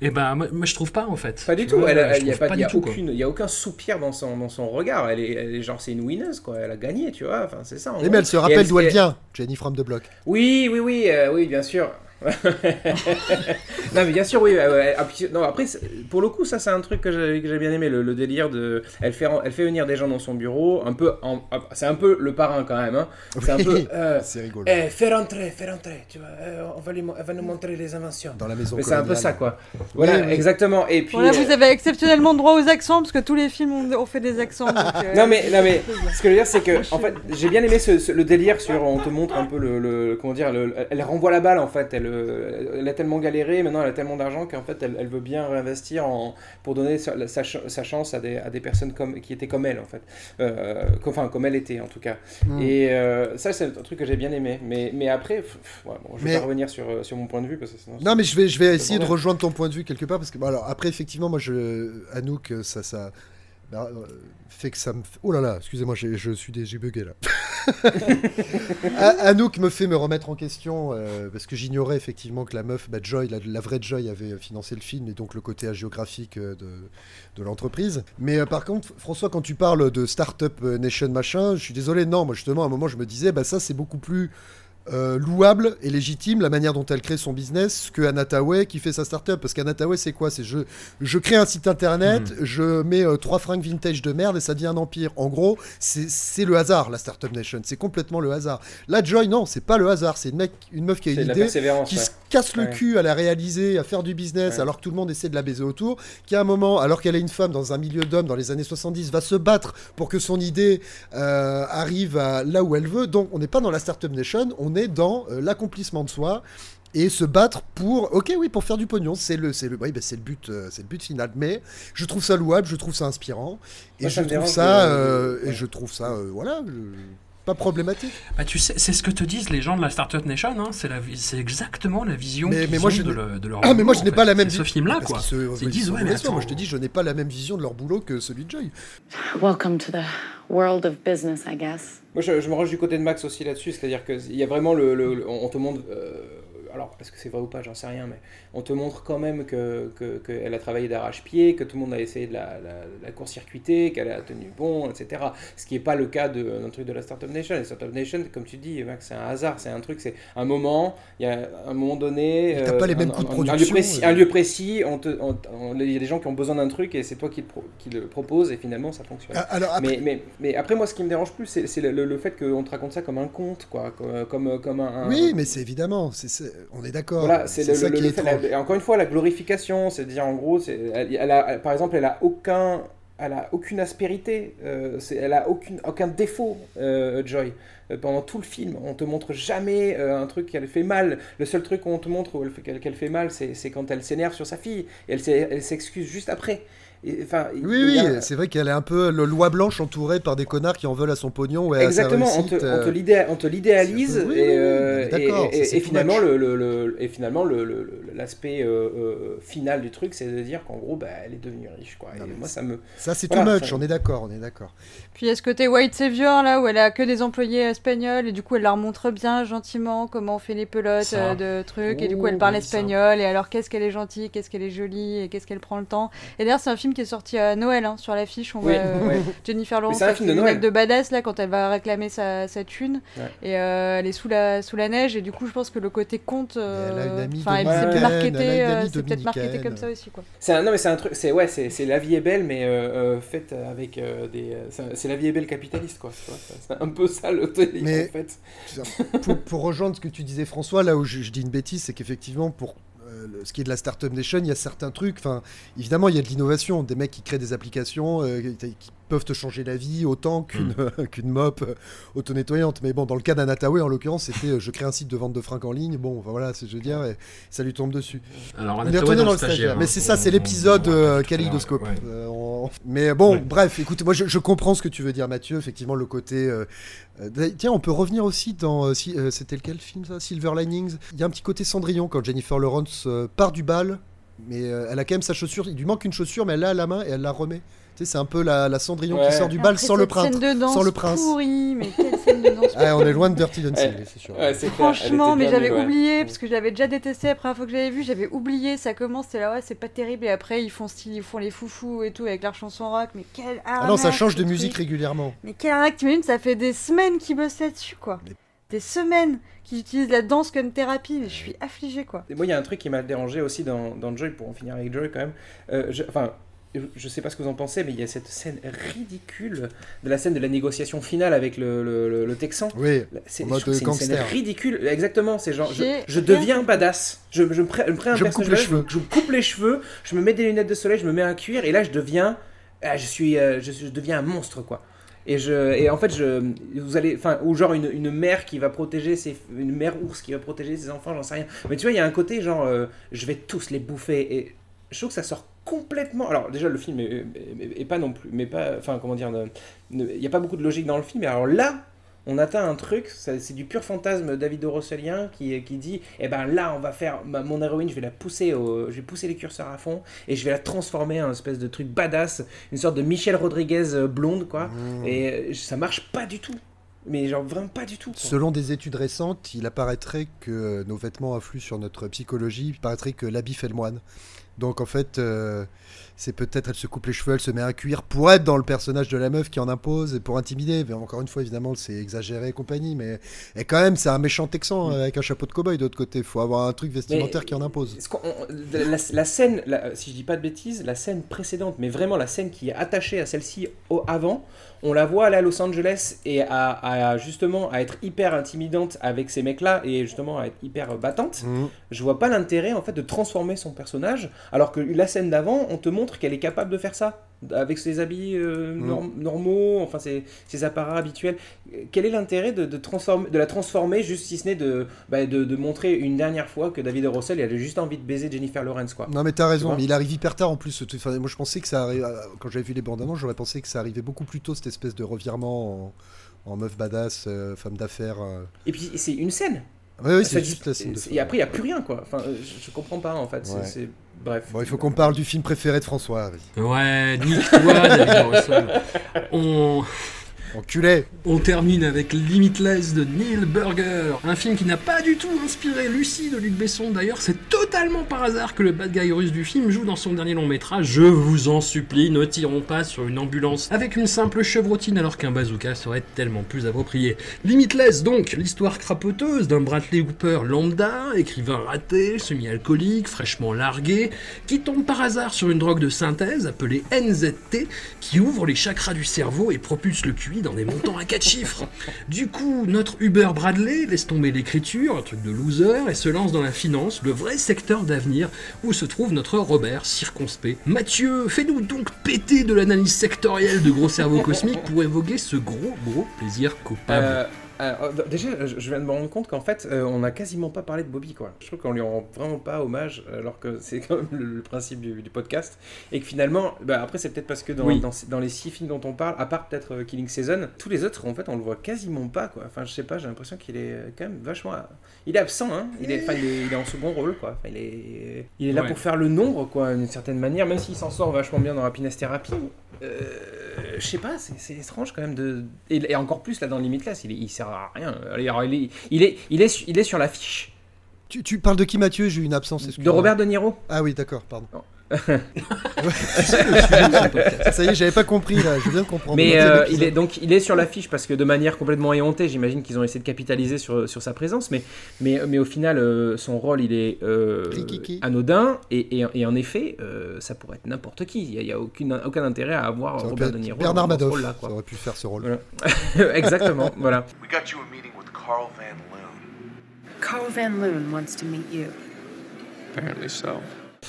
Et ben, moi, moi, je trouve pas en fait. Pas du Tu tout. il y a pas, y a du tout, aucune, y a aucun soupir dans son, dans son regard. Elle est, elle est genre, c'est une winneuse quoi. Elle a gagné, tu vois. Enfin, c'est ça. en Eh, mais elle se rappelle d'où elle vient, Jenny from the Block. Oui, oui, oui, euh, oui, bien sûr. Non mais bien sûr oui. Ah, non après pour le coup ça c'est un truc que j'ai bien aimé le, le délire de elle fait elle fait venir des gens dans son bureau un peu en- ah, c'est un peu le parrain quand même hein. c'est un peu euh, C'est rigolo. eh, fais rentrer fais rentrer tu vois euh, on va lui elle va nous montrer les inventions Dans la maison mais c'est un peu ça quoi voilà Oui, oui. exactement et puis Bon, là, euh, vous avez exceptionnellement droit aux accents parce que tous les films ont, ont fait des accents. donc, euh, non mais non mais ce que je veux dire c'est que en fait j'ai bien aimé ce, ce- le délire sur on te montre un peu le, le- comment dire le- elle renvoie la balle en fait elle, euh, elle a tellement galéré maintenant elle a tellement d'argent qu'en fait elle, elle veut bien réinvestir en, pour donner sa, sa ch- sa chance à des, à des personnes comme qui étaient comme elle en fait. Euh, comme- enfin comme elle était en tout cas. Mm. et euh, ça c'est un truc que j'ai bien aimé. Mais mais après pff, ouais, bon, je vais Mais- pas revenir sur sur mon point de vue parce que sinon Non, mais je vais, je vais c'est essayer de rejoindre ton point de vue quelque part parce que, bon, alors après, effectivement, moi, je, Anouk, ça, ça bah, euh, fait que ça me. Oh là là, excusez-moi, j'ai- je suis des- j'ai bugué là. A- Anouk me fait me remettre en question euh, parce que j'ignorais effectivement que la meuf, bah, Joy, la, la vraie Joy, avait financé le film et donc le côté hagiographique euh, de, de l'entreprise. Mais euh, par contre, François, quand tu parles de Startup Nation machin, je suis désolé, non, moi justement, à un moment, je me disais, bah ça, c'est beaucoup plus euh, louable et légitime la manière dont elle crée son business que Anataway qui fait sa startup. Parce qu'Anataway, c'est quoi? C'est je, je crée un site internet, Mhm. je mets euh, trois fringues vintage de merde et ça devient un empire. En gros, c'est le hasard, la Startup Nation. C'est complètement le hasard. Là, Joy, non, c'est pas le hasard. C'est une, mec, une meuf qui a une la idée, qui ouais. se casse le Ouais. cul à la réaliser, à faire du business, Ouais. alors que tout le monde essaie de la baiser autour, qui à un moment, alors qu'elle est une femme dans un milieu d'hommes dans les années 70, va se battre pour que son idée euh, arrive à là où elle veut. Donc on n'est pas dans la Startup Nation, on est dans euh, l'accomplissement de soi et se battre pour ok oui pour faire du pognon c'est le c'est le oui, bah, c'est le but euh, c'est le but final mais je trouve ça louable je trouve ça inspirant et Moi, je trouve ça euh, et ouais. je trouve ça euh, voilà je- pas problématique. Bah, tu sais, c'est ce que te disent les gens de la Startup Nation. Hein. C'est la, c'est exactement la vision Mais, qu'ils mais moi, ont je de, le- de leur. Ah, mais moi, je boulot, n'ai pas fait. la même C'est vi- ce film-là, quoi. qu'ils se- Ils ils disent, ouais, mais foi. Moi, attends. je te dis, je n'ai pas la même vision de leur boulot que celui de Joy. Welcome to the world of business, I guess. Moi, je, me range du côté de Max aussi là-dessus, c'est-à-dire qu'il y a vraiment le. le- le- on te montre. euh, alors, est-ce que c'est vrai ou pas, j'en sais rien, mais on te montre quand même qu'elle que, qu'elle a travaillé d'arrache-pied, que tout le monde a essayé de la, la, la court-circuiter, qu'elle a tenu bon, etc. Ce qui n'est pas le cas de- d'un truc de la Startup Nation. La Startup Nation, comme tu dis, Max, c'est un hasard, c'est un truc, c'est un moment, il y a un moment donné. T'as pas les un- mêmes un- coûts de un- un lieu production, précis, euh. un lieu précis, on te- il y a des gens qui ont besoin d'un truc et c'est toi qui le, pro- qui le propose et finalement ça fonctionne. Ah, alors, après- mais, mais, mais après, moi, ce qui me dérange plus, c'est le, le- le fait qu'on te raconte ça comme un conte, quoi, comme, comme, comme un. un- Oui, mais c'est évidemment, on est d'accord. Voilà, c'est le, ça le- qui le est fait- étrange. la- et encore une fois, la glorification, c'est à dire en gros, elle, elle a, par exemple, elle a aucun, elle a aucune aspérité, euh, elle a aucune, aucun défaut, euh, Joy. Euh, Pendant tout le film, on te montre jamais euh, un truc qu'elle fait mal. Le seul truc qu'on te montre qu'elle fait mal, c'est quand elle s'énerve sur sa fille et elle s'excuse juste après. Et, Enfin, il- Oui, oui, a- c'est vrai qu'elle est un peu le loi blanche entourée par des connards qui en veulent à son pognon ou à sa Exactement, on réussite. te, on euh, te l'idé- on te l'idéalise peu- oui, et, euh, finalement much. le, le- le- et finalement le- le- le- l'aspect euh, euh, final du truc c'est de dire qu'en gros bah, elle est devenue riche quoi. Et moi ça me Ça, c'est Voilà, too much, ça- on est d'accord, on est d'accord. Puis il y a ce côté white savior là où elle a que des employés espagnols et du coup elle leur montre bien gentiment comment on fait les pelotes Ça. euh, de trucs et du coup elle parle oui, ça. espagnol et alors qu'est-ce qu'elle est gentille, qu'est-ce qu'elle est jolie et qu'est-ce qu'elle prend le temps. Et d'ailleurs c'est un film qui est sorti à Noël hein, sur l'affiche on Oui, voit euh, ouais. Jennifer Lawrence un avec film de Noël. de badass là quand elle va réclamer sa, sa thune Ouais. et euh, elle est sous la sous la neige et du coup je pense que le côté conte euh, elle enfin s'est euh, c'est peut-être marketé comme ça aussi quoi. C'est un, non mais c'est un truc, c'est ouais, c'est, c'est la vie est belle, mais euh, euh, faite avec euh, des, c'est, la vie est belle capitaliste quoi. c'est- un peu ça le truc Mais- en fait. pour, pour rejoindre ce que tu disais François, là où je, je dis une bêtise, c'est qu'effectivement pour euh, ce qui est de la Startup Nation, il y a certains trucs, évidemment il y a de l'innovation, des mecs qui créent des applications euh, qui peuvent te changer la vie autant qu'une qu'une mop auto-nettoyante. Mais bon, dans le cas d'Anataway en l'occurrence, c'était euh, je crée un site de vente de fringues en ligne, bon voilà, c'est je veux dire, et ça lui tombe dessus. Alors, On est retourné dans dans le stagiaire, mais hein, c'est ça, on- c'est l'épisode euh, ouais. Euh, on- Mais bon, Ouais. bref, écoute, moi je, je comprends ce que tu veux dire, Mathieu. Effectivement, le côté. euh, tiens, on peut revenir aussi dans. si, C'était lequel film ça? Silver Linings. Il y a un petit côté Cendrillon quand Jennifer Lawrence part du bal, mais euh, elle a quand même sa chaussure. Il lui manque une chaussure, mais elle l'a à la main et elle la remet. Tu sais, c'est un peu la, la Cendrillon Ouais. qui sort du bal Après sans le danse Sans le prince. pourrie, mais quelle scène de danse Ah, on est loin de Dirty Dancing, Ouais. c'est sûr. Ouais, Franchement, mais j'avais oublié, parce que je l'avais déjà détesté la première fois que j'avais vu, j'avais oublié, ça commence, c'est là, ouais, c'est pas terrible, et après ils font style, ils font les foufous et tout avec leur chanson rock, mais quel Ah non, ça arnaque, change de musique régulièrement. Mais quel arnaque, t'imagines, ça fait des semaines qu'ils bossent là-dessus, quoi. Des semaines qu'ils utilisent la danse comme thérapie, mais je suis affligée, quoi. Et moi, il y a un truc qui m'a dérangé aussi dans, dans Joy, pour en finir avec Joy quand même. Euh, je- enfin, je- sais pas ce que vous en pensez, mais il y a cette scène ridicule de la scène de la négociation finale avec le, le, le- le Texan. Oui, c'est une scène ridicule. Exactement, c'est genre, je, deviens badass. Je, je me prends, je me prends un Je me coupe les cheveux. je me coupe les cheveux, je me mets des lunettes de soleil, je me mets un cuir, et là, je deviens, ah, je suis, euh, je, deviens un monstre, quoi. Et, je, et en fait, je, vous allez, enfin, ou genre une, une mère qui va protéger ses, une mère ours qui va protéger ses enfants, j'en sais rien. Mais tu vois, il y a un côté genre, euh, je vais tous les bouffer. Et je trouve que ça sort complètement. Alors déjà, le film est, est- est pas non plus, mais pas, enfin, comment dire, il n'y a pas beaucoup de logique dans le film. Et alors là, on atteint un truc, c'est du pur fantasme David Rosselien qui, qui dit Eh ben là, on va faire ma- mon héroïne, je vais la pousser, au, je vais pousser les curseurs à fond et je vais la transformer en espèce de truc badass, une sorte de Michelle Rodriguez euh, blonde, quoi. Et euh, ça marche pas du tout. Mais genre vraiment pas du tout. quoi. Selon des études récentes, il apparaîtrait que nos vêtements influent sur notre psychologie. Il paraîtrait que l'habit fait le moine. Donc en fait, euh, c'est peut-être elle se coupe les cheveux, elle se met un cuir pour être dans le personnage de la meuf qui en impose et pour intimider. Mais encore une fois, évidemment, c'est exagéré et compagnie. Mais et quand même, c'est un méchant texan euh, avec un chapeau de cow-boy de l'autre côté. Il faut avoir un truc vestimentaire Mais- qui en impose. On- la, la scène, la- si je dis pas de bêtises, la scène précédente, mais vraiment la scène qui est attachée à celle-ci au- avant, on la voit aller à Los Angeles et à, à, justement à être hyper intimidante avec ces mecs-là et justement à être hyper battante. Mhm. Je vois pas l'intérêt en fait de transformer son personnage, alors que la scène d'avant, on te montre qu'elle est capable de faire ça avec ses habits euh, norm- normaux, enfin ses, ses apparats habituels. Quel est l'intérêt de, de, transformer, de la transformer juste si ce n'est de, bah, de, de montrer une dernière fois que David Russell il avait juste envie de baiser Jennifer Lawrence quoi. Non mais t'as raison, mais il arrive hyper tard en plus. Enfin, moi je pensais que ça arrive, quand j'avais vu les bandes annonces, j'aurais pensé que ça arrivait beaucoup plus tôt cette espèce de revirement en, en meuf badass, euh, femme d'affaires. euh. Et puis c'est une scène. Ouais, oui, Ça c'est juste la scène de Et après, il n'y a plus rien, quoi. Enfin, euh, je, je comprends pas, en fait. c'est- Ouais. c'est- Bref. Bon, il faut qu'on parle du film préféré de François. Ouais, nique-toi, David Russell. On... On termine avec Limitless de Neil Burger, un film qui n'a pas du tout inspiré Lucie de Luc Besson. D'ailleurs, c'est totalement par hasard que le bad guy russe du film joue dans son dernier long métrage. Je vous en supplie, ne tirons pas sur une ambulance avec une simple chevrotine alors qu'un bazooka serait tellement plus approprié. Limitless donc, l'histoire crapoteuse d'un Bradley Cooper lambda, écrivain raté, semi-alcoolique, fraîchement largué, qui tombe par hasard sur une drogue de synthèse appelée NZT qui ouvre les chakras du cerveau et propulse le QI dans des montants à 4 chiffres. Du coup, notre Uber Bradley laisse tomber l'écriture, un truc de loser, et se lance dans la finance, le vrai secteur d'avenir où se trouve notre Robert circonspect. Mathieu, fais-nous donc péter de l'analyse sectorielle de gros cerveau cosmique pour évoquer ce gros gros plaisir coupable. Euh, euh, euh, déjà, je je viens de me rendre compte qu'en fait, euh, on n'a quasiment pas parlé de Bobby, quoi. Je trouve qu'on lui rend vraiment pas hommage, alors que c'est quand même le, le principe du, du podcast. Et que finalement, bah, après, c'est peut-être parce que dans, Oui. dans, dans les six films dont on parle, à part peut-être euh, Killing Season, tous les autres, en fait, on le voit quasiment pas, quoi. Enfin, je sais pas, j'ai l'impression qu'il est euh, quand même vachement. Il est absent, hein. Il est, il est, il est en second rôle, quoi. Il est, il est là Ouais. pour faire le nombre, quoi, d'une certaine manière, même s'il s'en sort vachement bien dans Happiness Therapy. Euh, je sais pas, c'est étrange quand même de. Et, et encore plus là dans Limitless, il, il sert à rien. Alors, il, est, il, est, il, est, su- il est sur l'affiche. Tu, tu parles de qui, Mathieu? J'ai eu une absence. De. Robert De Niro Ah oui, d'accord, pardon. Ça Ça y est, j'avais pas compris là, je viens de comprendre. Mais euh, il est donc il est sur l'affiche parce que de manière complètement éhontée, j'imagine qu'ils ont essayé de capitaliser sur, sur sa présence, mais mais, mais au final euh, son rôle il est euh, anodin et, et, et en effet euh, ça pourrait être n'importe qui. Il y a, il y a aucune, aucun intérêt à avoir Ça Robert De Niro Bernard Madoff, rôle-là, ça quoi. aurait pu faire ce rôle. Voilà. Exactement, voilà. We got you a meeting with Carl Van Loon. Carl Van Loon wants to meet you. Apparently so.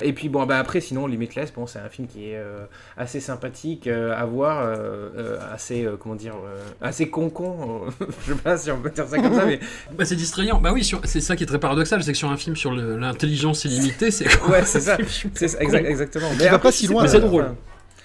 Et puis bon, bah après, sinon, Limitless, bon, c'est un film qui est euh, assez sympathique euh, à voir, euh, euh, assez, euh, comment dire, euh, assez con-con, euh, je sais pas si on peut dire ça comme ça, mais Bah, c'est distrayant. Bah oui, sur- c'est ça qui est très paradoxal, c'est que sur un film sur l'intelligence illimitée, c'est ouais, c'est ça, c'est ça, exact- exactement. Il va après, pas si loin, Mais c'est drôle. enfin,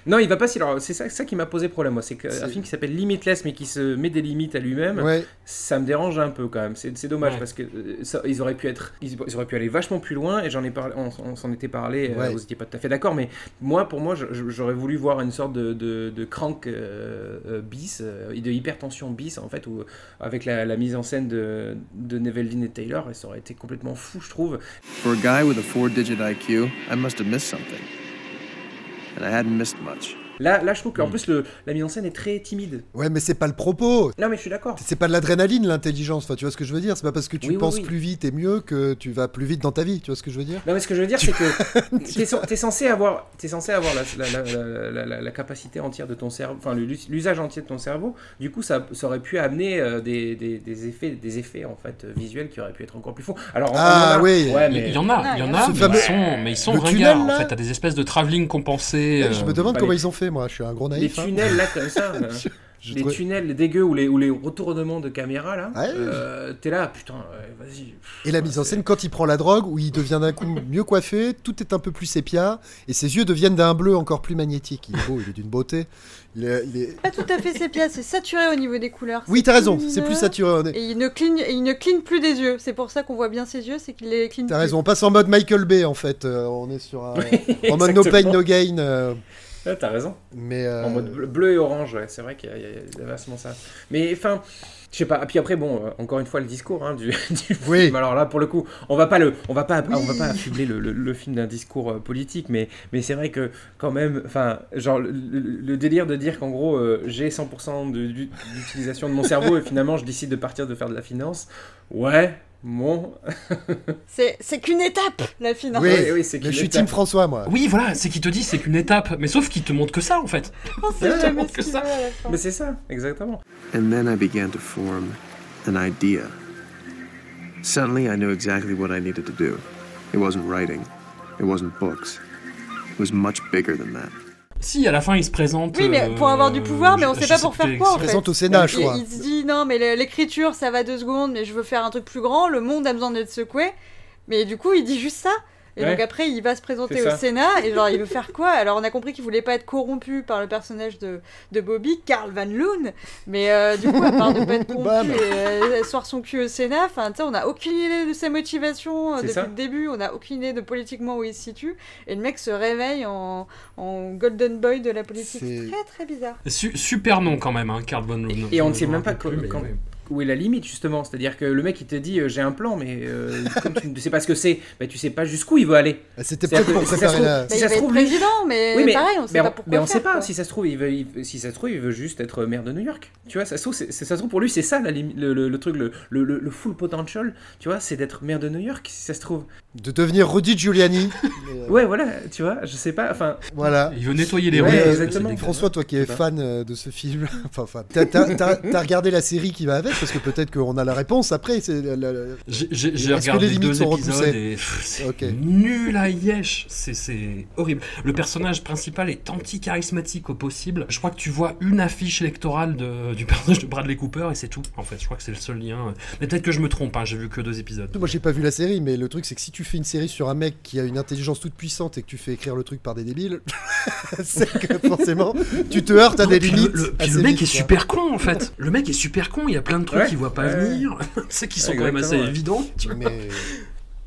Non, il va pas si. C'est ça, ça qui m'a posé problème, moi. C'est qu'un film qui s'appelle Limitless, mais qui se met des limites à lui-même, Ouais. ça me dérange un peu quand même. C'est dommage Ouais. parce que euh, ça- ils auraient pu être, ils, ils auraient pu aller vachement plus loin. Et j'en ai parlé, on, on s'en était parlé. euh, Ouais. vous étiez pas tout à fait d'accord, mais moi, pour moi, j'aurais voulu voir une sorte de, de, de crank euh, euh, bis, de hypertension bis en fait, où, avec la, la mise en scène de, de Neveldine et Taylor, et ça aurait été complètement fou, je trouve. For a guy with a four digit IQ, I must have missed something. And I hadn't missed much. Là, là, je trouve qu'en plus le, la mise en scène est très timide. Ouais, mais c'est pas le propos. Non, mais je suis d'accord. C'est pas de l'adrénaline, l'intelligence. Enfin, tu vois ce que je veux dire C'est pas parce que tu Oui, penses oui. plus vite et mieux que tu vas plus vite dans ta vie. Tu vois ce que je veux dire? Non, mais ce que je veux dire, c'est que t'es t'es censé avoir, es censé avoir la, la, la, la- la- la capacité entière de ton cerveau, enfin l'usage entier de ton cerveau. Du coup, ça, ça aurait pu amener euh, des, des, des effets, des effets en fait euh, visuels qui auraient pu être encore plus fous. Alors, Ah, en a- oui. ouais, Il mais il y en a, il y en a, mais, fameux- ils sont, mais ils sont Le ringards tunnel, en fait. T'as des espèces de travelling compensés. Je euh, me demande bah, comment les- ils ont fait, moi. Je suis un gros les naïf. hein. tunnels là comme ça, euh, Je les trouvais- tunnels les dégueux ou les, ou les retournements de caméra là, Ouais. euh, t'es là, putain, ouais, vas-y. Et la mise en scène, quand il prend la drogue, où il devient d'un coup mieux coiffé, tout est un peu plus sépia, et ses yeux deviennent d'un bleu encore plus magnétique. Il est beau, il est d'une beauté. Il est, il est- Pas tout à fait sépia, c'est saturé au niveau des couleurs. Oui, t'as raison, c'est plus saturé. on est- Et il ne cligne, et il ne cligne plus des yeux. C'est pour ça qu'on voit bien ses yeux, c'est qu'il les cligne T'as raison, on passe en mode Michael Bay en fait. euh, on est sur un. en mode no pain, no gain. euh, Ouais, t'as raison. mais. euh, En mode bleu, bleu et orange, ouais, c'est vrai qu'il y, y a- vachement ça. Mais enfin, je sais pas. Puis après, bon, euh, encore une fois, le discours hein, du, du Oui. film. Alors là, pour le coup, on va pas le, on va pas, on va pas affubler le, le- le film d'un discours euh, politique, mais, mais c'est vrai que quand même, enfin, genre le, délire de dire qu'en gros, j'ai 100% de- du- d'utilisation de mon cerveau et finalement, je décide de partir de faire de la finance. Ouais. Bon, C'est c'est qu'une étape, la finance. Oui, oui, oui, c'est mais qu'il je suis Team François, moi. Oui, voilà, c'est qu'il te dit c'est qu'une étape, mais sauf qu'il te montre que ça en fait. On sait Ouais, jamais qu'il ça. mais c'est ça, exactement. And then I began to form an idea. Suddenly, I knew exactly what I needed to do. It wasn't writing, it wasn't books. It was much bigger than that. Si, à la fin, il se présente. Oui, mais pour avoir du euh, pouvoir, mais on sait pas pour faire quoi en Il se fait. présente au Sénat, je il, crois. il se dit non, mais l'écriture ça va deux secondes, mais je veux faire un truc plus grand, le monde a besoin d'être secoué. Mais du coup, il dit juste ça. Et Ouais. donc après, il va se présenter au. Sénat et genre il veut faire quoi? Alors on a compris qu'il voulait pas être corrompu par le personnage de, de Bobby, Carl Van Loon. Mais euh, du coup, à part de pas être corrompu et euh, asseoir son cul au Sénat, enfin, tu sais, on a aucune idée de sa motivation euh, depuis ça. le début. On a aucune idée de politiquement où il se situe. Et le mec se réveille en, en golden boy de la politique. C'est- Très très bizarre. Su- super nom quand même, hein, Carl Von Loon. Et on ne sait me même pas rappelle où est la limite justement. C'est-à-dire que le mec il te dit euh, j'ai un plan, mais euh, comme tu ne sais pas ce que c'est, bah, tu sais pas jusqu'où il veut aller. Ah, C'était peut-être pour que si ça se préparer trouve- la. Si ça se trouve, président, mais, Oui, mais pareil, on sait mais pas on, pourquoi mais on faire, sait pas. quoi. Si ça se trouve, il veut, il- si ça se trouve, il veut juste être maire de New York. Tu vois, ça se trouve, c'est- c'est- ça se trouve pour lui, c'est ça la le, le- le truc, le, le, le- le full potential. Tu vois, c'est d'être maire de New York. Si ça se trouve. De devenir Rudy Giuliani. Euh, Ouais, voilà. Tu vois, je sais pas. Enfin. Voilà. Il veut nettoyer les Ouais, rues. exactement. François, toi qui es pas. fan euh, de ce film, enfin fan, t'as regardé la série qui va avec parce que peut-être qu'on a la réponse après. c'est la- la- J'ai Est-ce que regardé les limites deux sont épisodes repoussées et c'est Ok. nul à yesh. C'est- horrible. Le personnage principal est anti-charismatique au possible. Je crois que tu vois une affiche électorale de- du personnage de Bradley Cooper et c'est tout. En fait, je crois que c'est le seul lien. Mais peut-être que je me trompe. hein, J'ai vu que deux épisodes. Moi j'ai pas vu la série, mais le truc c'est que si tu fais une série sur un mec qui a une intelligence toute puissante et que tu fais écrire le truc par des débiles, c'est que forcément tu te heurtes à des le- limites. Le, puis le mec vite, est super con en fait. Le mec est super con. Il y a plein de trucs Ouais. qu'il voit pas Ouais. venir. c'est qui sont Ouais, quand même assez évidents. tu vois. Mais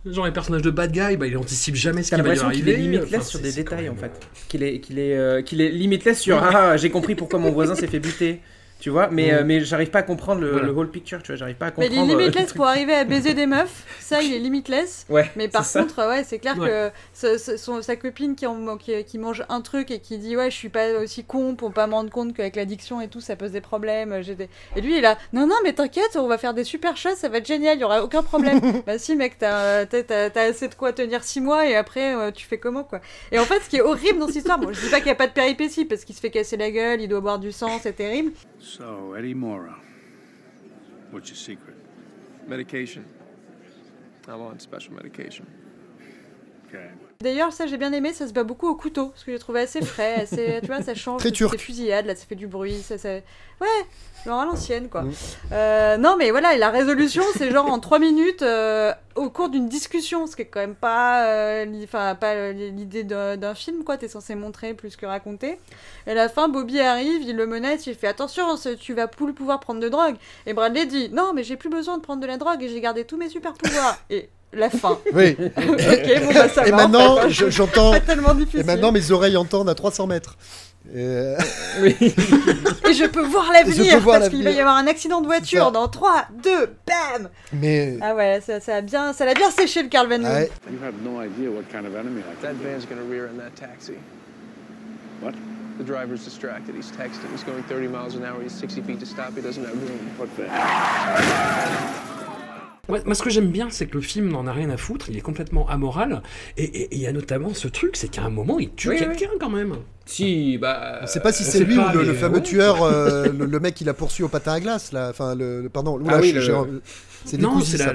Genre les personnages de bad guy, bah, il anticipe jamais ce qui va lui l'impression qu'il est arriver. limitless Enfin, sur des détails en fait. Qu'il est, qu'il est, euh, qu'il est limitless sur ah j'ai compris pourquoi mon voisin s'est fait buter. Tu vois, mais, Mm. euh, mais j'arrive pas à comprendre le, Voilà. le whole picture, tu vois, j'arrive pas à Mais comprendre. il est euh, limitless pour arriver à baiser des meufs, ça il est limitless. Ouais, Mais par ça. contre, ouais, c'est clair Ouais. que ce- ce- son- sa copine qui, en- qui, qui mange un truc et qui dit ouais je suis pas aussi con pour pas me rendre compte qu'avec l'addiction et tout ça pose des problèmes. j'ai des- Et lui il a non non mais t'inquiète on va faire des super choses ça va être génial il y aura aucun problème. bah si mec t'as t'as- t'as- t'as assez de quoi tenir 6 mois et après euh, tu fais comment quoi. Et en fait ce qui est horrible dans cette histoire, bon je dis pas qu'il y a pas de péripéties parce qu'il se fait casser la gueule, il doit boire du sang c'est terrible. So, Eddie Mora, what's your secret? Medication. I'm on special medication. D'ailleurs, ça j'ai bien aimé, ça se bat beaucoup au couteau, ce que j'ai trouvé assez frais, assez, tu vois, ça change Très turc. ces fusillades, là ça fait du bruit, ça, ça... ouais, genre à l'ancienne quoi. Mm. Euh, non mais voilà, et la résolution c'est genre en 3 minutes euh, au cours d'une discussion, ce qui est quand même pas, euh, enfin pas euh, l'idée d'un film quoi, t'es censé montrer plus que raconter. Et à la fin, Bobby arrive, il le menace, il fait attention, tu vas plus pouvoir prendre de drogue. Et Bradley dit non mais j'ai plus besoin de prendre de la drogue et j'ai gardé tous mes super pouvoirs. et la fin. Oui. ok, bon bah ça et va, en maintenant, fait, hein. je- j'entends. Pas tellement difficile. Et maintenant, mes oreilles entendent à 300 mètres. Euh, Et je peux voir l'avenir peux voir parce qu'il va y avoir un accident de voiture dans 3, 2, bam Mais Ah ouais, ça, ça a bien, ça l'a bien séché le Carl Van. Ouais. You have no idea what kind of enemy I That van's gonna rear end that taxi. What? The driver's distracted. He's texting. He's going 30 miles an hour. He's 60 feet to stop. He doesn't have room. What the? Moi, ce que j'aime bien, c'est que le film n'en a rien à foutre, il est complètement amoral. Et il y a notamment ce truc, c'est qu'à un moment, il tue Oui, oui. quelqu'un quand même. Si, bah. on sait pas si on c'est lui pas, ou le, fameux ouais. tueur, euh, le, le mec qui l'a poursuivi au patin à glace, là. Enfin, le, le- pardon. Ah oui, je- le- C'est Non, c'est la,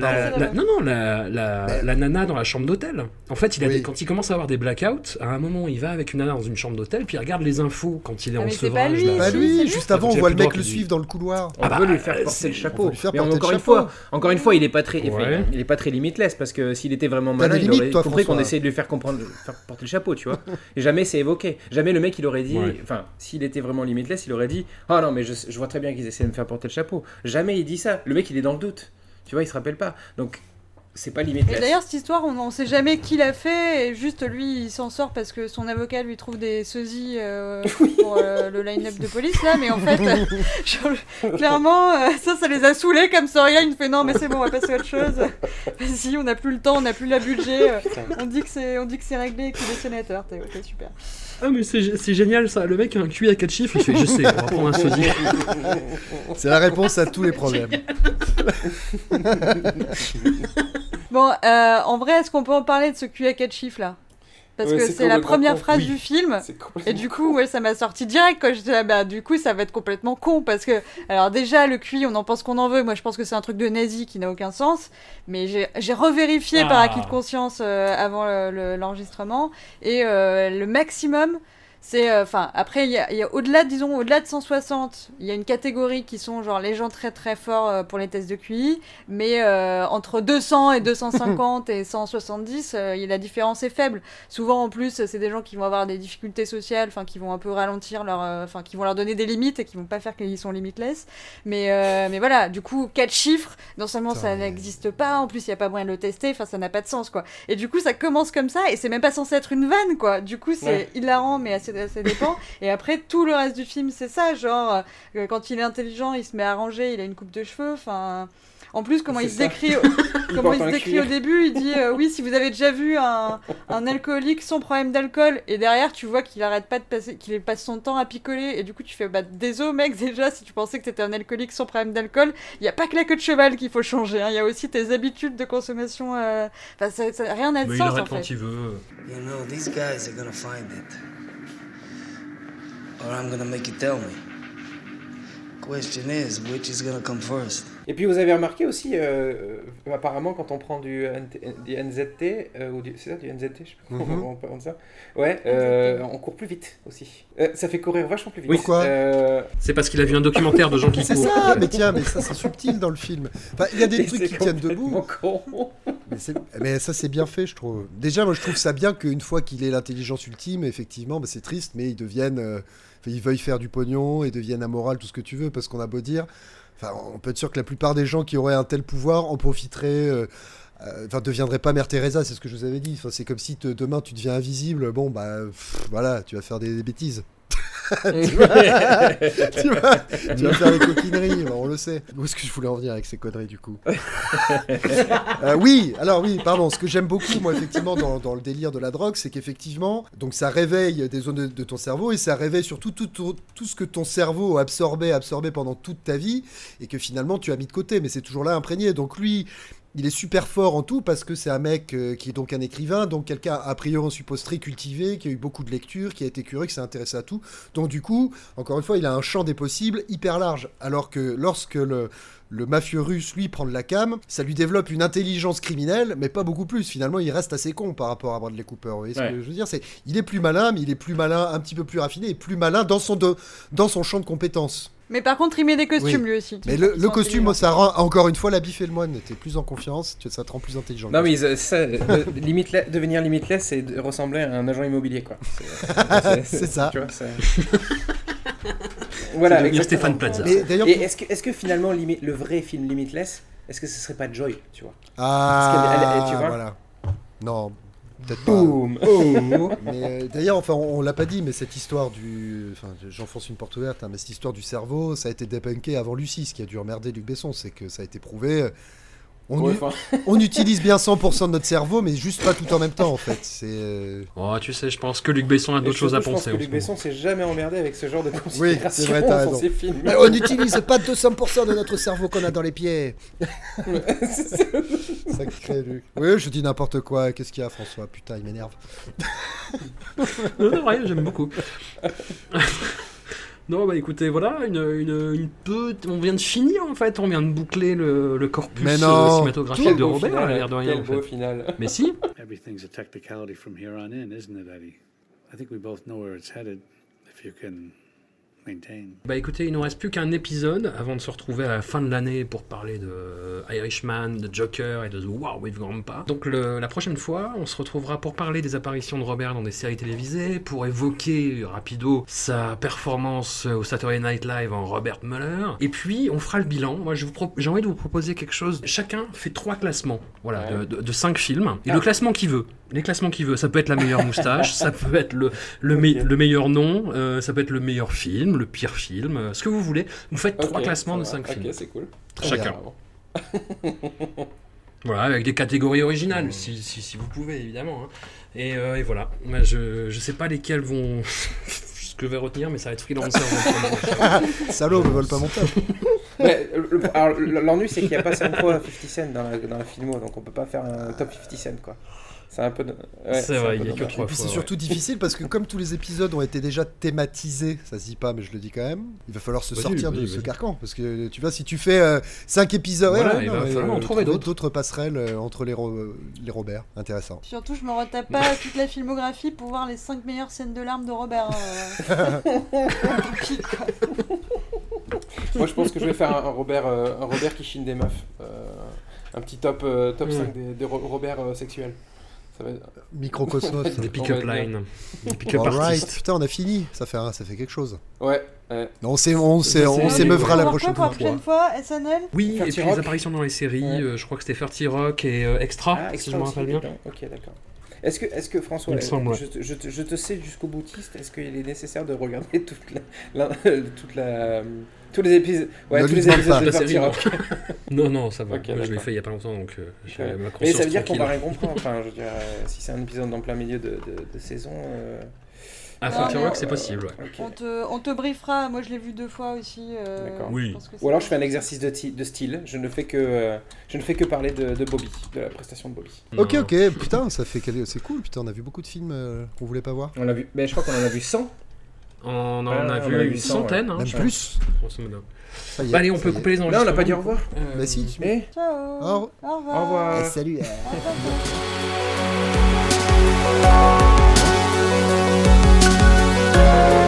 non, non, la, la, la nana dans la chambre d'hôtel. En fait, il a Oui. des- quand il commence à avoir des blackouts, à un moment, il va avec une nana dans une chambre d'hôtel, puis il regarde les infos quand il est Ah, en sevrage. pas lui, là. Pas lui, juste avant, on voit le mec le suivre dans le couloir. On Ah bah, veut lui faire porter le chapeau. faire mais porter encore le une fois, encore une fois, il est pas très, Ouais. il est pas très limitless parce que s'il était vraiment des il aurait toi, compris qu'on essayait de lui faire comprendre, faire porter le chapeau, tu vois. Et jamais c'est évoqué. Jamais le mec il aurait dit, enfin, s'il était vraiment limitless, il aurait dit, ah non mais je, je vois très bien qu'ils essaient de me faire porter le chapeau. Jamais il dit ça. Le mec il est dans le doute. Tu vois, il se rappelle pas. Donc c'est pas Et limitless. d'ailleurs, cette histoire, on ne sait jamais qui l'a fait, et juste lui, il s'en sort parce que son avocat lui trouve des sosies euh, pour euh, le line-up de police, là, mais en fait, euh, clairement, euh, ça, ça les a saoulés comme storyline. Il fait non, mais c'est bon, on va passer à autre chose. Vas-y, on n'a plus le temps, on n'a plus la budget. euh, on dit que c'est, on dit que c'est réglé et qu'il est sénateur. T'es ok, super. Ah, mais c'est c'est génial ça. Le mec a un QI à 4 chiffres, il fait Je sais, on va prendre un sosie. C'est la réponse à tous les problèmes. Bon, euh, en vrai, est-ce qu'on peut en parler de ce cul à 4 chiffres là? Parce Ouais, que c'est la première phrase Oui. du film. Et du coup, ouais, ça m'a sorti direct quand j'étais là. Bah, du coup, ça va être complètement con parce que, alors déjà, le QI, on en pense qu'on en veut. Moi, je pense que c'est un truc de nazi qui n'a aucun sens. Mais j'ai j'ai revérifié par Ah. acquis de conscience euh, avant le- le- l'enregistrement. et euh, le maximum, C'est, euh, enfin, après, il y a, y a au-delà, disons, au-delà de 160, il y a une catégorie qui sont genre les gens très très forts euh, pour les tests de QI, mais euh, entre 200 et 250 et 170, euh, il y a la différence est faible. Souvent, en plus, c'est des gens qui vont avoir des difficultés sociales, enfin, qui vont un peu ralentir leur, enfin, qui vont leur donner des limites et qui vont pas faire qu'ils sont limitless. Mais, euh, mais voilà, du coup, quatre chiffres, non seulement ça n'existe pas, en plus, il y a pas moyen de le tester, enfin, ça n'a pas de sens, quoi. Et du coup, ça commence comme ça, et c'est même pas censé être une vanne, quoi. Du coup, c'est Ouais. hilarant, mais assez, assez dépend. et après, tout le reste du film, c'est ça, genre, euh, quand il est intelligent, il se met à ranger, il a une coupe de cheveux, enfin. En plus, comment il se ça. décrit, Il comment il se décrit au début, il dit euh, oui, si vous avez déjà vu un, un alcoolique sans problème d'alcool, et derrière tu vois qu'il arrête pas de passer, qu'il passe son temps à picoler, et du coup tu fais bah désolé mec déjà si tu pensais que t'étais un alcoolique sans problème d'alcool, il y a pas que la queue de cheval qu'il faut changer, hein, il y a aussi tes habitudes de consommation, euh, enfin ça, ça- rien n'a de Mais il sens arrête en quand il veut. You know, these guys are gonna find it. Et puis vous avez remarqué aussi, euh, apparemment, quand on prend du, NZT, euh, ou du, c'est ça, du NZT, je sais pas comment Mhm. on parle de ça. Ouais, euh, on court plus vite aussi. Euh, ça fait courir vachement plus vite. Oui. Pourquoi Euh, C'est parce qu'il a vu un documentaire de gens qui C'est courent. ça, mais tiens, mais ça c'est subtil dans le film. Enfin, il y a des Et trucs c'est qui tiennent debout. con. Mais, c'est- mais ça c'est bien fait, je trouve. Déjà, moi je trouve ça bien qu'une fois qu'il ait l'intelligence ultime, effectivement, bah, c'est triste, mais ils deviennent, euh, ils veuillent faire du pognon et deviennent amoral, tout ce que tu veux, parce qu'on a beau dire, enfin, on peut être sûr que la plupart des gens qui auraient un tel pouvoir en profiteraient. euh, euh, Enfin, deviendraient pas Mère Teresa, c'est ce que je vous avais dit. C'est comme si demain tu deviens invisible. Bon, bah, voilà, tu vas faire des bêtises. tu, vois tu, vas, tu vas faire des coquineries, on le sait. Où est-ce que je voulais en venir avec ces conneries du coup Euh, Oui, alors oui, pardon. Ce que j'aime beaucoup, moi, effectivement, dans, dans le délire de la drogue, c'est qu'effectivement, donc ça réveille des zones de, de ton cerveau et ça réveille surtout tout, tout, tout ce que ton cerveau a absorbé, absorbé pendant toute ta vie et que finalement tu as mis de côté, mais c'est toujours là imprégné. Donc lui. Il est super fort en tout parce que c'est un mec euh, qui est donc un écrivain, donc quelqu'un a priori on suppose très cultivé, qui a eu beaucoup de lectures, qui a été curieux, qui s'est intéressé à tout. Donc du coup, encore une fois, il a un champ des possibles hyper large. Alors que lorsque le, le mafieux russe, lui, prend de la cam, ça lui développe une intelligence criminelle, mais pas beaucoup plus. Finalement, il reste assez con par rapport à Bradley Cooper. Vous voyez ce Ouais. que je veux dire? C'est, Il est plus malin, mais il est plus malin, un petit peu plus raffiné, et plus malin dans son, de- dans son champ de compétences. Mais par contre, il met des costumes Oui. lui aussi. Mais le, costume, ça rend encore une fois la bif et le moine. T'es plus en confiance, tu- ça te rend plus intelligent. Non mais ça, limitless- devenir limitless, c'est de ressembler à un agent immobilier quoi. C'est- ça. Tu vois, c'est- voilà. Exactement. Stéphane Plaza. Mais d'ailleurs, est-ce que, est-ce que finalement le vrai film Limitless, est-ce que ce serait pas Joy, tu vois? Ah, tu vois? voilà. Non, peut-être pas. Boum. Oh. Euh, d'ailleurs, enfin, on, on l'a pas dit, mais cette histoire du, enfin, j'enfonce une porte ouverte, hein, mais cette histoire du cerveau, ça a été débunké avant Lucie, ce qui a dû emmerder Luc Besson, c'est que ça a été prouvé. On, Ouais, utilise bien 100% de notre cerveau, mais juste pas tout en même temps, en fait. C'est. euh, Oh, tu sais, je pense que Luc Besson a d'autres choses à penser. Je en pense ce que Luc. Besson s'est jamais emmerdé avec ce genre de Oui, considération c'est vrai, t'as dans raison. ses films. Mais on n'utilise pas 200% de notre cerveau qu'on a dans les pieds. Sacré Luc. Oui, je dis n'importe quoi. Qu'est-ce qu'il y a, François? Putain, il m'énerve. Non, non, rien, j'aime beaucoup. non, bah écoutez, voilà, une, une, une peu... on vient de finir en fait, on vient de boucler le, le corpus Mais euh, non. cinématographique de Robert, final, l'air de rien. quel en beau fait. final. Mais si, Everything's a technicality from here on in, isn't it, Eddie? I think we both know where it's headed, if you can maintain. Bah écoutez, il nous reste plus qu'un épisode avant de se retrouver à la fin de l'année pour parler de euh, Irishman, de Joker et de The War with Grandpa. Donc le- la prochaine fois, on se retrouvera pour parler des apparitions de Robert dans des séries télévisées, pour évoquer rapido sa performance au Saturday Night Live en Robert Mueller. Et puis on fera le bilan. Moi pro- j'ai envie de vous proposer quelque chose. Chacun fait trois classements, voilà, Ouais. de, de- de cinq films. Et Ah. le classement qu'il veut. Les classements qu'il veut. Ça peut être la meilleure moustache, ça peut être le, le, me- le meilleur nom, euh, ça peut être le meilleur film, le pire film, euh, ce que vous voulez. Vous faites trois classements de va. cinq films. Ok, c'est cool. Chacun. Voilà, avec des catégories originales, si, si, si vous pouvez, évidemment. hein. Et, euh, et voilà. Je, je sais pas lesquels vont. ce que je vais retenir, mais ça va être freelancer. Salaud, me vole pas mon top. Mais, le- alors, l'ennui, c'est qu'il n'y a pas 5 fois 50 Cent dans la, dans la filmo, donc on peut pas faire un top 50 Cent, quoi. C'est un peu. de- ouais, C'est vrai, il y a que trois Et puis c'est surtout difficile parce que comme tous les épisodes ont été déjà thématisés, ça se dit pas mais je le dis quand même, il va falloir se Vas-y, sortir de vas-y, ce carcan parce que tu vois si tu fais 5 épisodes, ouais, Voilà, ouais, il non, va falloir en trouver d'autres. passerelles euh, entre les, Ro- les Robert, intéressant. Surtout, je me retape pas toute la filmographie pour voir les 5 meilleures scènes de larmes de Robert. hein. Moi, je pense que je vais faire un, Robert, euh, un Robert qui chine des meufs. Euh, un petit top, euh, top Mm. 5 des, des Ro- Robert euh, sexuels. Va... Microcosmos. Des pick-up lines. Des pick-up artistes. putain on a fini, ça fait, ça fait quelque chose. Ouais. ouais. On s'émeuvra On la prochaine fois. pour la prochaine fois SNL Oui, et puis Rock. les apparitions dans les séries, Ouais. euh, je crois que c'était Ferty Rock et euh, Extra, Ah, si extra je me rappelle bien. Ok, d'accord. Est-ce que, est-ce que François, semble, ouais. je, te- je te- je te sais jusqu'au boutiste, est-ce qu'il est nécessaire de regarder toute la, la- toute la, tous les épisodes, ouais, Ne tous les épisodes de série, Rock Non, non, ça va. Ok, Moi, je l'ai fait il y a pas longtemps, donc euh, j'ai Ouais. ma Mais ça veut dire qu'on va rien comprendre. Enfin, je veux dire, euh, si c'est un épisode en plein milieu de, de, de saison. euh, Ferty mais- Rock, c'est possible. ouais. On te, on te briefera, moi je l'ai vu deux fois aussi. euh, D'accord. Oui. Ou alors je fais un exercice de, style. Je ne fais que, euh, je ne fais que parler de, de Bobby, de la prestation de Bobby. Ok Non. ok, putain ça fait c'est cool, putain on a vu beaucoup de films qu'on voulait pas voir. On l'a vu. Mais je crois qu'on en a vu 100. On en a vu une centaine. Hein, plus. Allez, on peut couper les enregistrements. Là, on n'a pas dit au revoir. Euh... Ciao. Au, revoir. Au revoir. Salut. Euh.